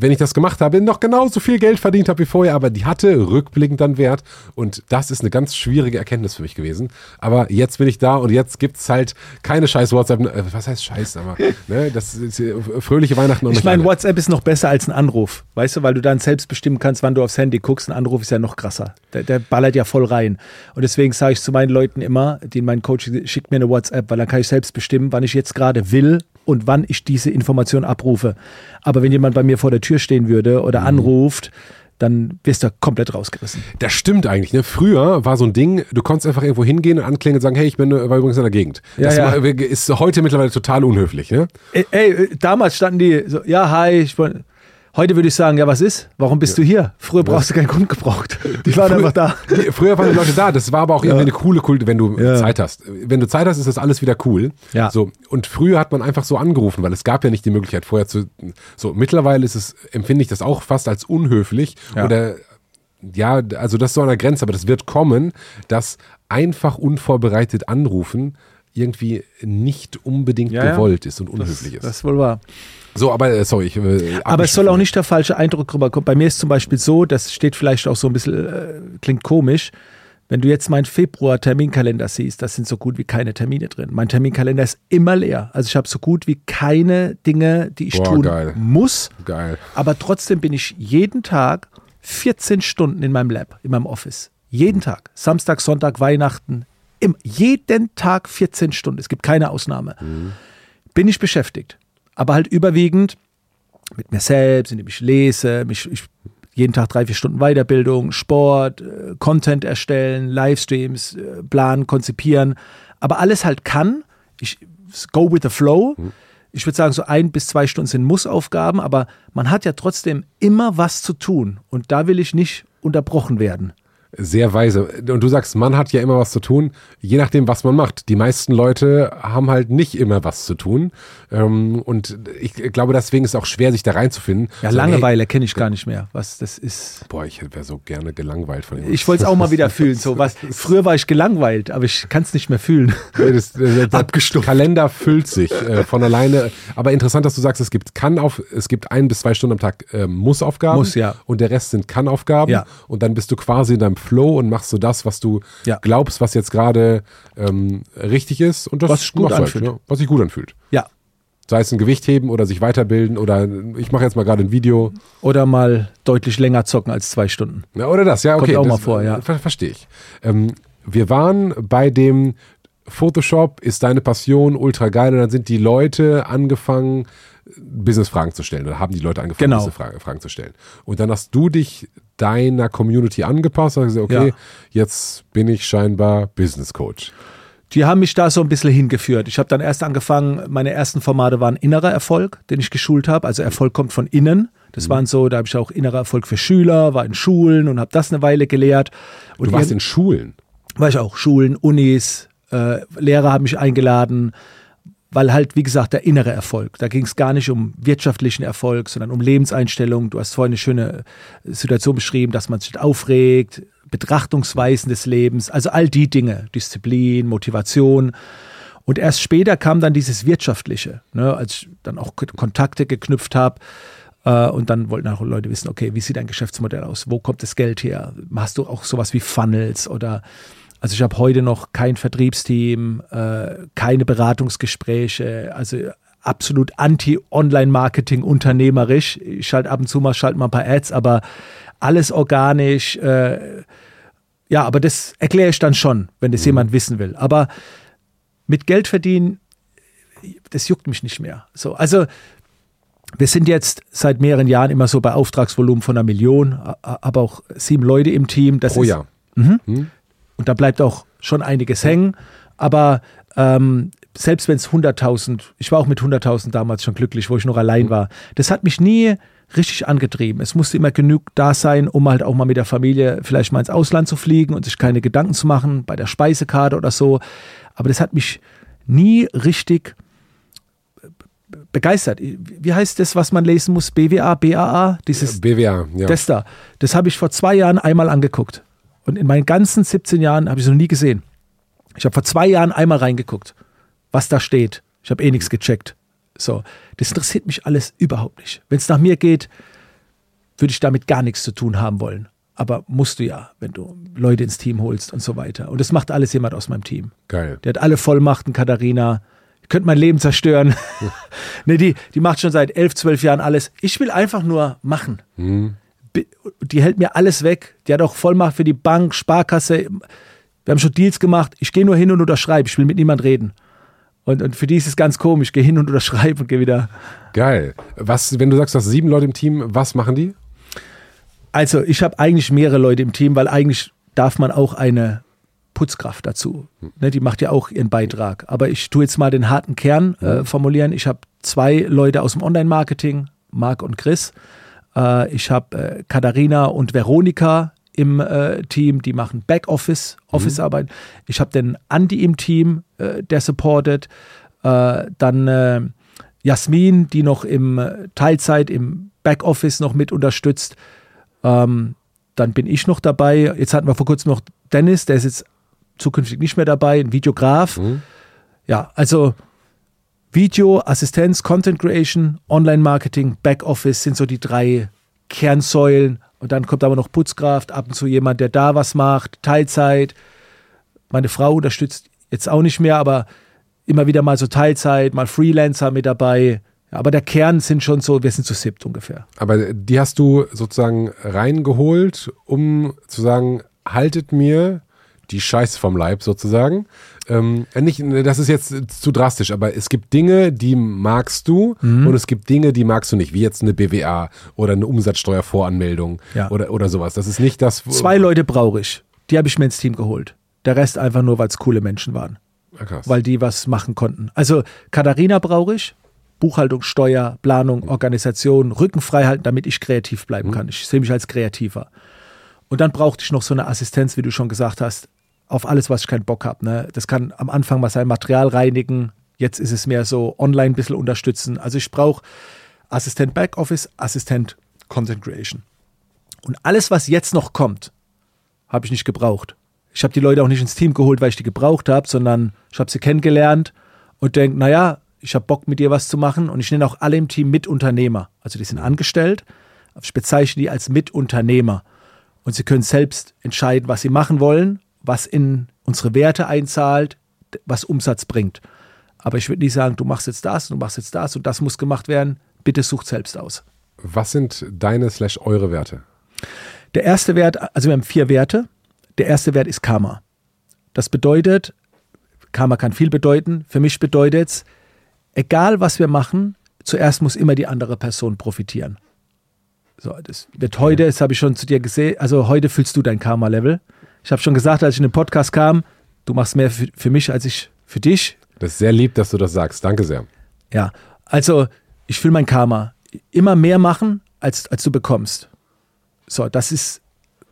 wenn ich das gemacht habe, noch genauso viel Geld verdient habe wie vorher, aber die hatte rückblickend dann Wert. Und das ist eine ganz schwierige Erkenntnis für mich gewesen. Aber jetzt bin ich da und jetzt gibt es halt keine scheiß WhatsApp. Äh, was heißt scheiß? Aber ne, das ist fröhliche Weihnachten und Ich meine, WhatsApp ist noch besser als ein Anruf. Weißt du, weil du dann selbst bestimmen kannst, wann du aufs Handy guckst. Ein Anruf ist ja noch krasser. Der, der ballert ja voll rein. Und deswegen sage ich zu meinen Leuten immer, die in meinen Coaching, schickt mir eine WhatsApp, weil dann kann ich selbst bestimmen, wann ich jetzt gerade will und wann ich diese Information abrufe. Aber wenn jemand bei mir vor der Tür stehen würde oder mhm. anruft, dann wirst du komplett rausgerissen. Das stimmt eigentlich. Ne? Früher war so ein Ding, du konntest einfach irgendwo hingehen und anklingen und sagen, hey, ich bin war übrigens in der Gegend. Das ja, ja. ist heute mittlerweile total unhöflich. Ne? Ey, ey, damals standen die so, ja, hi, ich bin Heute würde ich sagen, ja, was ist? Warum bist ja. du hier? Früher brauchst du keinen Grund gebraucht. Die waren einfach da. Die, früher waren die Leute da. Das war aber auch irgendwie eine coole Kult, wenn du ja. Zeit hast. Wenn du Zeit hast, ist das alles wieder cool. Ja. So. Und früher hat man einfach so angerufen, weil es gab ja nicht die Möglichkeit vorher zu, so. Mittlerweile ist es, empfinde ich das auch fast als unhöflich oder, ja, also das ist so an der Grenze, aber das wird kommen, dass einfach unvorbereitet anrufen irgendwie nicht unbedingt gewollt ist und unhöflich das, ist. Das ist wohl wahr. So, aber äh, sorry. Ich, äh, aber es soll auch nicht der falsche Eindruck rüberkommen. Bei mir ist zum Beispiel so, das steht vielleicht auch so ein bisschen, äh, klingt komisch. Wenn du jetzt meinen Februar-Terminkalender siehst, da sind so gut wie keine Termine drin. Mein Terminkalender ist immer leer. Also ich habe so gut wie keine Dinge, die ich Boah, tun geil. muss. Geil. Aber trotzdem bin ich jeden Tag 14 Stunden in meinem Lab, in meinem Office. Jeden Tag. Samstag, Sonntag, Weihnachten. Im, jeden Tag 14 Stunden. Es gibt keine Ausnahme. Mhm. Bin ich beschäftigt aber halt überwiegend mit mir selbst, indem ich lese, mich, ich, jeden Tag drei, vier Stunden Weiterbildung, Sport, äh, Content erstellen, Livestreams, äh, planen, konzipieren, aber alles halt kann. Ich go with the flow. Mhm. Ich würde sagen, so ein bis zwei Stunden sind Mussaufgaben, aber man hat ja trotzdem immer was zu tun und da will ich nicht unterbrochen werden. Sehr weise. Und du sagst, man hat ja immer was zu tun, je nachdem, was man macht. Die meisten Leute haben halt nicht immer was zu tun. Ähm, und ich glaube, deswegen ist es auch schwer, sich da reinzufinden. Ja, Langeweile kenne ich gar nicht mehr, was das ist. Boah, ich wäre so gerne gelangweilt von ihm. Ich wollte es auch mal wieder fühlen. So was. Früher war ich gelangweilt, aber ich kann es nicht mehr fühlen. Das, das, das Kalender füllt sich äh, von alleine. Aber interessant, dass du sagst, es gibt kann auf, es gibt ein bis zwei Stunden am Tag äh, Mussaufgaben. Muss, ja. Und der Rest sind Kann-Aufgaben. Ja. Und dann bist du quasi in deinem Flow und machst so das, was du ja. glaubst, was jetzt gerade ähm, richtig ist und das was gut halt, anfühlt. Halt, ja, was sich gut anfühlt. Ja. Sei es ein Gewicht heben oder sich weiterbilden oder ich mache jetzt mal gerade ein Video. Oder mal deutlich länger zocken als zwei Stunden. Ja, oder das, ja, okay. Kommt auch das, mal vor, ja. Ver Verstehe ich. Ähm, wir waren bei dem Photoshop ist deine Passion ultra geil und dann sind die Leute angefangen, Business-Fragen zu stellen oder haben die Leute angefangen, genau. Business-Fragen zu stellen. Und dann hast du dich deiner Community angepasst gesagt, okay, ja. jetzt bin ich scheinbar Business Coach. Die haben mich da so ein bisschen hingeführt. Ich habe dann erst angefangen, meine ersten Formate waren innerer Erfolg, den ich geschult habe. Also Erfolg kommt von innen. Das mhm. waren so, da habe ich auch innerer Erfolg für Schüler, war in Schulen und habe das eine Weile gelehrt. Und du warst in Schulen? War ich auch. Schulen, Unis, äh, Lehrer haben mich eingeladen weil halt, wie gesagt, der innere Erfolg. Da ging es gar nicht um wirtschaftlichen Erfolg, sondern um Lebenseinstellung. Du hast vorhin eine schöne Situation beschrieben, dass man sich aufregt, Betrachtungsweisen des Lebens, also all die Dinge, Disziplin, Motivation. Und erst später kam dann dieses Wirtschaftliche, ne, als ich dann auch Kontakte geknüpft habe. Äh, und dann wollten auch Leute wissen, okay, wie sieht dein Geschäftsmodell aus? Wo kommt das Geld her? Hast du auch sowas wie Funnels oder also ich habe heute noch kein Vertriebsteam, äh, keine Beratungsgespräche, also absolut anti-Online-Marketing unternehmerisch. Ich schalte ab und zu mal, schalte mal ein paar Ads, aber alles organisch. Äh, ja, aber das erkläre ich dann schon, wenn das mhm. jemand wissen will. Aber mit Geld verdienen, das juckt mich nicht mehr. So, also wir sind jetzt seit mehreren Jahren immer so bei Auftragsvolumen von einer Million, aber auch sieben Leute im Team. Das Pro ist, Jahr. Mhm. Mhm. Und da bleibt auch schon einiges hängen. Aber ähm, selbst wenn es 100.000, ich war auch mit 100.000 damals schon glücklich, wo ich noch allein mhm. war, das hat mich nie richtig angetrieben. Es musste immer genug da sein, um halt auch mal mit der Familie vielleicht mal ins Ausland zu fliegen und sich keine Gedanken zu machen bei der Speisekarte oder so. Aber das hat mich nie richtig begeistert. Wie heißt das, was man lesen muss? BWA, BAA? Dieses, BWA, ja. Das da. Das habe ich vor zwei Jahren einmal angeguckt. Und in meinen ganzen 17 Jahren habe ich es noch nie gesehen. Ich habe vor zwei Jahren einmal reingeguckt, was da steht. Ich habe eh nichts gecheckt. So, das interessiert mich alles überhaupt nicht. Wenn es nach mir geht, würde ich damit gar nichts zu tun haben wollen. Aber musst du ja, wenn du Leute ins Team holst und so weiter. Und das macht alles jemand aus meinem Team. Geil. Der hat alle Vollmachten, Katharina. Ich könnte mein Leben zerstören. nee, die, die macht schon seit elf, zwölf Jahren alles. Ich will einfach nur machen. Mhm. Die hält mir alles weg. Die hat auch Vollmacht für die Bank, Sparkasse. Wir haben schon Deals gemacht. Ich gehe nur hin und unterschreibe. Ich will mit niemand reden. Und, und für die ist es ganz komisch. Ich gehe hin und unterschreibe und gehe wieder. Geil. Was, wenn du sagst, du hast sieben Leute im Team, was machen die? Also, ich habe eigentlich mehrere Leute im Team, weil eigentlich darf man auch eine Putzkraft dazu. Ne, die macht ja auch ihren Beitrag. Aber ich tue jetzt mal den harten Kern äh, formulieren. Ich habe zwei Leute aus dem Online-Marketing, Marc und Chris. Äh, ich habe äh, Katharina und Veronika im äh, Team, die machen Backoffice, Office-Arbeit. Ich habe den Andi im Team, äh, der supportet. Äh, dann äh, Jasmin, die noch im äh, Teilzeit im Backoffice noch mit unterstützt. Ähm, dann bin ich noch dabei. Jetzt hatten wir vor kurzem noch Dennis, der ist jetzt zukünftig nicht mehr dabei, ein Videograf. Mhm. Ja, also Video, Assistenz, Content Creation, Online-Marketing, Backoffice sind so die drei Kernsäulen. Und dann kommt aber noch Putzkraft, ab und zu jemand, der da was macht, Teilzeit. Meine Frau unterstützt jetzt auch nicht mehr, aber immer wieder mal so Teilzeit, mal Freelancer mit dabei. Aber der Kern sind schon so, wir sind zu siebt ungefähr. Aber die hast du sozusagen reingeholt, um zu sagen, haltet mir die Scheiße vom Leib sozusagen. Ähm, nicht, das ist jetzt zu drastisch, aber es gibt Dinge, die magst du Mhm. und es gibt Dinge, die magst du nicht, wie jetzt eine BWA oder eine Umsatzsteuervoranmeldung Ja. oder, oder sowas. Das ist nicht das. Zwei Leute brauche ich. Die habe ich mir ins Team geholt. Der Rest einfach nur, weil es coole Menschen waren. Ah, krass. weil die was machen konnten. Also Katharina brauche ich, Buchhaltung, Steuer, Planung, Organisation, Rücken frei halten, damit ich kreativ bleiben kann. Ich sehe mich als Kreativer. Und dann brauchte ich noch so eine Assistenz, wie du schon gesagt hast, auf alles, was ich keinen Bock habe. Ne? Das kann am Anfang mal sein Material reinigen, jetzt ist es mehr so online ein bisschen unterstützen. Also ich brauche Assistent Backoffice, Assistent Content Creation. Und alles, was jetzt noch kommt, habe ich nicht gebraucht. Ich habe die Leute auch nicht ins Team geholt, weil ich die gebraucht habe, sondern ich habe sie kennengelernt und denke, naja, ich habe Bock mit dir was zu machen und ich nenne auch alle im Team Mitunternehmer. Also die sind angestellt, ich bezeichne die als Mitunternehmer. Und sie können selbst entscheiden, was sie machen wollen, was in unsere Werte einzahlt, was Umsatz bringt. Aber ich würde nicht sagen, du machst jetzt das, du machst jetzt das und das muss gemacht werden. Bitte sucht selbst aus. Was sind deine slash eure Werte? Der erste Wert, also wir haben vier Werte. Der erste Wert ist Karma. Das bedeutet, Karma kann viel bedeuten. Für mich bedeutet es, egal was wir machen, zuerst muss immer die andere Person profitieren. So, das wird heute, das habe ich schon zu dir gesehen, also heute fühlst du dein Karma-Level. Ich habe schon gesagt, als ich in den Podcast kam, du machst mehr für, für mich als ich für dich. Das ist sehr lieb, dass du das sagst. Danke sehr. Ja, also ich fühle mein Karma. Immer mehr machen, als, als du bekommst. So, das ist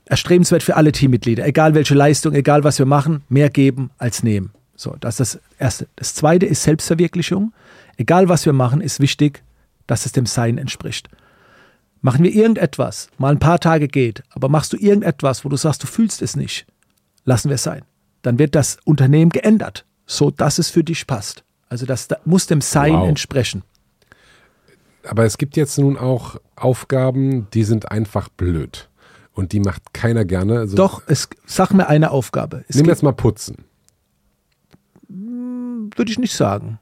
erstrebenswert für alle Teammitglieder. Egal welche Leistung, egal was wir machen, mehr geben als nehmen. So, das ist das Erste. Das Zweite ist Selbstverwirklichung. Egal was wir machen, ist wichtig, dass es dem Sein entspricht. Machen wir irgendetwas, mal ein paar Tage geht, aber machst du irgendetwas, wo du sagst, du fühlst es nicht, lassen wir es sein. Dann wird das Unternehmen geändert, so dass es für dich passt. Also das da- muss dem Sein Wow. entsprechen. Aber es gibt jetzt nun auch Aufgaben, die sind einfach blöd. Und die macht keiner gerne. Also, Doch, es, sag mir eine Aufgabe. Es Nimm jetzt mal Putzen. würde ich nicht sagen.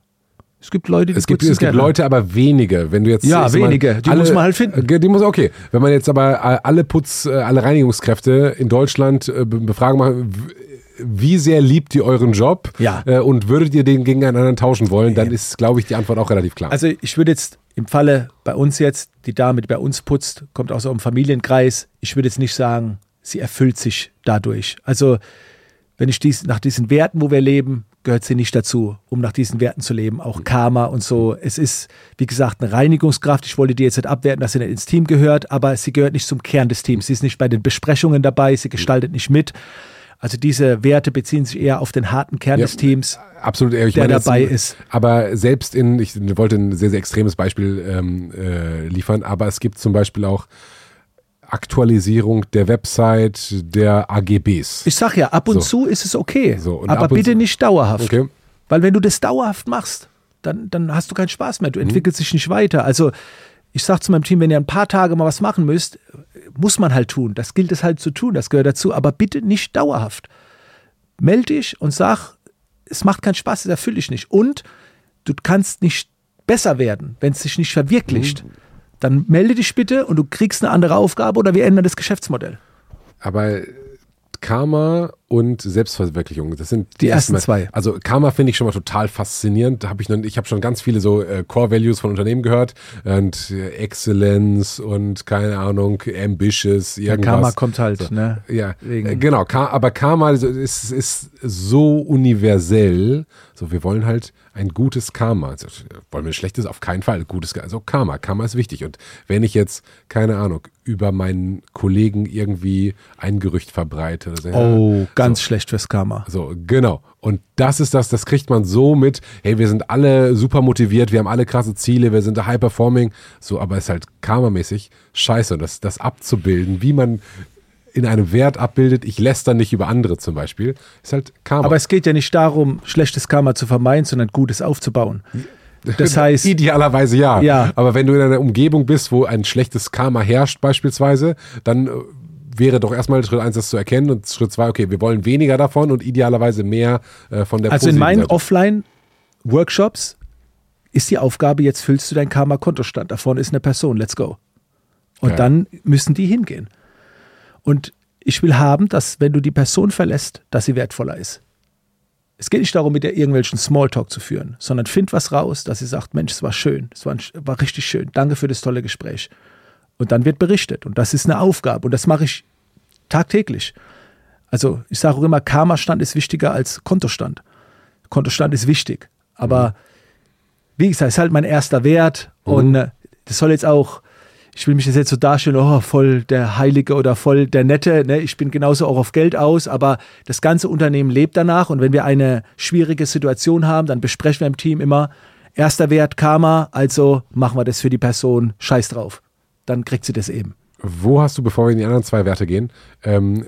Es gibt Leute, die Es gibt, es gibt. Leute, aber wenige. Wenn du jetzt Ja, mal, wenige. Die muss man halt finden. Die muss okay. Wenn man jetzt aber alle Putz, äh, alle Reinigungskräfte in Deutschland äh, be- befragen machen, w- wie sehr liebt ihr euren Job Ja. äh, und würdet ihr den gegen einen anderen tauschen wollen, dann ist, glaube ich, die Antwort auch relativ klar. Also ich würde jetzt im Falle bei uns jetzt, die Dame, die bei uns putzt, kommt aus einem Familienkreis. Ich würde jetzt nicht sagen, sie erfüllt sich dadurch. Also wenn ich dies, nach diesen Werten, wo wir leben, gehört sie nicht dazu, um nach diesen Werten zu leben. Auch Karma und so. Es ist, wie gesagt, eine Reinigungskraft. Ich wollte die jetzt nicht abwerten, dass sie nicht ins Team gehört, aber sie gehört nicht zum Kern des Teams. Sie ist nicht bei den Besprechungen dabei, sie gestaltet nicht mit. Also diese Werte beziehen sich eher auf den harten Kern Ja, des Teams. Absolut, ich der meine, dabei ist. Aber selbst in, ich wollte ein sehr, sehr extremes Beispiel ähm, äh, liefern, aber es gibt zum Beispiel auch Aktualisierung der Website der AGBs. Ich sag ja, ab und So. zu ist es okay, So, aber bitte zu- nicht dauerhaft. Okay. Weil wenn du das dauerhaft machst, dann, dann hast du keinen Spaß mehr. Du entwickelst dich nicht weiter. Also ich sage zu meinem Team, wenn ihr ein paar Tage mal was machen müsst, muss man halt tun. Das gilt es halt zu tun, das gehört dazu. Aber bitte nicht dauerhaft. Meld dich und sag, es macht keinen Spaß, das erfülle ich nicht. Und du kannst nicht besser werden, wenn es sich nicht verwirklicht. Dann melde dich bitte und du kriegst eine andere Aufgabe oder wir ändern das Geschäftsmodell. Aber Karma und Selbstverwirklichung, das sind Die ersten Mal- zwei. Also Karma finde ich schon mal total faszinierend. Da habe ich noch, ich habe schon ganz viele so äh, Core Values von Unternehmen gehört und äh, Excellence und keine Ahnung, ambitious, irgendwas. Karma kommt halt, ne? Ja, Wegen- äh, genau. Ka aber Karma ist, ist, so universell. So, wir wollen halt ein gutes Karma. Also, wollen wir ein schlechtes? Auf keinen Fall. Gutes, also Karma. Karma ist wichtig. Und wenn ich jetzt, keine Ahnung, über meinen Kollegen irgendwie ein Gerücht verbreite. Oder so, ja, Ganz schlecht fürs Karma. so, genau. Und das ist das, das kriegt man so mit, hey, wir sind alle super motiviert, wir haben alle krasse Ziele, wir sind high performing, so, aber es ist halt karmamäßig scheiße. Und das, das abzubilden, wie man in einem Wert abbildet, ich läster nicht über andere zum Beispiel, ist halt Karma. Aber es geht ja nicht darum, schlechtes Karma zu vermeiden, sondern Gutes aufzubauen. Das heißt, Idealerweise ja. Ja. Aber wenn du in einer Umgebung bist, wo ein schlechtes Karma herrscht beispielsweise, dann äh, wäre doch erstmal Schritt eins, das zu erkennen und Schritt zwei, okay, wir wollen weniger davon und idealerweise mehr äh, von der also in meinen. Offline-Workshops ist die Aufgabe, jetzt füllst du deinen Karma-Kontostand. Da vorne ist eine Person, let's go. Und Ja. dann müssen die hingehen. Und ich will haben, dass, wenn du die Person verlässt, dass sie wertvoller ist. Es geht nicht darum, mit der irgendwelchen Smalltalk zu führen, sondern find was raus, dass sie sagt, Mensch, es war schön, es war, war richtig schön, danke für das tolle Gespräch. Und dann wird berichtet. Und das ist eine Aufgabe. Und das mache ich tagtäglich. Also ich sage auch immer, Karma-Stand ist wichtiger als Kontostand. Kontostand ist wichtig. Aber wie gesagt, ist halt mein erster Wert. Und äh, das soll jetzt auch, ich will mich jetzt so darstellen, oh, voll der Heilige oder voll der Nette. Ne? Ich bin genauso auch auf Geld aus, aber das ganze Unternehmen lebt danach. Und wenn wir eine schwierige Situation haben, dann besprechen wir im Team immer, erster Wert Karma, also machen wir das für die Person, scheiß drauf. Dann kriegt sie das eben. Wo hast du, bevor wir in die anderen zwei Werte gehen, ähm,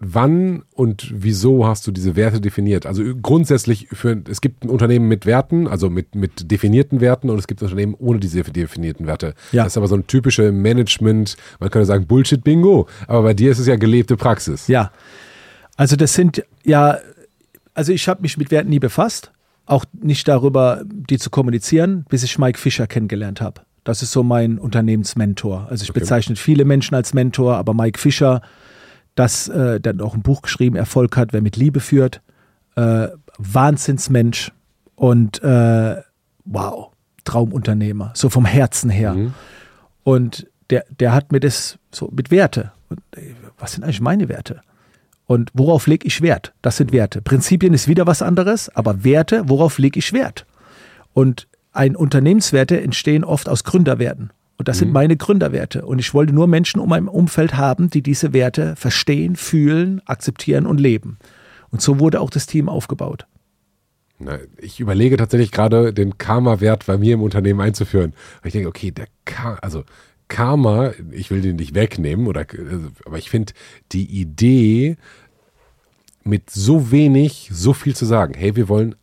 wann und wieso hast du diese Werte definiert? Also grundsätzlich, für, es gibt ein Unternehmen mit Werten, also mit, mit definierten Werten und es gibt Unternehmen ohne diese definierten Werte. Ja. Das ist aber so ein typische Management, man könnte sagen Bullshit-Bingo, aber bei dir ist es ja gelebte Praxis. Ja. Also das sind ja, also ich habe mich mit Werten nie befasst, auch nicht darüber, die zu kommunizieren, bis ich Mike Fischer kennengelernt habe. Das ist so mein Unternehmensmentor. Also ich Okay. bezeichne viele Menschen als Mentor, aber Mike Fischer, das, äh, der hat auch ein Buch geschrieben, Erfolg hat, wer mit Liebe führt. Äh, Wahnsinnsmensch und äh, wow, Traumunternehmer, so vom Herzen her. Und der, der hat mir das so mit Werte. Und, ey, was sind eigentlich meine Werte? Und worauf lege ich Wert? Das sind Werte. Prinzipien ist wieder was anderes, aber Werte, worauf lege ich Wert? Und ein Unternehmenswerte entstehen oft aus Gründerwerten. Und das sind meine Gründerwerte. Und ich wollte nur Menschen um mein Umfeld haben, die diese Werte verstehen, fühlen, akzeptieren und leben. Und so wurde auch das Team aufgebaut. Na, ich überlege tatsächlich gerade, den Karma-Wert bei mir im Unternehmen einzuführen. Weil ich denke, okay, der Ka also Karma, ich will den nicht wegnehmen, oder, also, aber ich finde die Idee, mit so wenig so viel zu sagen. Hey, wir wollen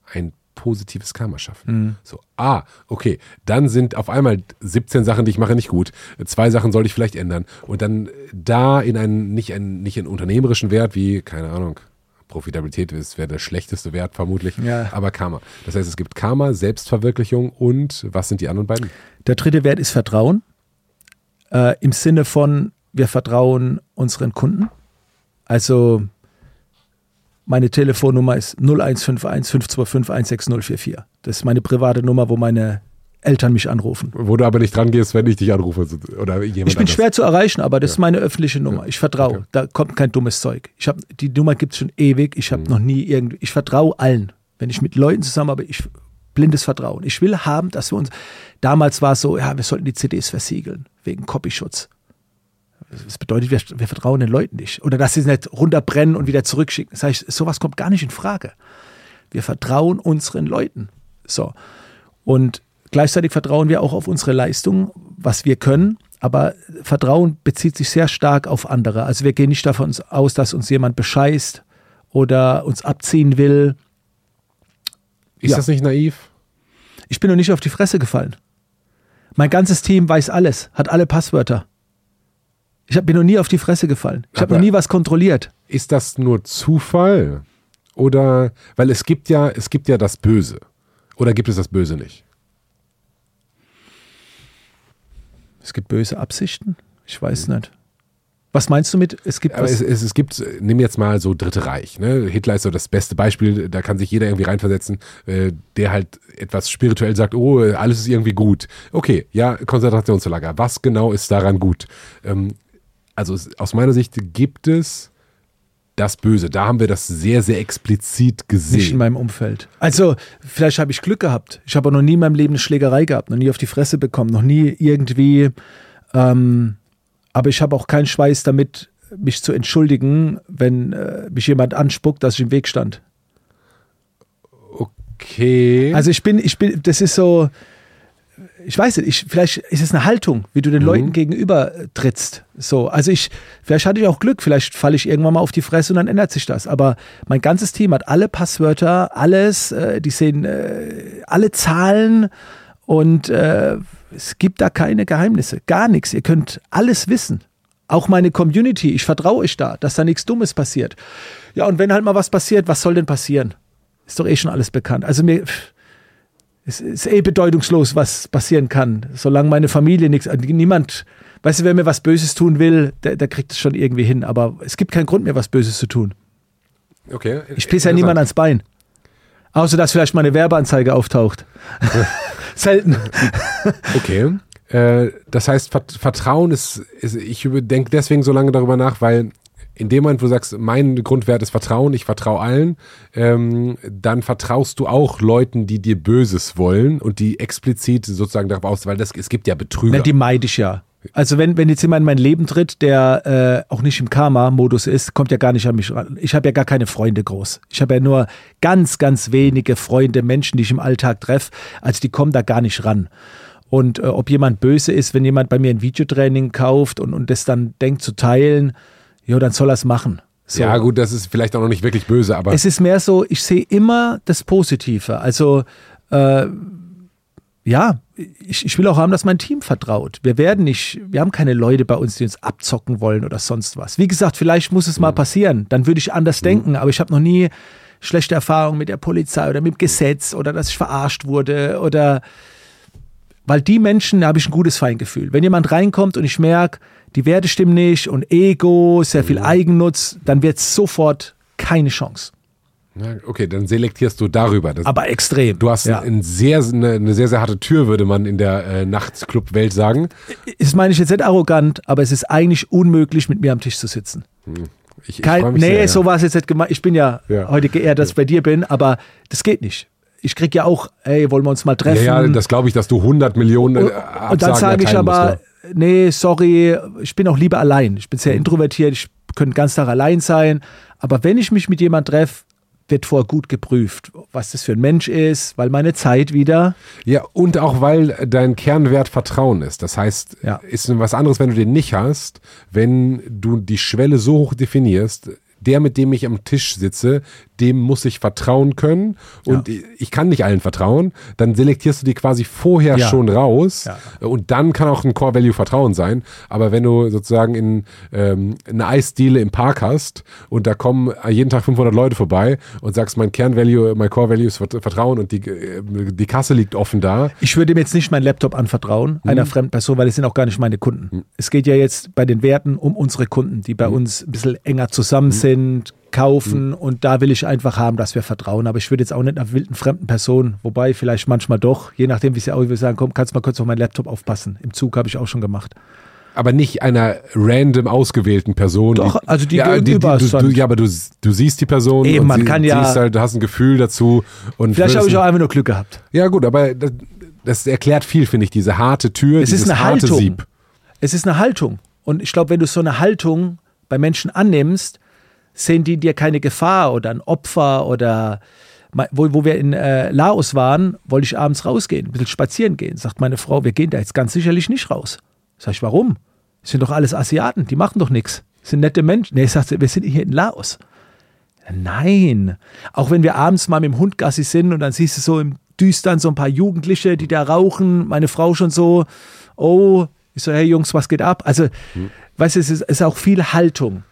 positives Karma schaffen. So, ah, okay, dann sind auf einmal 17 Sachen, die ich mache, nicht gut. Zwei Sachen sollte ich vielleicht ändern. Und dann da in einen, nicht einen, nicht einen unternehmerischen Wert wie, keine Ahnung, Profitabilität ist, wäre der schlechteste Wert vermutlich, Ja. aber Karma. Das heißt, es gibt Karma, Selbstverwirklichung und was sind die anderen beiden? Der dritte Wert ist Vertrauen. Äh, Im Sinne von, wir vertrauen unseren Kunden. Also meine Telefonnummer ist 0151 525 16044. Das ist meine private Nummer, wo meine Eltern mich anrufen. Wo du aber nicht dran gehst, wenn ich dich anrufe oder jemand Ich bin anders. schwer zu erreichen, aber das ist meine öffentliche Nummer. Ich vertraue. Okay. Da kommt kein dummes Zeug. Ich hab, die Nummer gibt es schon ewig. Ich habe noch nie irgendwie. Ich vertraue allen. Wenn ich mit Leuten zusammen habe, ich blindes Vertrauen. Ich will haben, dass wir uns. Damals war es so, ja, wir sollten die CDs versiegeln wegen Copyschutz. Das bedeutet, wir, wir vertrauen den Leuten nicht. Oder dass sie es nicht runterbrennen und wieder zurückschicken. Das heißt, sowas kommt gar nicht in Frage. Wir vertrauen unseren Leuten. So. Und gleichzeitig vertrauen wir auch auf unsere Leistung, was wir können. Aber Vertrauen bezieht sich sehr stark auf andere. Also wir gehen nicht davon aus, dass uns jemand bescheißt oder uns abziehen will. Ist Ja. das nicht naiv? Ich bin noch nicht auf die Fresse gefallen. Mein ganzes Team weiß alles, hat alle Passwörter. Ich hab- bin noch nie auf die Fresse gefallen. Ich habe noch nie was kontrolliert. Ist das nur Zufall? Oder, weil es gibt ja, es gibt ja das Böse. Oder gibt es das Böse nicht? Es gibt böse Absichten? Ich weiß nicht. Was meinst du mit, es gibt Aber es, es, es gibt, nimm jetzt mal so Dritte Reich. Ne? Hitler ist so das beste Beispiel, da kann sich jeder irgendwie reinversetzen, äh, der halt etwas spirituell sagt, oh, alles ist irgendwie gut. Okay, ja, Konzentrationslager. Was genau ist daran gut? Ähm, also es, aus meiner Sicht gibt es das Böse. Da haben wir das sehr, sehr explizit nicht in gesehen. meinem Umfeld. Also, vielleicht habe ich Glück gehabt. Ich habe noch nie in meinem Leben eine Schlägerei gehabt, noch nie auf die Fresse bekommen, noch nie irgendwie. Ähm, aber ich habe auch keinen Schweiß damit, mich zu entschuldigen, wenn äh, mich jemand anspuckt, dass ich im Weg stand. Okay. Also ich bin, ich bin, das ist so, ich weiß nicht, ich, vielleicht ist es eine Haltung, wie du den Leuten gegenüber äh, trittst. So, also ich, vielleicht hatte ich auch Glück, vielleicht falle ich irgendwann mal auf die Fresse und dann ändert sich das. Aber mein ganzes Team hat alle Passwörter, alles, äh, die sehen äh, alle Zahlen und äh, es gibt da keine Geheimnisse, gar nichts. Ihr könnt alles wissen. Auch meine Community, ich vertraue euch da, dass da nichts Dummes passiert. Ja, und wenn halt mal was passiert, was soll denn passieren? Ist doch eh schon alles bekannt. Also mir, pff, es ist eh bedeutungslos, was passieren kann. Solange meine Familie nichts, äh, niemand, weißt du, wer mir was Böses tun will, der, der kriegt es schon irgendwie hin. Aber es gibt keinen Grund, mir was Böses zu tun. okay. Ich pisse ja niemand ans Bein. Außer, dass vielleicht meine Werbeanzeige auftaucht. Selten. Okay. Äh, das heißt, Vert Vertrauen ist, ist ich denke deswegen so lange darüber nach, weil in dem Moment, wo du sagst, mein Grundwert ist Vertrauen, ich vertraue allen, ähm, dann vertraust du auch Leuten, die dir Böses wollen und die explizit sozusagen darauf aus, weil das, es gibt ja Betrüger. Na, die meide ich ja. Also wenn, wenn jetzt jemand in mein Leben tritt, der äh, auch nicht im Karma-Modus ist, kommt ja gar nicht an mich ran. Ich habe ja gar keine Freunde groß. Ich habe ja nur ganz, ganz wenige Freunde, Menschen, die ich im Alltag treffe. Also die kommen da gar nicht ran. Und äh, ob jemand böse ist, wenn jemand bei mir ein Videotraining kauft und, und das dann denkt zu teilen, ja, dann soll er es machen. So. Ja, gut, das ist vielleicht auch noch nicht wirklich böse, aber Es ist mehr so, ich sehe immer das Positive. Also äh, ja, ich, ich will auch haben, dass mein Team vertraut. Wir werden nicht, wir haben keine Leute bei uns, die uns abzocken wollen oder sonst was. Wie gesagt, vielleicht muss es mal passieren, dann würde ich anders denken, aber ich habe noch nie schlechte Erfahrungen mit der Polizei oder mit dem Gesetz oder dass ich verarscht wurde oder weil die Menschen, da habe ich ein gutes Feingefühl. Wenn jemand reinkommt und ich merke, die Werte stimmen nicht und Ego, sehr viel Eigennutz, dann wird es sofort keine Chance. Okay, dann selektierst du darüber. Das, Aber extrem. du hast ja. ein sehr, eine, eine sehr, sehr harte Tür, würde man in der äh, Nachtclub-Welt sagen. Das meine ich jetzt nicht arrogant, aber es ist eigentlich unmöglich, mit mir am Tisch zu sitzen. Ich, ich Kein, nee, sehr, ja. so war es jetzt nicht gemeint. Ich bin ja, Ja. heute geehrt, dass ich bei dir bin, aber das geht nicht. Ich krieg ja auch, ey, wollen wir uns mal treffen? Ja, ja, das glaube ich, dass du 100 Millionen äh, und, Absagen und dann sage ich erteilen musst, aber, ne? Nee, sorry, ich bin auch lieber allein. Ich bin sehr introvertiert, ich könnte den ganzen Tag allein sein. Aber wenn ich mich mit jemand treffe, wird vorher gut geprüft, was das für ein Mensch ist, weil meine Zeit wieder. Ja, und auch weil dein Kernwert Vertrauen ist. Das heißt, Ja. ist was anderes, wenn du den nicht hast, wenn du die Schwelle so hoch definierst, der, mit dem ich am Tisch sitze, dem muss ich vertrauen können und ich kann nicht allen vertrauen, dann selektierst du die quasi vorher Ja. schon raus Ja. und dann kann auch ein Core Value Vertrauen sein. Aber wenn du sozusagen in ähm, eine Eisdiele im Park hast und da kommen jeden Tag 500 Leute vorbei und sagst, mein Kern Value, mein Core Value ist Vert- Vertrauen und die, äh, die Kasse liegt offen da, Ich würde ihm jetzt nicht meinen Laptop anvertrauen, Mhm. einer fremden Person, weil es sind auch gar nicht meine Kunden. Es geht ja jetzt bei den Werten um unsere Kunden, die bei uns ein bisschen enger zusammen sind, kaufen und da will ich einfach haben, dass wir vertrauen. Aber ich würde jetzt auch nicht einer wilden fremden Person, wobei vielleicht manchmal doch, je nachdem, wie sie auch will sagen, komm, kannst mal kurz auf meinen Laptop aufpassen. Im Zug habe ich auch schon gemacht. aber nicht einer random ausgewählten Person. Doch, also die ja, gegenüber du, du, stand. ja, aber du, du siehst die Person Eben, und man sie, kann ja- siehst halt, du hast ein Gefühl dazu. Und Vielleicht habe ich auch einfach nur Glück gehabt. Ja gut, aber das, das erklärt viel, finde ich, diese harte Tür, Es dieses ist eine harte Haltung. Sieb. Es ist eine Haltung. Und ich glaube, wenn du so eine Haltung bei Menschen annimmst, sehen die dir keine Gefahr oder ein Opfer oder wo, wo wir in äh, Laos waren, wollte ich abends rausgehen, ein bisschen spazieren gehen. Sagt meine Frau, wir gehen da jetzt ganz sicherlich nicht raus. Sag ich, warum? Das sind doch alles Asiaten, die machen doch nichts. Sind nette Menschen. Nee, sagt sie, wir sind hier in Laos. Nein. Auch wenn wir abends mal mit dem Hund Gassi sind und dann siehst du so im Düstern so ein paar Jugendliche, die da rauchen, meine Frau schon so, oh, ich so, hey Jungs, was geht ab? Also, hm. weißt du, es ist, ist auch viel Haltung.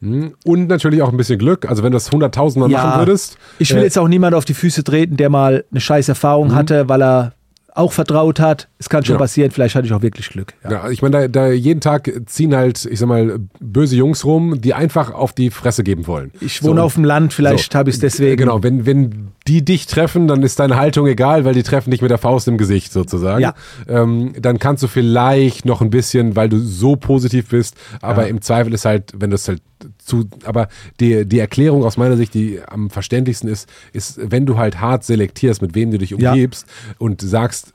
Hm. Und natürlich auch ein bisschen Glück. Also wenn du das hunderttausendmal ja, machen würdest. Ich will äh, jetzt auch niemand auf die Füße treten, der mal eine scheiß Erfahrung mhm. hatte, weil er auch vertraut hat. Es kann schon ja. passieren, vielleicht hatte ich auch wirklich Glück. Ja, ja ich meine, da, da, jeden Tag ziehen halt, ich sag mal, böse Jungs rum, die einfach auf die Fresse geben wollen. Ich wohne so. auf dem Land, vielleicht so. habe ich es deswegen. Genau, wenn, wenn die dich treffen, dann ist deine Haltung egal, weil die treffen dich mit der Faust im Gesicht sozusagen. Ja. Ähm, dann kannst du vielleicht noch ein bisschen, weil du so positiv bist, aber ja. im Zweifel ist halt, wenn du es halt zu, aber die, die Erklärung aus meiner Sicht, die am verständlichsten ist, ist, wenn du halt hart selektierst, mit wem du dich umgibst ja. und sagst,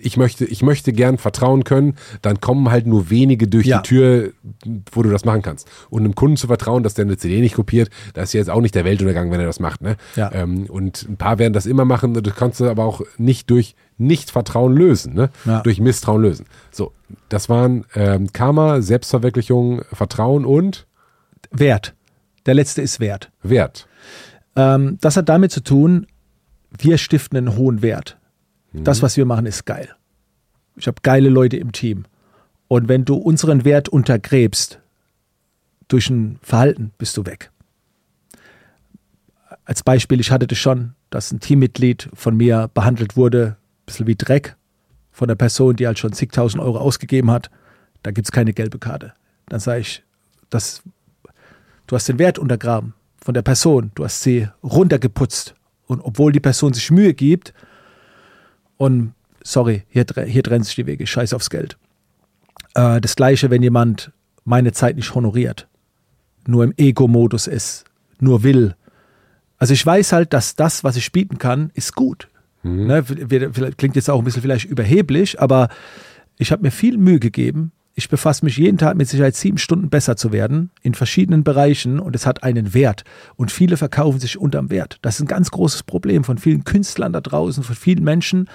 ich möchte, ich möchte gern vertrauen können, dann kommen halt nur wenige durch ja. die Tür, wo du das machen kannst. Und einem Kunden zu vertrauen, dass der eine CD nicht kopiert, da ist jetzt auch nicht der Weltuntergang, wenn er das macht. Ne? Ja. Ähm, und ein paar werden das immer machen, das kannst du aber auch nicht durch Nicht-Vertrauen lösen, ne? Ja. durch Misstrauen lösen. So, das waren ähm, Karma, Selbstverwirklichung, Vertrauen und Wert. Der letzte ist Wert. Wert. Ähm, das hat damit zu tun, wir stiften einen hohen Wert. Das, was wir machen, ist geil. Ich habe geile Leute im Team. Und wenn du unseren Wert untergräbst durch ein Verhalten, bist du weg. Als Beispiel, ich hatte das schon, dass ein Teammitglied von mir behandelt wurde, ein bisschen wie Dreck, von der Person, die halt schon zigtausend Euro ausgegeben hat. Da gibt es keine gelbe Karte. Dann sage ich, das Du hast den Wert untergraben von der Person. Du hast sie runtergeputzt. Und obwohl die Person sich Mühe gibt, und sorry, hier, hier trennen sich die Wege, scheiß aufs Geld. Äh, das gleiche, wenn jemand meine Zeit nicht honoriert, nur im Ego-Modus ist, nur will. Also ich weiß halt, dass das, was ich bieten kann, ist gut. Mhm. Ne, klingt jetzt auch ein bisschen vielleicht überheblich, aber ich habe mir viel Mühe gegeben, ich befasse mich jeden Tag mit Sicherheit sieben Stunden besser zu werden in verschiedenen Bereichen und es hat einen Wert. Und viele verkaufen sich unterm Wert. Das ist ein ganz großes Problem von vielen Künstlern da draußen, von vielen Menschen.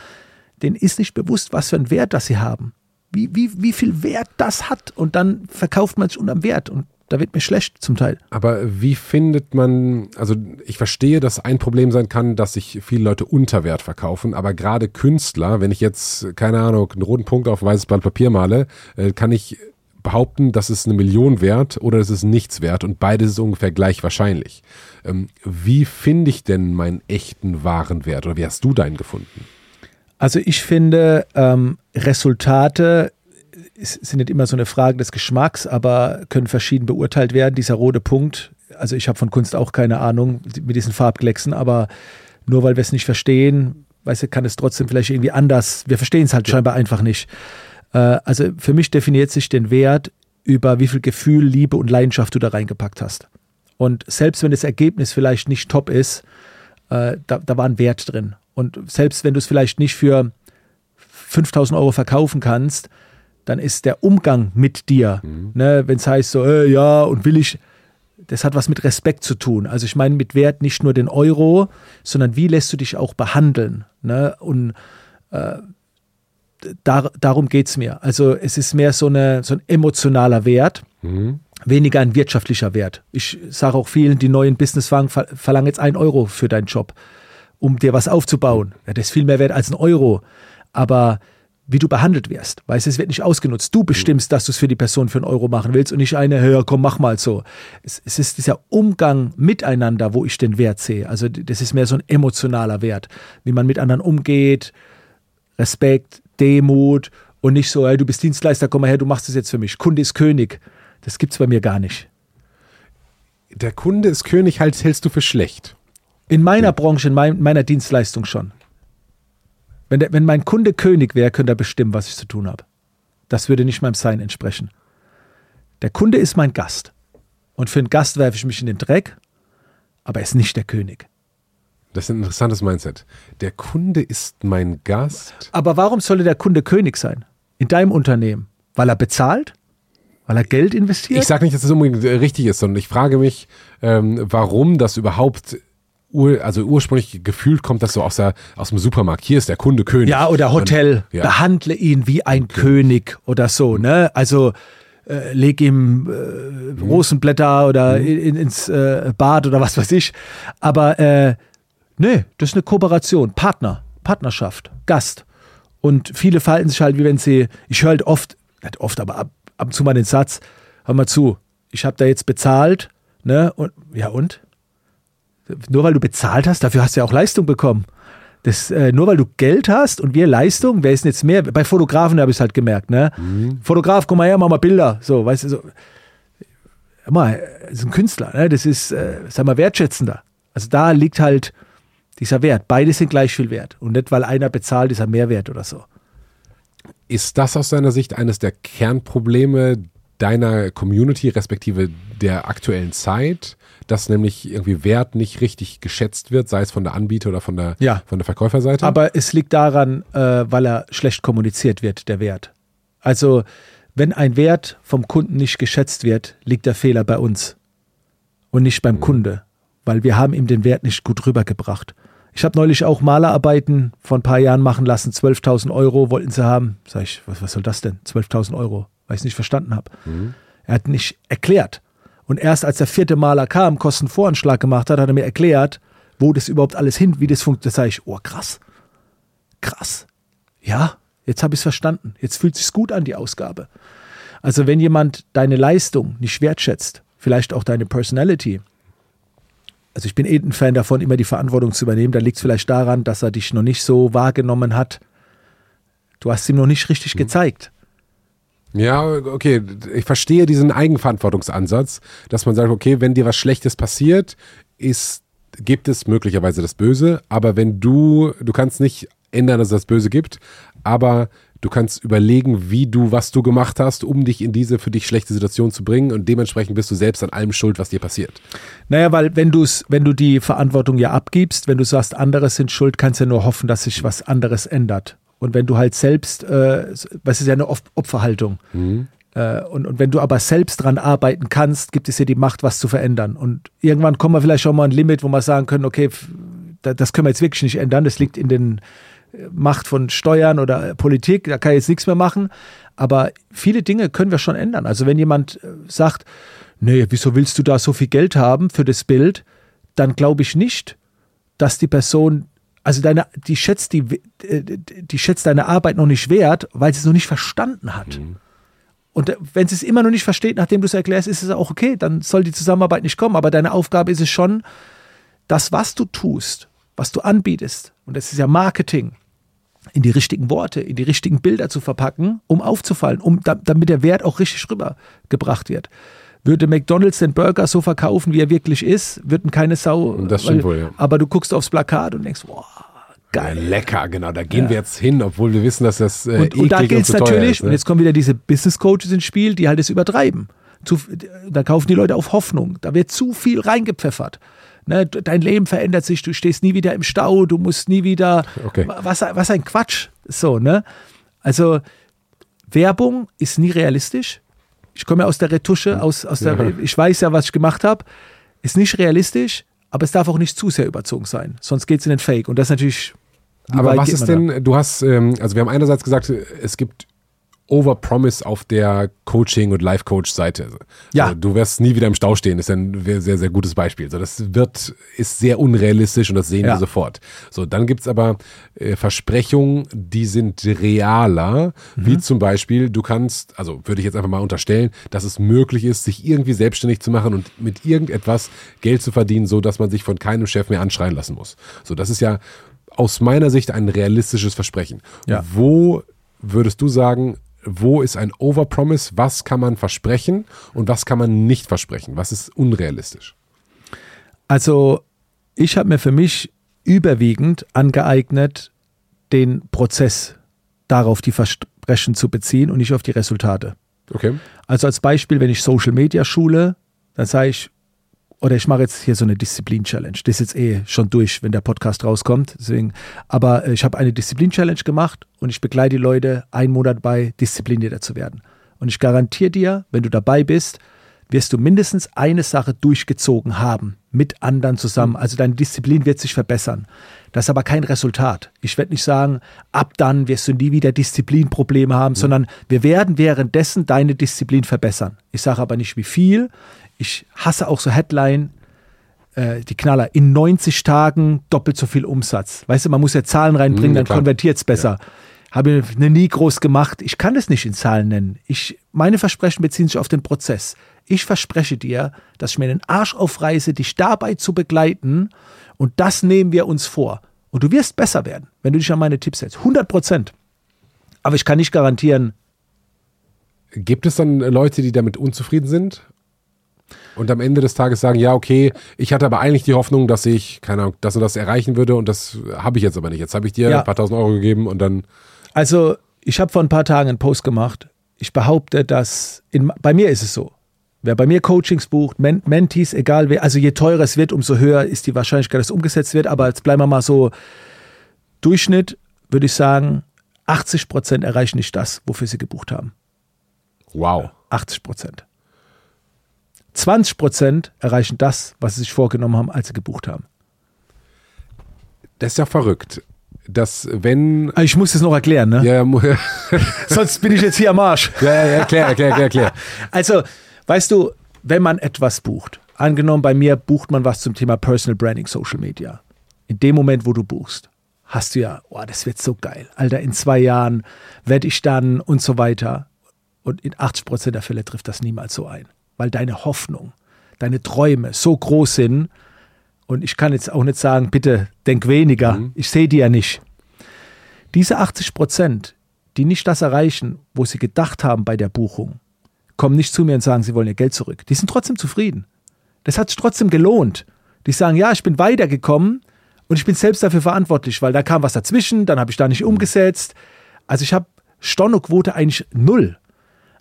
Denen ist nicht bewusst, was für einen Wert das sie haben. Wie, wie, wie viel Wert das hat. Und dann verkauft man sich unterm Wert. Und da wird mir schlecht zum Teil. Aber wie findet man, also ich verstehe, dass ein Problem sein kann, dass sich viele Leute unter Wert verkaufen, aber gerade Künstler, wenn ich jetzt, keine Ahnung, einen roten Punkt auf weißes Blatt Papier male, äh, kann ich behaupten, das ist eine Million wert oder das ist nichts wert und beides ist ungefähr gleich wahrscheinlich. Ähm, wie finde ich denn meinen echten wahren Wert oder wie hast du deinen gefunden? Also ich finde, ähm, Resultate sind nicht immer so eine Frage des Geschmacks, aber können verschieden beurteilt werden. Dieser rote Punkt, also ich habe von Kunst auch keine Ahnung mit diesen Farbklecksen, aber nur weil wir es nicht verstehen, weißt du, kann es trotzdem vielleicht irgendwie anders. Wir verstehen es halt ja. scheinbar einfach nicht. Äh, also für mich definiert sich den Wert über wie viel Gefühl, Liebe und Leidenschaft du da reingepackt hast. Und selbst wenn das Ergebnis vielleicht nicht top ist, äh, da, da war ein Wert drin. Und selbst wenn du es vielleicht nicht für 5000 Euro verkaufen kannst, dann ist der Umgang mit dir, mhm. ne, wenn es heißt so, äh, ja, und will ich, das hat was mit Respekt zu tun. Also ich meine mit Wert nicht nur den Euro, sondern wie lässt du dich auch behandeln. Ne? Und äh, dar, darum geht es mir. Also es ist mehr so, eine, so ein emotionaler Wert. Mhm. Weniger ein wirtschaftlicher Wert. Ich sage auch vielen, die neuen Businesswagen ver verlangen jetzt einen Euro für deinen Job, um dir was aufzubauen. Ja, das ist viel mehr wert als ein Euro. Aber wie du behandelt wirst. Weißt es wird nicht ausgenutzt. Du bestimmst, dass du es für die Person für einen Euro machen willst und nicht eine, hör, komm, mach mal so. Es, es, ist dieser Umgang miteinander, wo ich den Wert sehe. Also das ist mehr so ein emotionaler Wert, wie man mit anderen umgeht, Respekt, Demut und nicht so, hey, du bist Dienstleister, komm mal her, du machst es jetzt für mich. Kunde ist König. Das gibt's bei mir gar nicht. Der Kunde ist König, halt, hältst du für schlecht. In meiner Branche, in mein, meiner Dienstleistung schon. Wenn, der, wenn mein Kunde König wäre, könnte er bestimmen, was ich zu tun habe. Das würde nicht meinem Sein entsprechen. Der Kunde ist mein Gast. Und für einen Gast werfe ich mich in den Dreck, aber er ist nicht der König. Das ist ein interessantes Mindset. Der Kunde ist mein Gast. Aber warum sollte der Kunde König sein? In deinem Unternehmen? Weil er bezahlt? Weil er Geld investiert? Ich sage nicht, dass das unbedingt richtig ist, sondern ich frage mich, ähm, warum das überhaupt ur, also ursprünglich gefühlt kommt das so aus, der, aus dem Supermarkt. Hier ist der Kunde König. Ja, oder Hotel. Und, ja. Behandle ihn wie ein okay. König oder so, ne? Also äh, leg ihm äh, Rosenblätter oder mhm. in, ins äh, Bad oder was weiß ich. Aber äh, nee, das ist eine Kooperation, Partner, Partnerschaft, Gast. Und viele verhalten sich halt, wie wenn sie, ich höre halt oft, nicht oft, aber ab, ab und zu mal den Satz, hör mal zu, ich habe da jetzt bezahlt, ne? Und ja und? Nur weil du bezahlt hast, dafür hast du ja auch Leistung bekommen. Das, äh, nur weil du Geld hast und wir Leistung, wer ist denn jetzt mehr? Bei Fotografen habe ich es halt gemerkt, ne? Mhm. Fotograf, komm mal her, mach mal Bilder. So, weißt du, so. Mal, das ist ein Künstler, ne? Das ist, äh, sag mal, wertschätzender. Also da liegt halt dieser Wert. Beide sind gleich viel wert. Und nicht, weil einer bezahlt, ist er mehr wert oder so. Ist das aus deiner Sicht eines der Kernprobleme deiner Community, respektive der aktuellen Zeit? Dass nämlich irgendwie Wert nicht richtig geschätzt wird, sei es von der Anbieter oder von der, ja. von der Verkäuferseite. Aber es liegt daran, äh, weil er schlecht kommuniziert wird, der Wert. Also wenn ein Wert vom Kunden nicht geschätzt wird, liegt der Fehler bei uns und nicht beim mhm. Kunde, weil wir haben ihm den Wert nicht gut rübergebracht. Ich habe neulich auch Malerarbeiten vor ein paar Jahren machen lassen, 12.000 Euro wollten sie haben. Sag ich, was, was soll das denn? 12.000 Euro, weil ich es nicht verstanden habe. Mhm. Er hat nicht erklärt. Und erst als der vierte Maler kam, Kostenvoranschlag gemacht hat, hat er mir erklärt, wo das überhaupt alles hin, wie das funktioniert. Da sage ich, oh krass, krass. Ja, jetzt habe ich es verstanden. Jetzt fühlt es sich gut an, die Ausgabe. Also wenn jemand deine Leistung nicht wertschätzt, vielleicht auch deine Personality, also ich bin eh ein Fan davon, immer die Verantwortung zu übernehmen, da liegt es vielleicht daran, dass er dich noch nicht so wahrgenommen hat. Du hast ihm noch nicht richtig mhm. gezeigt. Ja, okay, ich verstehe diesen Eigenverantwortungsansatz, dass man sagt, okay, wenn dir was Schlechtes passiert, ist, gibt es möglicherweise das Böse, aber wenn du, du kannst nicht ändern, dass es das Böse gibt, aber du kannst überlegen, wie du, was du gemacht hast, um dich in diese für dich schlechte Situation zu bringen und dementsprechend bist du selbst an allem schuld, was dir passiert. Naja, weil wenn du es, wenn du die Verantwortung ja abgibst, wenn du sagst, andere sind schuld, kannst du ja nur hoffen, dass sich was anderes ändert. Und wenn du halt selbst, äh, was ist ja eine Opferhaltung. Mhm. Äh, und, und wenn du aber selbst dran arbeiten kannst, gibt es dir die Macht, was zu verändern. Und irgendwann kommen wir vielleicht schon mal ein Limit, wo wir sagen können, okay, das können wir jetzt wirklich nicht ändern. Das liegt in den äh, Macht von Steuern oder äh, Politik. Da kann ich jetzt nichts mehr machen. Aber viele Dinge können wir schon ändern. Also wenn jemand äh, sagt, nee, wieso willst du da so viel Geld haben für das Bild, dann glaube ich nicht, dass die Person also deine, die schätzt die, die schätzt deine Arbeit noch nicht wert, weil sie es noch nicht verstanden hat. Mhm. Und äh, wenn sie es immer noch nicht versteht, nachdem du es erklärst, ist es auch okay, dann soll die Zusammenarbeit nicht kommen. Aber deine Aufgabe ist es schon, das, was du tust, was du anbietest, und das ist ja Marketing, in die richtigen Worte, in die richtigen Bilder zu verpacken, um aufzufallen, um, damit der Wert auch richtig rübergebracht wird. Würde McDonalds den Burger so verkaufen, wie er wirklich ist, würden keine Sau. Das stimmt weil, wohl, ja. Aber du guckst aufs Plakat und denkst, wow, geil. Lecker, genau. Da gehen ja. wir jetzt hin, obwohl wir wissen, dass das äh, und, und da geht es natürlich, ist, ne? und jetzt kommen wieder diese Business Coaches ins Spiel, die halt das übertreiben. Zu, da kaufen die Leute auf Hoffnung. Da wird zu viel reingepfeffert. Ne, dein Leben verändert sich, du stehst nie wieder im Stau, du musst nie wieder. Okay. Was, was ein Quatsch. So, ne? Also, Werbung ist nie realistisch. Ich komme ja aus der Retusche, aus, aus der, ja. ich weiß ja, was ich gemacht habe. Ist nicht realistisch, aber es darf auch nicht zu sehr überzogen sein. Sonst geht es in den Fake. Und das ist natürlich. Aber was ist denn, da? du hast, ähm, also wir haben einerseits gesagt, es gibt Overpromise auf der Coaching- und Life-Coach-Seite. Ja. Also du wirst nie wieder im Stau stehen, ist ein sehr, sehr gutes Beispiel. So, das wird, ist sehr unrealistisch und das sehen ja. wir sofort. So, dann gibt's aber äh, Versprechungen, die sind realer, mhm. wie zum Beispiel, du kannst, also würde ich jetzt einfach mal unterstellen, dass es möglich ist, sich irgendwie selbstständig zu machen und mit irgendetwas Geld zu verdienen, so dass man sich von keinem Chef mehr anschreien lassen muss. So, das ist ja aus meiner Sicht ein realistisches Versprechen. Ja. Wo würdest du sagen, wo ist ein Overpromise, was kann man versprechen und was kann man nicht versprechen, was ist unrealistisch? Also ich habe mir für mich überwiegend angeeignet, den Prozess darauf die Versprechen zu beziehen und nicht auf die Resultate. Okay. Also als Beispiel, wenn ich Social Media schule, dann sage ich, oder ich mache jetzt hier so eine Disziplin-Challenge. Das ist jetzt eh schon durch, wenn der Podcast rauskommt. Deswegen, aber äh, ich habe eine Disziplin-Challenge gemacht und ich begleite die Leute einen Monat bei, disziplinierter zu werden. Und ich garantiere dir, wenn du dabei bist, wirst du mindestens eine Sache durchgezogen haben mit anderen zusammen. Also deine Disziplin wird sich verbessern. Das ist aber kein Resultat. Ich werde nicht sagen, ab dann wirst du nie wieder Disziplinprobleme haben, mhm. sondern wir werden währenddessen deine Disziplin verbessern. Ich sage aber nicht wie viel. Ich hasse auch so Headline, äh, die Knaller, in 90 Tagen doppelt so viel Umsatz. Weißt du, man muss ja Zahlen reinbringen, mhm, dann konvertiert es besser. Ja. Habe ich nie groß gemacht. Ich kann es nicht in Zahlen nennen. Ich, meine Versprechen beziehen sich auf den Prozess. Ich verspreche dir, dass ich mir den Arsch aufreiße, dich dabei zu begleiten. Und das nehmen wir uns vor. Und du wirst besser werden, wenn du dich an meine Tipps hältst. 100 Prozent. Aber ich kann nicht garantieren. Gibt es dann Leute, die damit unzufrieden sind? Und am Ende des Tages sagen, ja, okay, ich hatte aber eigentlich die Hoffnung, dass ich, keine Ahnung, das und das erreichen würde und das habe ich jetzt aber nicht. Jetzt habe ich dir ja. ein paar tausend Euro gegeben und dann. Also, ich habe vor ein paar Tagen einen Post gemacht. Ich behaupte, dass in, bei mir ist es so. Wer bei mir Coachings bucht, Men Mentees, egal wer, also je teurer es wird, umso höher ist die Wahrscheinlichkeit, dass es umgesetzt wird. Aber jetzt bleiben wir mal so Durchschnitt, würde ich sagen, 80 Prozent erreichen nicht das, wofür sie gebucht haben. Wow. 80 Prozent. 20 Prozent erreichen das, was sie sich vorgenommen haben, als sie gebucht haben. Das ist ja verrückt. Dass, wenn. Ah, ich muss das noch erklären, ne? Ja, ja. Sonst bin ich jetzt hier am Arsch. Ja, ja, erklär, erklär, erklär. Also, Weißt du, wenn man etwas bucht, angenommen bei mir bucht man was zum Thema Personal Branding, Social Media. In dem Moment, wo du buchst, hast du ja, oh, das wird so geil. Alter, in zwei Jahren werde ich dann und so weiter. Und in 80 Prozent der Fälle trifft das niemals so ein, weil deine Hoffnung, deine Träume so groß sind. Und ich kann jetzt auch nicht sagen, bitte denk weniger. Mhm. Ich sehe die ja nicht. Diese 80 Prozent, die nicht das erreichen, wo sie gedacht haben bei der Buchung, kommen nicht zu mir und sagen, sie wollen ihr Geld zurück. Die sind trotzdem zufrieden. Das hat sich trotzdem gelohnt. Die sagen, ja, ich bin weitergekommen und ich bin selbst dafür verantwortlich, weil da kam was dazwischen, dann habe ich da nicht umgesetzt. Also ich habe Stornoquote eigentlich null.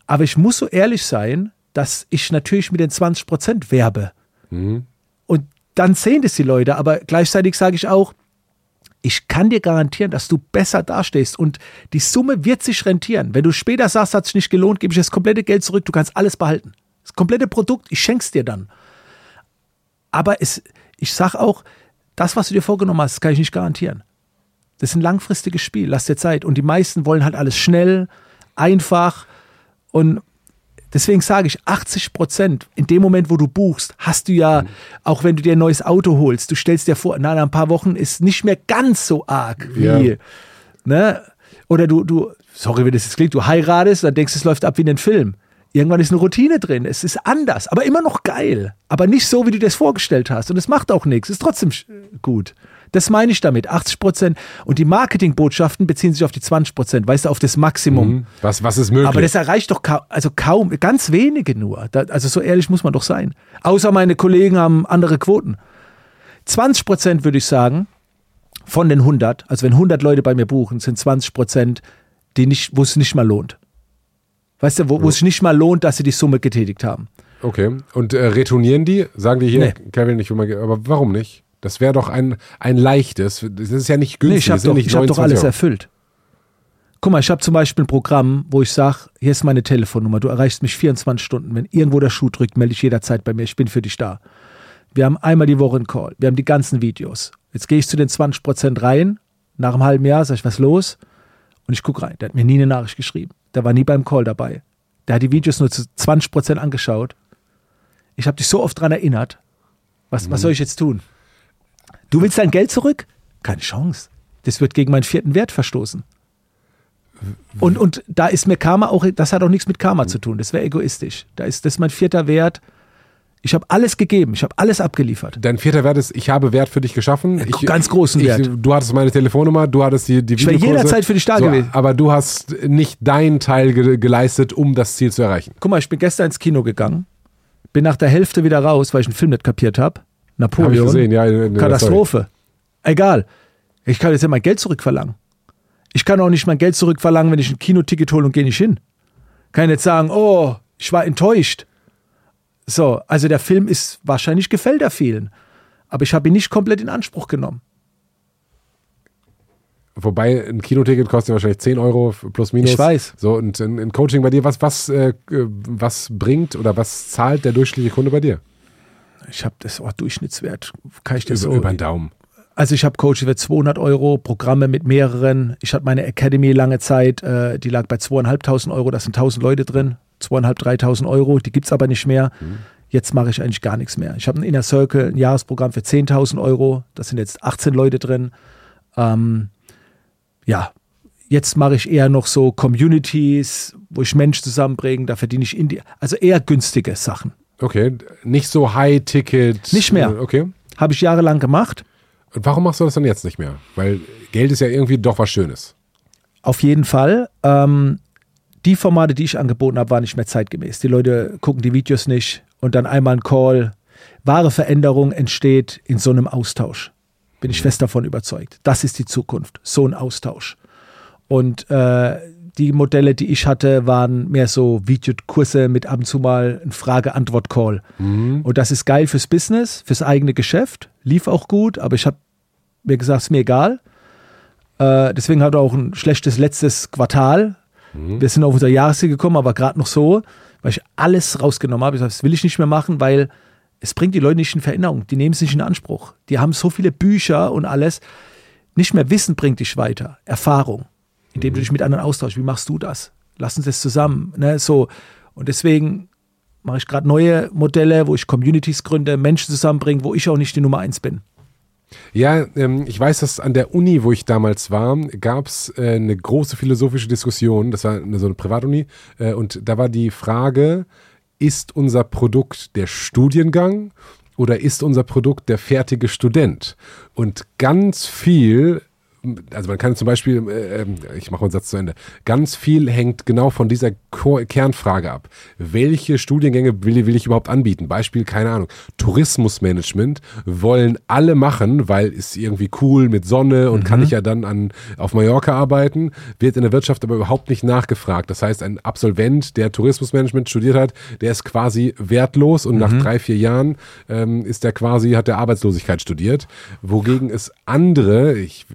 Aber ich muss so ehrlich sein, dass ich natürlich mit den 20 Prozent werbe. Mhm. Und dann sehen das die Leute, aber gleichzeitig sage ich auch, ich kann dir garantieren, dass du besser dastehst und die Summe wird sich rentieren. Wenn du später sagst, hat sich nicht gelohnt, gebe ich das komplette Geld zurück, du kannst alles behalten. Das komplette Produkt, ich schenk's dir dann. Aber es, ich sag auch, das, was du dir vorgenommen hast, kann ich nicht garantieren. Das ist ein langfristiges Spiel, lass dir Zeit. Und die meisten wollen halt alles schnell, einfach und Deswegen sage ich, 80 Prozent in dem Moment, wo du buchst, hast du ja, mhm. auch wenn du dir ein neues Auto holst, du stellst dir vor, na, nach ein paar Wochen ist nicht mehr ganz so arg wie, ja. ne? Oder du, du, sorry, wie das jetzt klingt, du heiratest, dann denkst du, es läuft ab wie in den Film. Irgendwann ist eine Routine drin. Es ist anders, aber immer noch geil. Aber nicht so, wie du dir das vorgestellt hast. Und es macht auch nichts. Ist trotzdem gut. Das meine ich damit. 80 Prozent. Und die Marketingbotschaften beziehen sich auf die 20 Prozent. Weißt du, auf das Maximum. Mhm. Was, was ist möglich? Aber das erreicht doch kaum, also kaum, ganz wenige nur. Da, also so ehrlich muss man doch sein. Außer meine Kollegen haben andere Quoten. 20 Prozent würde ich sagen, von den 100, also wenn 100 Leute bei mir buchen, sind 20 Prozent, die nicht, wo es nicht mal lohnt. Weißt du, wo, wo es nicht mal lohnt, dass sie die Summe getätigt haben. Okay. Und äh, retournieren die? Sagen die hier, nee. Kevin, ich will mal, aber warum nicht? Das wäre doch ein, ein leichtes. Das ist ja nicht günstig. Nee, ich habe doch, hab doch alles Euro. erfüllt. Guck mal, ich habe zum Beispiel ein Programm, wo ich sage, hier ist meine Telefonnummer, du erreichst mich 24 Stunden. Wenn irgendwo der Schuh drückt, melde ich jederzeit bei mir, ich bin für dich da. Wir haben einmal die Woche einen Call, wir haben die ganzen Videos. Jetzt gehe ich zu den 20 Prozent rein, nach einem halben Jahr sage ich, was los? Und ich gucke rein, der hat mir nie eine Nachricht geschrieben. Der war nie beim Call dabei. Der hat die Videos nur zu 20 Prozent angeschaut. Ich habe dich so oft daran erinnert. Was, mhm. was soll ich jetzt tun? Du willst dein Geld zurück? Keine Chance. Das wird gegen meinen vierten Wert verstoßen. Und, und da ist mir Karma auch, das hat auch nichts mit Karma zu tun. Das wäre egoistisch. Da ist das ist mein vierter Wert. Ich habe alles gegeben, ich habe alles abgeliefert. Dein vierter Wert ist, ich habe Wert für dich geschaffen. Ich, Ganz großen ich, Wert. Du hattest meine Telefonnummer, du hattest die, die Ich wäre jederzeit für dich da so, gewesen. Aber du hast nicht deinen Teil ge geleistet, um das Ziel zu erreichen. Guck mal, ich bin gestern ins Kino gegangen, bin nach der Hälfte wieder raus, weil ich einen Film nicht kapiert habe. Napoleon. Ja. In Katastrophe. Egal. Ich kann jetzt ja mein Geld zurückverlangen. Ich kann auch nicht mein Geld zurückverlangen, wenn ich ein Kinoticket hole und gehe nicht hin. Kann jetzt sagen, oh, ich war enttäuscht. So, also der Film ist wahrscheinlich gefällt er vielen. Aber ich habe ihn nicht komplett in Anspruch genommen. Wobei ein Kinoticket kostet ja wahrscheinlich 10 Euro plus minus. Ich weiß. So, und ein, ein Coaching bei dir, was, was, äh, was bringt oder was zahlt der durchschnittliche Kunde bei dir? Ich habe das oh, Durchschnittswert. Kann ich dir Über, so. über den Daumen. Also ich habe Coaching für 200 Euro, Programme mit mehreren. Ich hatte meine Academy lange Zeit, äh, die lag bei 2.500 Euro, da sind 1000 Leute drin, 2.500, 3.000 Euro, die gibt es aber nicht mehr. Jetzt mache ich eigentlich gar nichts mehr. Ich habe ein Inner Circle, ein Jahresprogramm für 10.000 Euro, da sind jetzt 18 Leute drin. Ähm, ja, jetzt mache ich eher noch so Communities, wo ich Menschen zusammenbringe, da verdiene ich in die, also eher günstige Sachen. Okay, nicht so High-Ticket. Nicht mehr. Äh, Okay. Habe ich jahrelang gemacht. Und warum machst du das dann jetzt nicht mehr? Weil Geld ist ja irgendwie doch was Schönes. Auf jeden Fall. Ähm, die Formate, die ich angeboten habe, waren nicht mehr zeitgemäß. Die Leute gucken die Videos nicht und dann einmal ein Call. Wahre Veränderung entsteht in so einem Austausch. Bin ich fest davon überzeugt. Das ist die Zukunft. So ein Austausch. Und äh, die Modelle, die ich hatte, waren mehr so Videokurse mit ab und zu mal ein Frage-Antwort-Call. Und das ist geil fürs Business, fürs eigene Geschäft. Lief auch gut, aber ich habe mir gesagt, ist mir egal. Äh, deswegen hat er auch ein schlechtes letztes Quartal. Wir sind auf unser Jahresziel gekommen, aber gerade noch so, weil ich alles rausgenommen habe. Ich sage, das will ich nicht mehr machen, weil es bringt die Leute nicht in Veränderung. Die nehmen es nicht in Anspruch. Die haben so viele Bücher und alles. Nicht mehr Wissen bringt dich weiter. Erfahrung. Indem du dich mit anderen austauschst. Wie machst du das? Lass uns das zusammen. Ne? So. Und deswegen mache ich gerade neue Modelle, wo ich Communities gründe, Menschen zusammenbringe, wo ich auch nicht die Nummer eins bin. Ja, ähm, ich weiß, dass an der Uni, wo ich damals war, gab es äh, eine große philosophische Diskussion. Das war eine, so eine Privatuni. Äh, und da war die Frage, ist unser Produkt der Studiengang oder ist unser Produkt der fertige Student? Und ganz viel also man kann zum Beispiel, äh, ähm, ich mache einen Satz zu Ende, ganz viel hängt genau von dieser Ko Kernfrage ab. Welche Studiengänge will, will ich überhaupt anbieten? Beispiel, keine Ahnung, Tourismusmanagement wollen alle machen, weil ist irgendwie cool mit Sonne und kann ich ja dann an, auf Mallorca arbeiten, wird in der Wirtschaft aber überhaupt nicht nachgefragt. Das heißt, ein Absolvent, der Tourismusmanagement studiert hat, der ist quasi wertlos und nach drei, vier Jahren ähm, ist der quasi, hat der Arbeitslosigkeit studiert, wogegen es andere, ich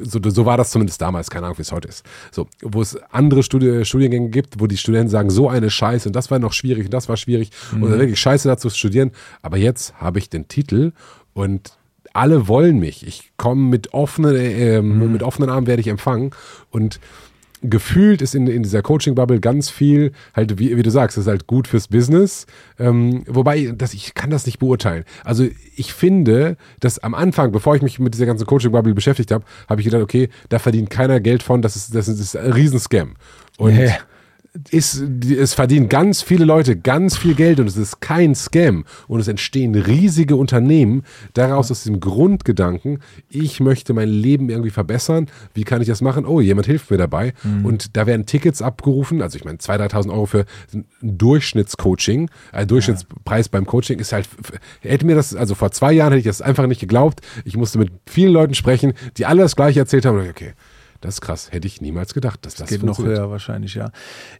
so, so war das zumindest damals, keine Ahnung, wie es heute ist. So, wo es andere Studi Studiengänge gibt, wo die Studenten sagen, so eine Scheiße und das war noch schwierig und das war schwierig und dann wirklich scheiße dazu zu studieren. Aber jetzt habe ich den Titel und alle wollen mich. Ich komme mit offenen, äh, mit offenen Armen werde ich empfangen und gefühlt ist in, in dieser Coaching-Bubble ganz viel, halt, wie, wie du sagst, ist halt gut fürs Business. Ähm, wobei, das, ich kann das nicht beurteilen. Also ich finde, dass am Anfang, bevor ich mich mit dieser ganzen Coaching-Bubble beschäftigt habe, habe ich gedacht, okay, da verdient keiner Geld von, das ist, das ist, das ist ein Riesenscam. Und Nee. Ist, es verdienen ganz viele Leute ganz viel Geld und es ist kein Scam. Und es entstehen riesige Unternehmen daraus aus diesem Grundgedanken, ich möchte mein Leben irgendwie verbessern, wie kann ich das machen? Oh, jemand hilft mir dabei. Und da werden Tickets abgerufen, also ich meine 2.000, 3.000 Euro für ein Durchschnittscoaching, ein Durchschnittspreis beim Coaching ist halt, hätte mir das, also vor zwei Jahren hätte ich das einfach nicht geglaubt, ich musste mit vielen Leuten sprechen, die alle das gleiche erzählt haben. Okay, das ist krass, hätte ich niemals gedacht, dass das geht noch höher wahrscheinlich, ja.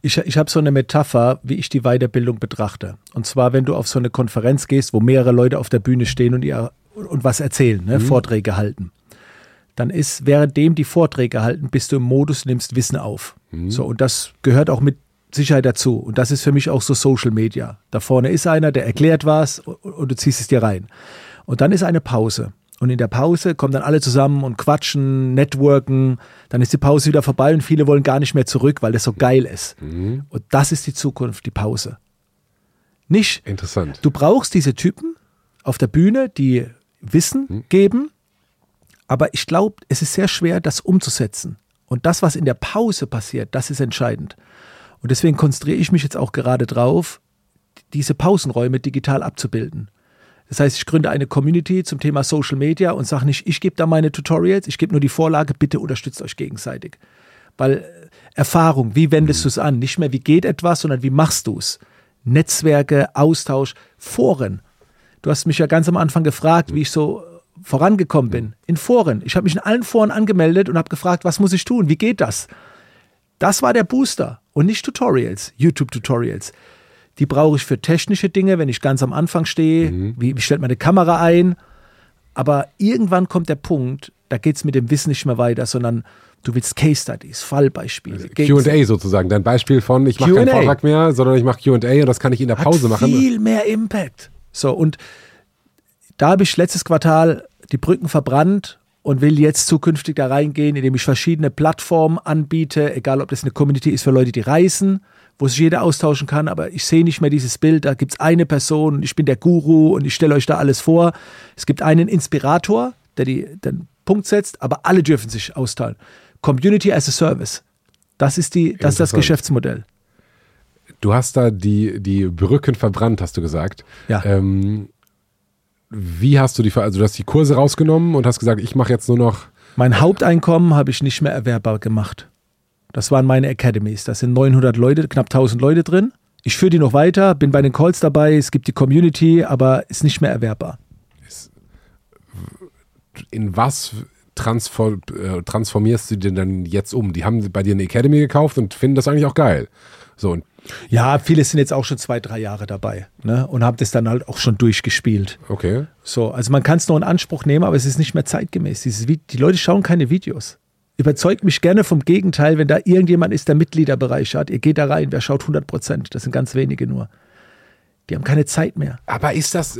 Ich, ich habe so eine Metapher, wie ich die Weiterbildung betrachte. Und zwar, wenn du auf so eine Konferenz gehst, wo mehrere Leute auf der Bühne stehen und, ihr, und was erzählen, ne, Vorträge halten. Dann ist, währenddem die Vorträge halten, bist du im Modus, nimmst Wissen auf. So, und das gehört auch mit Sicherheit dazu. Und das ist für mich auch so Social Media. Da vorne ist einer, der erklärt was und, und du ziehst es dir rein. Und dann ist eine Pause. Und in der Pause kommen dann alle zusammen und quatschen, networken. Dann ist die Pause wieder vorbei und viele wollen gar nicht mehr zurück, weil das so geil ist. Und das ist die Zukunft, die Pause. Nicht, Interessant. du brauchst diese Typen auf der Bühne, die Wissen geben, aber ich glaube, es ist sehr schwer, das umzusetzen. Und das, was in der Pause passiert, das ist entscheidend. Und deswegen konzentriere ich mich jetzt auch gerade drauf, diese Pausenräume digital abzubilden. Das heißt, ich gründe eine Community zum Thema Social Media und sage nicht, ich gebe da meine Tutorials, ich gebe nur die Vorlage, bitte unterstützt euch gegenseitig. Weil äh, Erfahrung, wie wendest du es an? Nicht mehr, wie geht etwas, sondern wie machst du es? Netzwerke, Austausch, Foren. Du hast mich ja ganz am Anfang gefragt, wie ich so vorangekommen bin. In Foren. Ich habe mich in allen Foren angemeldet und habe gefragt, was muss ich tun? Wie geht das? Das war der Booster und nicht Tutorials, YouTube-Tutorials. Die brauche ich für technische Dinge, wenn ich ganz am Anfang stehe. Wie, wie stellt man eine Kamera ein? Aber irgendwann kommt der Punkt, da geht es mit dem Wissen nicht mehr weiter, sondern du willst Case Studies, Fallbeispiele. QA sozusagen, dein Beispiel von, ich mache keinen Vortrag mehr, sondern ich mache QA und das kann ich in der Pause Hat machen. Viel mehr Impact. So, und da habe ich letztes Quartal die Brücken verbrannt und will jetzt zukünftig da reingehen, indem ich verschiedene Plattformen anbiete, egal ob das eine Community ist für Leute, die reisen, wo sich jeder austauschen kann, aber ich sehe nicht mehr dieses Bild, da gibt es eine Person ich bin der Guru und ich stelle euch da alles vor. Es gibt einen Inspirator, der die, den Punkt setzt, aber alle dürfen sich austeilen. Community as a Service. Das ist, die, das, ist das Geschäftsmodell. Du hast da die, die Brücken verbrannt, hast du gesagt. Ja. Ähm, wie hast du die, also du hast die Kurse rausgenommen und hast gesagt, ich mache jetzt nur noch. Mein Haupteinkommen habe ich nicht mehr erwerbbar gemacht. Das waren meine Academies. Da sind 900 Leute, knapp 1000 Leute drin. Ich führe die noch weiter, bin bei den Calls dabei, es gibt die Community, aber ist nicht mehr erwerbbar. In was transform, äh, transformierst du denn dann jetzt um? Die haben bei dir eine Academy gekauft und finden das eigentlich auch geil. So, und Ja, viele sind jetzt auch schon zwei, drei Jahre dabei ne? und haben das dann halt auch schon durchgespielt. okay. So, also man kann es noch in Anspruch nehmen, aber es ist nicht mehr zeitgemäß. Dieses, die Leute schauen keine Videos. Überzeugt mich gerne vom Gegenteil, wenn da irgendjemand ist, der Mitgliederbereich hat. Ihr geht da rein, wer schaut 100 Prozent? Das sind ganz wenige nur. Die haben keine Zeit mehr. Aber ist das,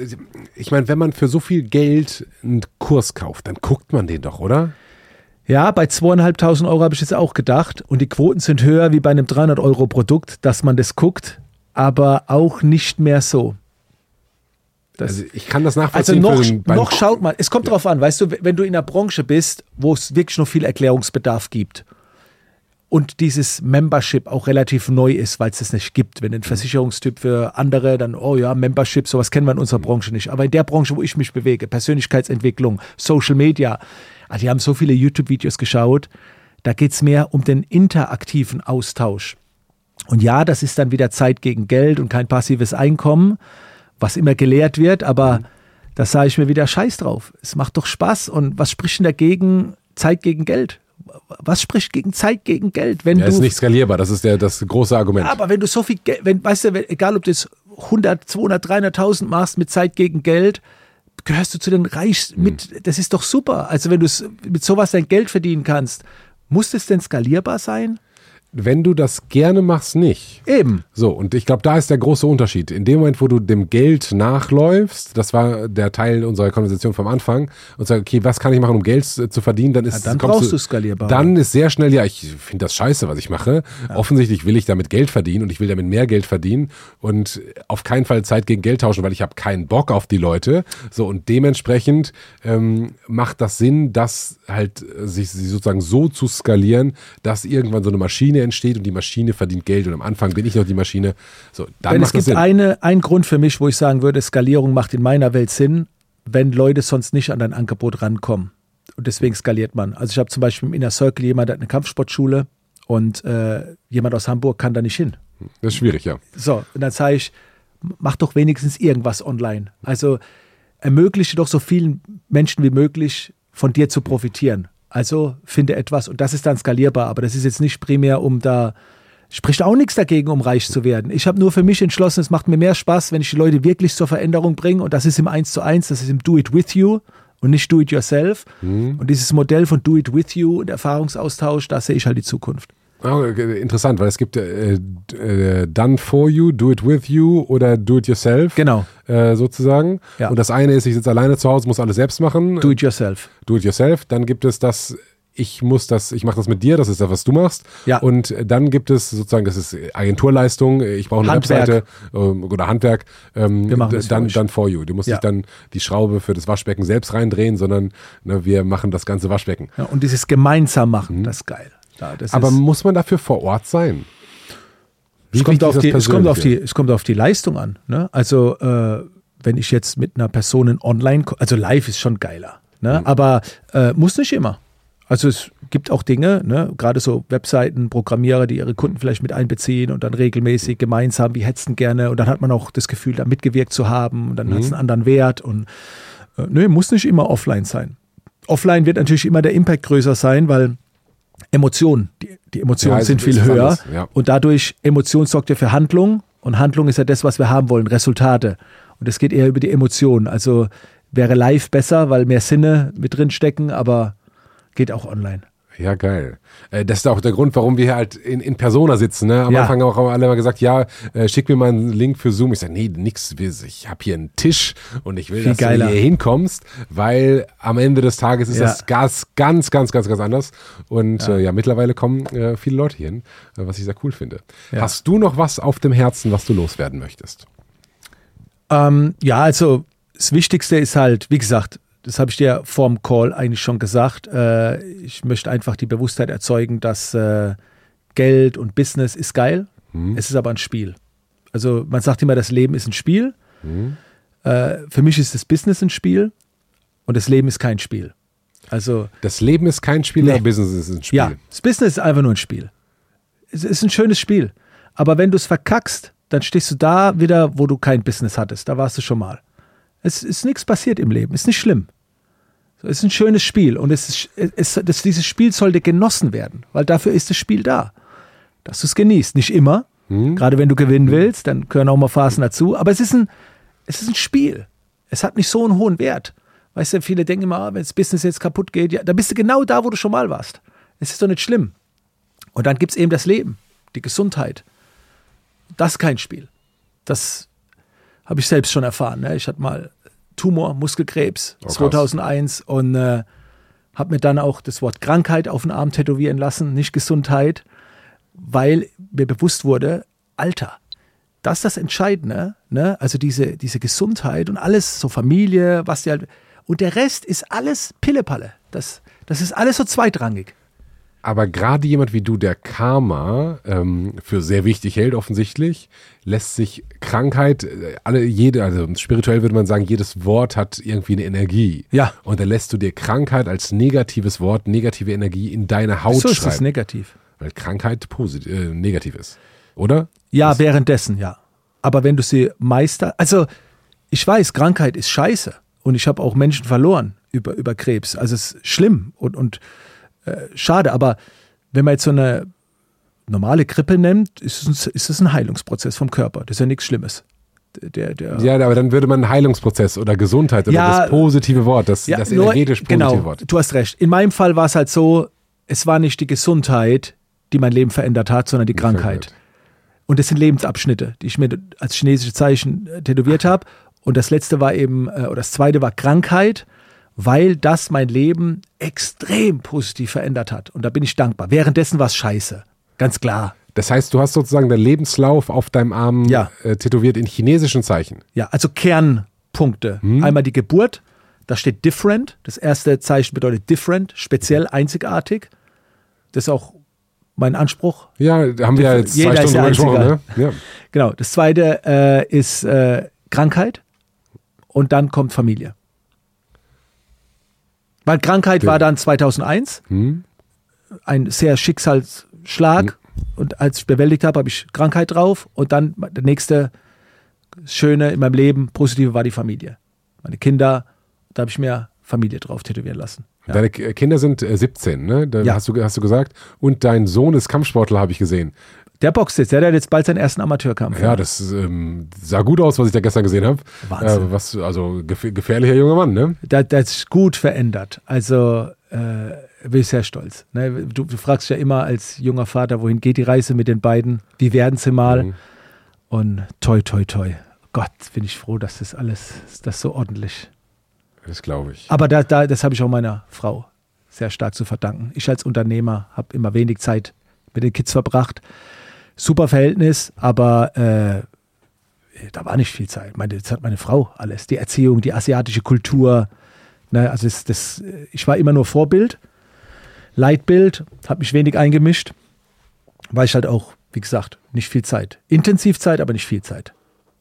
ich meine, wenn man für so viel Geld einen Kurs kauft, dann guckt man den doch, oder? Ja, bei zweieinhalbtausend Euro habe ich jetzt auch gedacht. Und die Quoten sind höher wie bei einem 300 Euro Produkt, dass man das guckt, aber auch nicht mehr so. Das, Also ich kann das Also nachvollziehen. noch, den- beim- noch schaut man, es kommt drauf an, weißt du, wenn du in einer Branche bist, wo es wirklich noch viel Erklärungsbedarf gibt und dieses Membership auch relativ neu ist, weil es das nicht gibt. Wenn ein Versicherungstyp für andere, dann, oh ja, Membership, sowas kennen wir in unserer Branche nicht. Aber in der Branche, wo ich mich bewege, Persönlichkeitsentwicklung, Social Media, ah, die haben so viele YouTube-Videos geschaut, da geht es mehr um den interaktiven Austausch. Und ja, das ist dann wieder Zeit gegen Geld und kein passives Einkommen, was immer gelehrt wird, aber da sage ich mir wieder Scheiß drauf. Es macht doch Spaß und was spricht denn dagegen Zeit gegen Geld? Was spricht gegen Zeit gegen Geld? Wenn ja, du ist nicht skalierbar, das ist der, das große Argument. ja, aber wenn du so viel Geld, wenn, weißt du, egal ob du jetzt 100, 200, 300.000 machst mit Zeit gegen Geld, gehörst du zu den Reichsten mit, das ist doch super. Also wenn du es mit sowas dein Geld verdienen kannst, muss es denn skalierbar sein? Wenn du das gerne machst, nicht. Eben. So, und ich glaube, da ist der große Unterschied. In dem Moment, wo du dem Geld nachläufst, das war der Teil unserer Konversation vom Anfang, und sagst, okay, was kann ich machen, um Geld äh, zu verdienen, dann ist Ja, dann brauchst du skalierbar. Dann ist sehr schnell, ja, ich finde das scheiße, was ich mache. Offensichtlich will ich damit Geld verdienen und ich will damit mehr Geld verdienen und auf keinen Fall Zeit gegen Geld tauschen, weil ich habe keinen Bock auf die Leute. So, und dementsprechend ähm, macht das Sinn, das halt äh, sich sozusagen so zu skalieren, dass irgendwann so eine Maschine entsteht und die Maschine verdient Geld und am Anfang bin ich noch die Maschine. So, dann es macht das gibt Sinn. eine, einen Grund für mich, wo ich sagen würde, Skalierung macht in meiner Welt Sinn, wenn Leute sonst nicht an dein Angebot rankommen. Und deswegen skaliert man. Also ich habe zum Beispiel im Inner Circle jemand, der hat eine Kampfsportschule und äh, jemand aus Hamburg kann da nicht hin. Das ist schwierig, ja. So, und dann sage ich, mach doch wenigstens irgendwas online. Also ermögliche doch so vielen Menschen wie möglich von dir zu profitieren. Also finde etwas und das ist dann skalierbar, aber das ist jetzt nicht primär, um da, spricht auch nichts dagegen, um reich zu werden. Ich habe nur für mich entschlossen, es macht mir mehr Spaß, wenn ich die Leute wirklich zur Veränderung bringe und das ist im 1 zu 1, das ist im Do It With You und nicht Do It Yourself. Und dieses Modell von Do It With You und Erfahrungsaustausch, da sehe ich halt die Zukunft. Oh, interessant, weil es gibt äh, äh, Done for you, Do it with you oder Do it yourself. Genau. Äh, sozusagen. Ja. Und das eine ist, ich sitze alleine zu Hause, muss alles selbst machen. Do It Yourself. Do it yourself. Dann gibt es das, ich muss das, ich mache das mit dir, das ist das, was du machst. Ja. Und dann gibt es sozusagen, das ist Agenturleistung, ich brauche eine Handwerk. Webseite ähm, oder Handwerk. Ähm, Wir machen das für dann, euch. dann for you. Du musst Ja. nicht dann die Schraube für das Waschbecken selbst reindrehen, sondern ne, wir machen das ganze Waschbecken. Ja, und dieses gemeinsam machen, das ist geil. Ja, Mhm. Aber muss man dafür vor Ort sein? Es, kommt auf die, es, kommt auf die, es kommt auf die Leistung an. Ne? Also, äh, wenn ich jetzt mit einer Person in online, also live ist schon geiler. Ne? Mhm. Aber äh, muss nicht immer. Also es gibt auch Dinge, ne? gerade so Webseiten, Programmierer, die ihre Kunden vielleicht mit einbeziehen und dann regelmäßig gemeinsam, wie hetzen gerne und dann hat man auch das Gefühl, da mitgewirkt zu haben und dann hat es Mhm. einen anderen Wert und äh, nö, muss nicht immer offline sein. Offline wird natürlich immer der Impact größer sein, weil Emotionen, die, die Emotionen Ja, sind viel höher ja. und dadurch Emotion sorgt ja für Handlung und Handlung ist ja das, was wir haben wollen, Resultate. Und es geht eher über die Emotionen. Also wäre live besser, weil mehr Sinne mit drin stecken, aber Geht auch online. Ja, geil. Äh, Das ist auch der Grund, warum wir hier halt in, in Persona sitzen. Ne? Am Ja. Anfang auch alle mal gesagt, ja, äh, schick mir mal einen Link für Zoom. Ich sage, nee, nix. Ich habe hier einen Tisch und ich will, Viel dass geiler. du hier hinkommst, weil am Ende des Tages ist Ja. das Gas ganz, ganz, ganz, ganz anders. Und ja, äh, ja mittlerweile kommen äh, viele Leute hier hin, äh, was ich sehr cool finde. Hast du noch was auf dem Herzen, was du loswerden möchtest? Ähm, ja, also das Wichtigste ist halt, wie gesagt, das habe ich dir vorm Call eigentlich schon gesagt. Äh, ich möchte einfach die Bewusstheit erzeugen, dass äh, Geld und Business ist geil. Es ist aber ein Spiel. Also man sagt immer, das Leben ist ein Spiel. Äh, für mich ist das Business ein Spiel und das Leben ist kein Spiel. Also Das Leben ist kein Spiel, Nee. aber Business ist ein Spiel. ja, das Business ist einfach nur ein Spiel. Es ist ein schönes Spiel. Aber wenn du es verkackst, dann stehst du da wieder, wo du kein Business hattest. Da warst du schon mal. Es ist nichts passiert im Leben. Ist nicht schlimm. So, Es ist ein schönes Spiel und es ist, es, das, dieses Spiel sollte genossen werden, weil dafür ist das Spiel da. Dass du es genießt. Nicht immer. Gerade wenn du gewinnen willst, dann gehören auch mal Phasen dazu. Aber es ist, ein, es ist ein Spiel. Es hat nicht so einen hohen Wert. Weißt du, viele denken immer, ah, wenn das Business jetzt kaputt geht, ja, dann bist du genau da, wo du schon mal warst. Es ist doch nicht schlimm. Und dann gibt es eben das Leben, die Gesundheit. Das ist kein Spiel. Das habe ich selbst schon erfahren. Ne? Ich hatte mal Tumor, Muskelkrebs, Oh, krass. 2001 und äh, habe mir dann auch das Wort Krankheit auf den Arm tätowieren lassen, nicht Gesundheit, weil mir bewusst wurde, Alter, das ist das Entscheidende, ne? also diese, diese Gesundheit und alles, so Familie, was die halt, und der Rest ist alles Pillepalle. Das, das ist alles so zweitrangig. Aber gerade jemand wie du, der Karma ähm, für sehr wichtig hält, offensichtlich, lässt sich Krankheit, äh, alle, jede, also spirituell würde man sagen, jedes Wort hat irgendwie eine Energie. Ja. Und dann lässt du dir Krankheit als negatives Wort, negative Energie in deine Haut so ist schreiben. negativ. Weil Krankheit posit äh, negativ ist. Oder? Ja, währenddessen, ja. Aber wenn du sie meister, also ich weiß, Krankheit ist scheiße und ich habe auch Menschen verloren über, über Krebs. Also es ist schlimm und, und äh, schade, aber wenn man jetzt so eine normale Grippe nimmt, ist es, ist es ein Heilungsprozess vom Körper. Das ist ja nichts Schlimmes. Der, der, Ja, aber dann würde man Heilungsprozess oder Gesundheit oder Ja. das positive Wort, das, das nur- energetisch positive genau, Wort. Du hast recht. In meinem Fall war es halt so, es war nicht die Gesundheit, die mein Leben verändert hat, sondern die Krankheit. Und das sind Lebensabschnitte, die ich mir als chinesische Zeichen äh, tätowiert habe. Und das letzte war eben, äh, oder das zweite war Krankheit, weil das mein Leben extrem positiv verändert hat. Und da bin ich dankbar. Währenddessen war es scheiße. Ganz klar. Das heißt, du hast sozusagen den Lebenslauf auf deinem Arm Ja. äh, tätowiert in chinesischen Zeichen. Ja, also Kernpunkte. Einmal die Geburt, da steht different. Das erste Zeichen bedeutet different, speziell, einzigartig. Das ist auch mein Anspruch. Ja, da haben wir ja jetzt zwei Stunden drüber gesprochen, ne? Ja. Genau. Das zweite äh, ist äh, Krankheit und dann kommt Familie. Weil Krankheit war dann 2001 Hm? ein sehr Schicksalsschlag und als ich bewältigt habe, habe ich Krankheit drauf und dann der nächste Schöne in meinem Leben, positive war die Familie. Meine Kinder, da habe ich mir Familie drauf tätowieren lassen. Ja. Deine Kinder sind äh, 17, ne? Da Ja. hast, du, hast du gesagt. Und dein Sohn ist Kampfsportler, habe ich gesehen. Der boxt jetzt, der hat jetzt bald seinen ersten Amateurkampf. Ja, das ähm, sah gut aus, was ich da gestern gesehen habe. Wahnsinn. Äh, was, also gef gefährlicher junger Mann, ne? Da, das ist gut verändert. Also äh, bin ich sehr stolz. Ne? Du, du fragst ja immer als junger Vater, wohin geht die Reise mit den beiden? Wie werden sie mal? Mhm. Und toi, toi, toi. Gott, bin ich froh, dass das alles, das so ordentlich. Das glaube ich. Aber da, da, das habe ich auch meiner Frau sehr stark zu verdanken. Ich als Unternehmer habe immer wenig Zeit mit den Kids verbracht. Super Verhältnis, aber äh, da war nicht viel Zeit. Meine, das hat meine Frau alles. Die Erziehung, die asiatische Kultur. Ne, also das, das, ich war immer nur Vorbild, Leitbild, habe mich wenig eingemischt, weil ich halt auch, wie gesagt, nicht viel Zeit. Intensiv Zeit, aber nicht viel Zeit.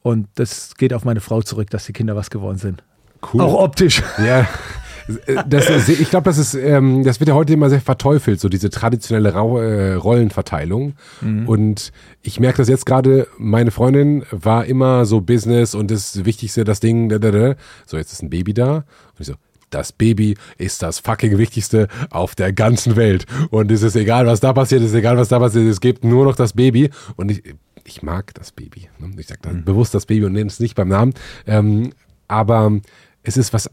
Und das geht auf meine Frau zurück, dass die Kinder was geworden sind. Cool. Auch optisch. Ja, das, ist- ich glaube, das ist, ähm, das wird ja heute immer sehr verteufelt, so diese traditionelle Rau äh, Rollenverteilung. Und ich merke das jetzt gerade, meine Freundin war immer so Business und das Wichtigste, das Ding, da, da, da. so jetzt ist ein Baby da. Und ich so, das Baby ist das fucking Wichtigste auf der ganzen Welt. Und es ist egal, was da passiert, es ist egal, was da passiert, es gibt nur noch das Baby. Und ich, ich mag das Baby. ne? Ich sage dann bewusst das Baby und nenne es nicht beim Namen. Ähm, aber es ist was,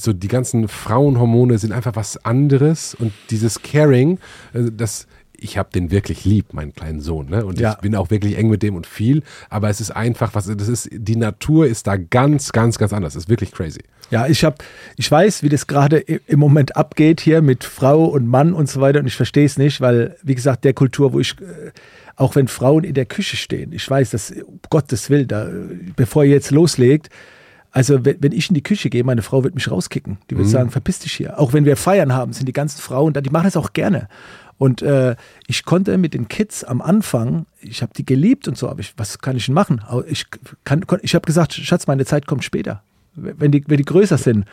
so die ganzen Frauenhormone sind einfach was anderes und dieses Caring, äh, das ich habe den wirklich lieb, meinen kleinen Sohn, ne? Und ja. ich bin auch wirklich eng mit dem und viel, aber es ist einfach was, das ist, die Natur ist da ganz, ganz, ganz anders. Das ist wirklich crazy. Ja, ich habe, ich weiß, wie das gerade im Moment abgeht hier mit Frau und Mann und so weiter und ich verstehe es nicht, weil, wie gesagt, der Kultur, wo ich, äh, auch wenn Frauen in der Küche stehen, ich weiß, dass, um Gottes Willen, da, bevor ihr jetzt loslegt, also wenn, wenn, ich in die Küche gehe, meine Frau wird mich rauskicken. Die wird mhm. sagen, verpiss dich hier. Auch wenn wir Feiern haben, sind die ganzen Frauen da, die machen das auch gerne. Und äh, ich konnte mit den Kids am Anfang, ich habe die geliebt und so, aber ich, was kann ich denn machen? Ich, kann, ich habe gesagt, Schatz, meine Zeit kommt später, wenn die, wenn die größer sind.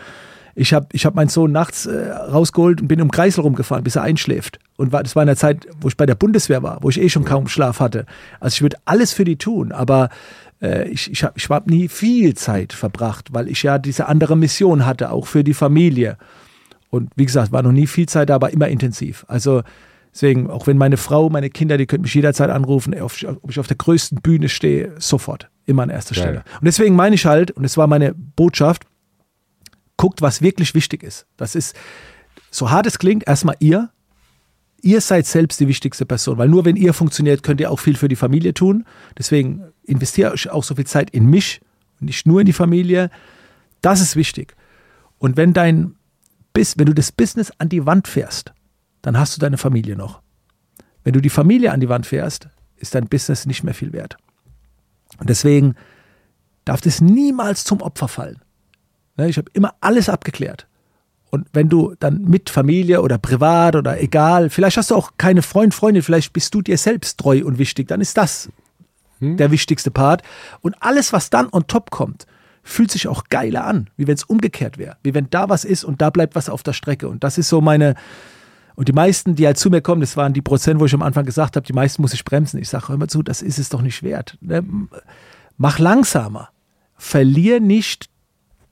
Ich habe ich hab meinen Sohn nachts äh, rausgeholt und bin im Kreisel rumgefahren, bis er einschläft. Und war, das war in der Zeit, wo ich bei der Bundeswehr war, wo ich eh schon kaum Schlaf hatte. Also ich würde alles für die tun, aber äh, ich, ich habe ich hab nie viel Zeit verbracht, weil ich ja diese andere Mission hatte, auch für die Familie. Und wie gesagt, war noch nie viel Zeit, aber immer intensiv. Also deswegen, auch wenn meine Frau, meine Kinder, die können mich jederzeit anrufen, ob ich auf der größten Bühne stehe, sofort, immer an erster Geil. Stelle. Und deswegen meine ich halt, und es war meine Botschaft, guckt, was wirklich wichtig ist. Das ist, so hart es klingt, erstmal ihr, ihr seid selbst die wichtigste Person, weil nur wenn ihr funktioniert, könnt ihr auch viel für die Familie tun. Deswegen investiere auch so viel Zeit in mich und nicht nur in die Familie. Das ist wichtig. Und wenn dein wenn du das Business an die Wand fährst, dann hast du deine Familie noch. Wenn du die Familie an die Wand fährst, ist dein Business nicht mehr viel wert. Und deswegen darf das niemals zum Opfer fallen. Ne, ich habe immer alles abgeklärt. Und wenn du dann mit Familie oder privat oder egal, vielleicht hast du auch keine Freund, Freundin, vielleicht bist du dir selbst treu und wichtig, dann ist das hm. der wichtigste Part. Und alles, was dann on top kommt, fühlt sich auch geiler an, wie wenn es umgekehrt wäre. Wie wenn da was ist und da bleibt was auf der Strecke. Und das ist so meine. Und die meisten, die halt zu mir kommen, das waren die Prozent, wo ich am Anfang gesagt habe, die meisten muss ich bremsen. Ich sage, mal zu, das ist es doch nicht wert. Ne? Mach langsamer. Verlier nicht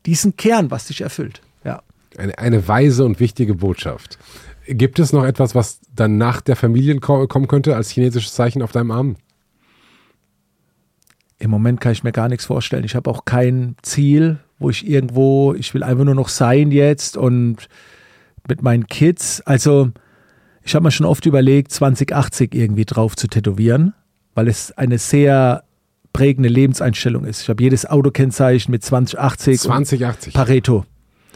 diesen Kern, was dich erfüllt. Ja. Eine, eine weise und wichtige Botschaft. Gibt es noch etwas, was dann nach der Familie kommen könnte als chinesisches Zeichen auf deinem Arm? Im Moment kann ich mir gar nichts vorstellen. Ich habe auch kein Ziel, wo ich irgendwo, ich will einfach nur noch sein jetzt und mit meinen Kids. Also ich habe mir schon oft überlegt, 2080 irgendwie drauf zu tätowieren, weil es eine sehr prägende Lebenseinstellung ist. Ich habe jedes Autokennzeichen mit 2080. 2080. Pareto.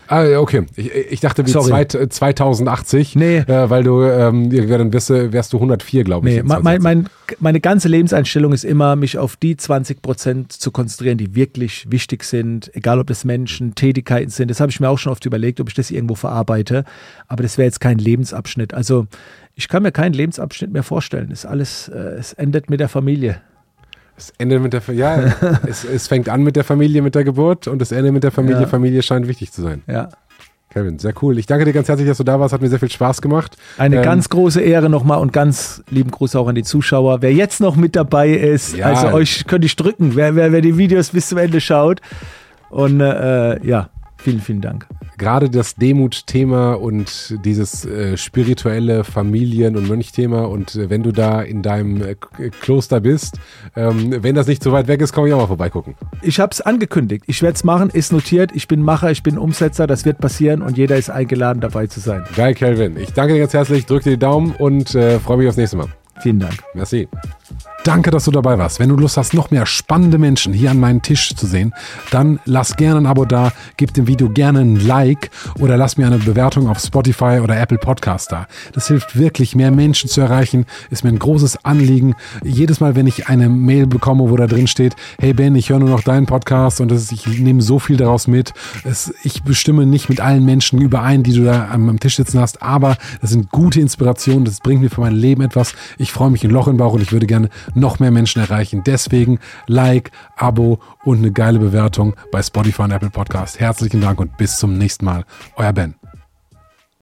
Ah, okay. Ich, ich dachte wie Sorry. 2080, nee. Äh, weil du, ähm, dann wärst, wärst du 104, glaube ich. Nee, mein, mein, meine ganze Lebenseinstellung ist immer, mich auf die 20 Prozent zu konzentrieren, die wirklich wichtig sind, egal ob das Menschen, Tätigkeiten sind. Das habe ich mir auch schon oft überlegt, ob ich das irgendwo verarbeite. Aber das wäre jetzt kein Lebensabschnitt. Also ich kann mir keinen Lebensabschnitt mehr vorstellen. Das ist alles, äh, es endet mit der Familie. Es endet mit der ja, es, es, fängt an mit der Familie, mit der Geburt und es endet mit der Familie. Ja. Familie scheint wichtig zu sein. Ja. Kevin, sehr cool. Ich danke dir ganz herzlich, dass du da warst. Hat mir sehr viel Spaß gemacht. Eine ähm, ganz große Ehre nochmal und ganz lieben Gruß auch an die Zuschauer. Wer jetzt noch mit dabei ist, ja. also euch könnte ich drücken, wer, wer, wer die Videos bis zum Ende schaut. Und äh, ja, vielen, vielen Dank gerade das Demut-Thema und dieses äh, spirituelle Familien- und Mönchthema und äh, wenn du da in deinem äh, Kloster bist, ähm, wenn das nicht so weit weg ist, komme ich auch mal vorbeigucken. Ich habe es angekündigt. Ich werde es machen, ist notiert. Ich bin Macher, ich bin Umsetzer, das wird passieren und jeder ist eingeladen, dabei zu sein. Geil, Kelvin. Ich danke dir ganz herzlich, drücke dir die Daumen und äh, freue mich aufs nächste Mal. Vielen Dank. Merci. Danke, dass du dabei warst. Wenn du Lust hast, noch mehr spannende Menschen hier an meinem Tisch zu sehen, dann lass gerne ein Abo da, gib dem Video gerne ein Like oder lass mir eine Bewertung auf Spotify oder Apple Podcast da. Das hilft wirklich, mehr Menschen zu erreichen, ist mir ein großes Anliegen. Jedes Mal, wenn ich eine Mail bekomme, wo da drin steht, hey Ben, ich höre nur noch deinen Podcast und ist, ich nehme so viel daraus mit. Es, ich bestimme nicht mit allen Menschen überein, die du da am, am Tisch sitzen hast, aber das sind gute Inspirationen, das bringt mir für mein Leben etwas. Ich freue mich ein Loch im Bauch und ich würde gerne noch mehr Menschen erreichen. Deswegen Like, Abo und eine geile Bewertung bei Spotify und Apple Podcast. Herzlichen Dank und bis zum nächsten Mal. Euer Ben.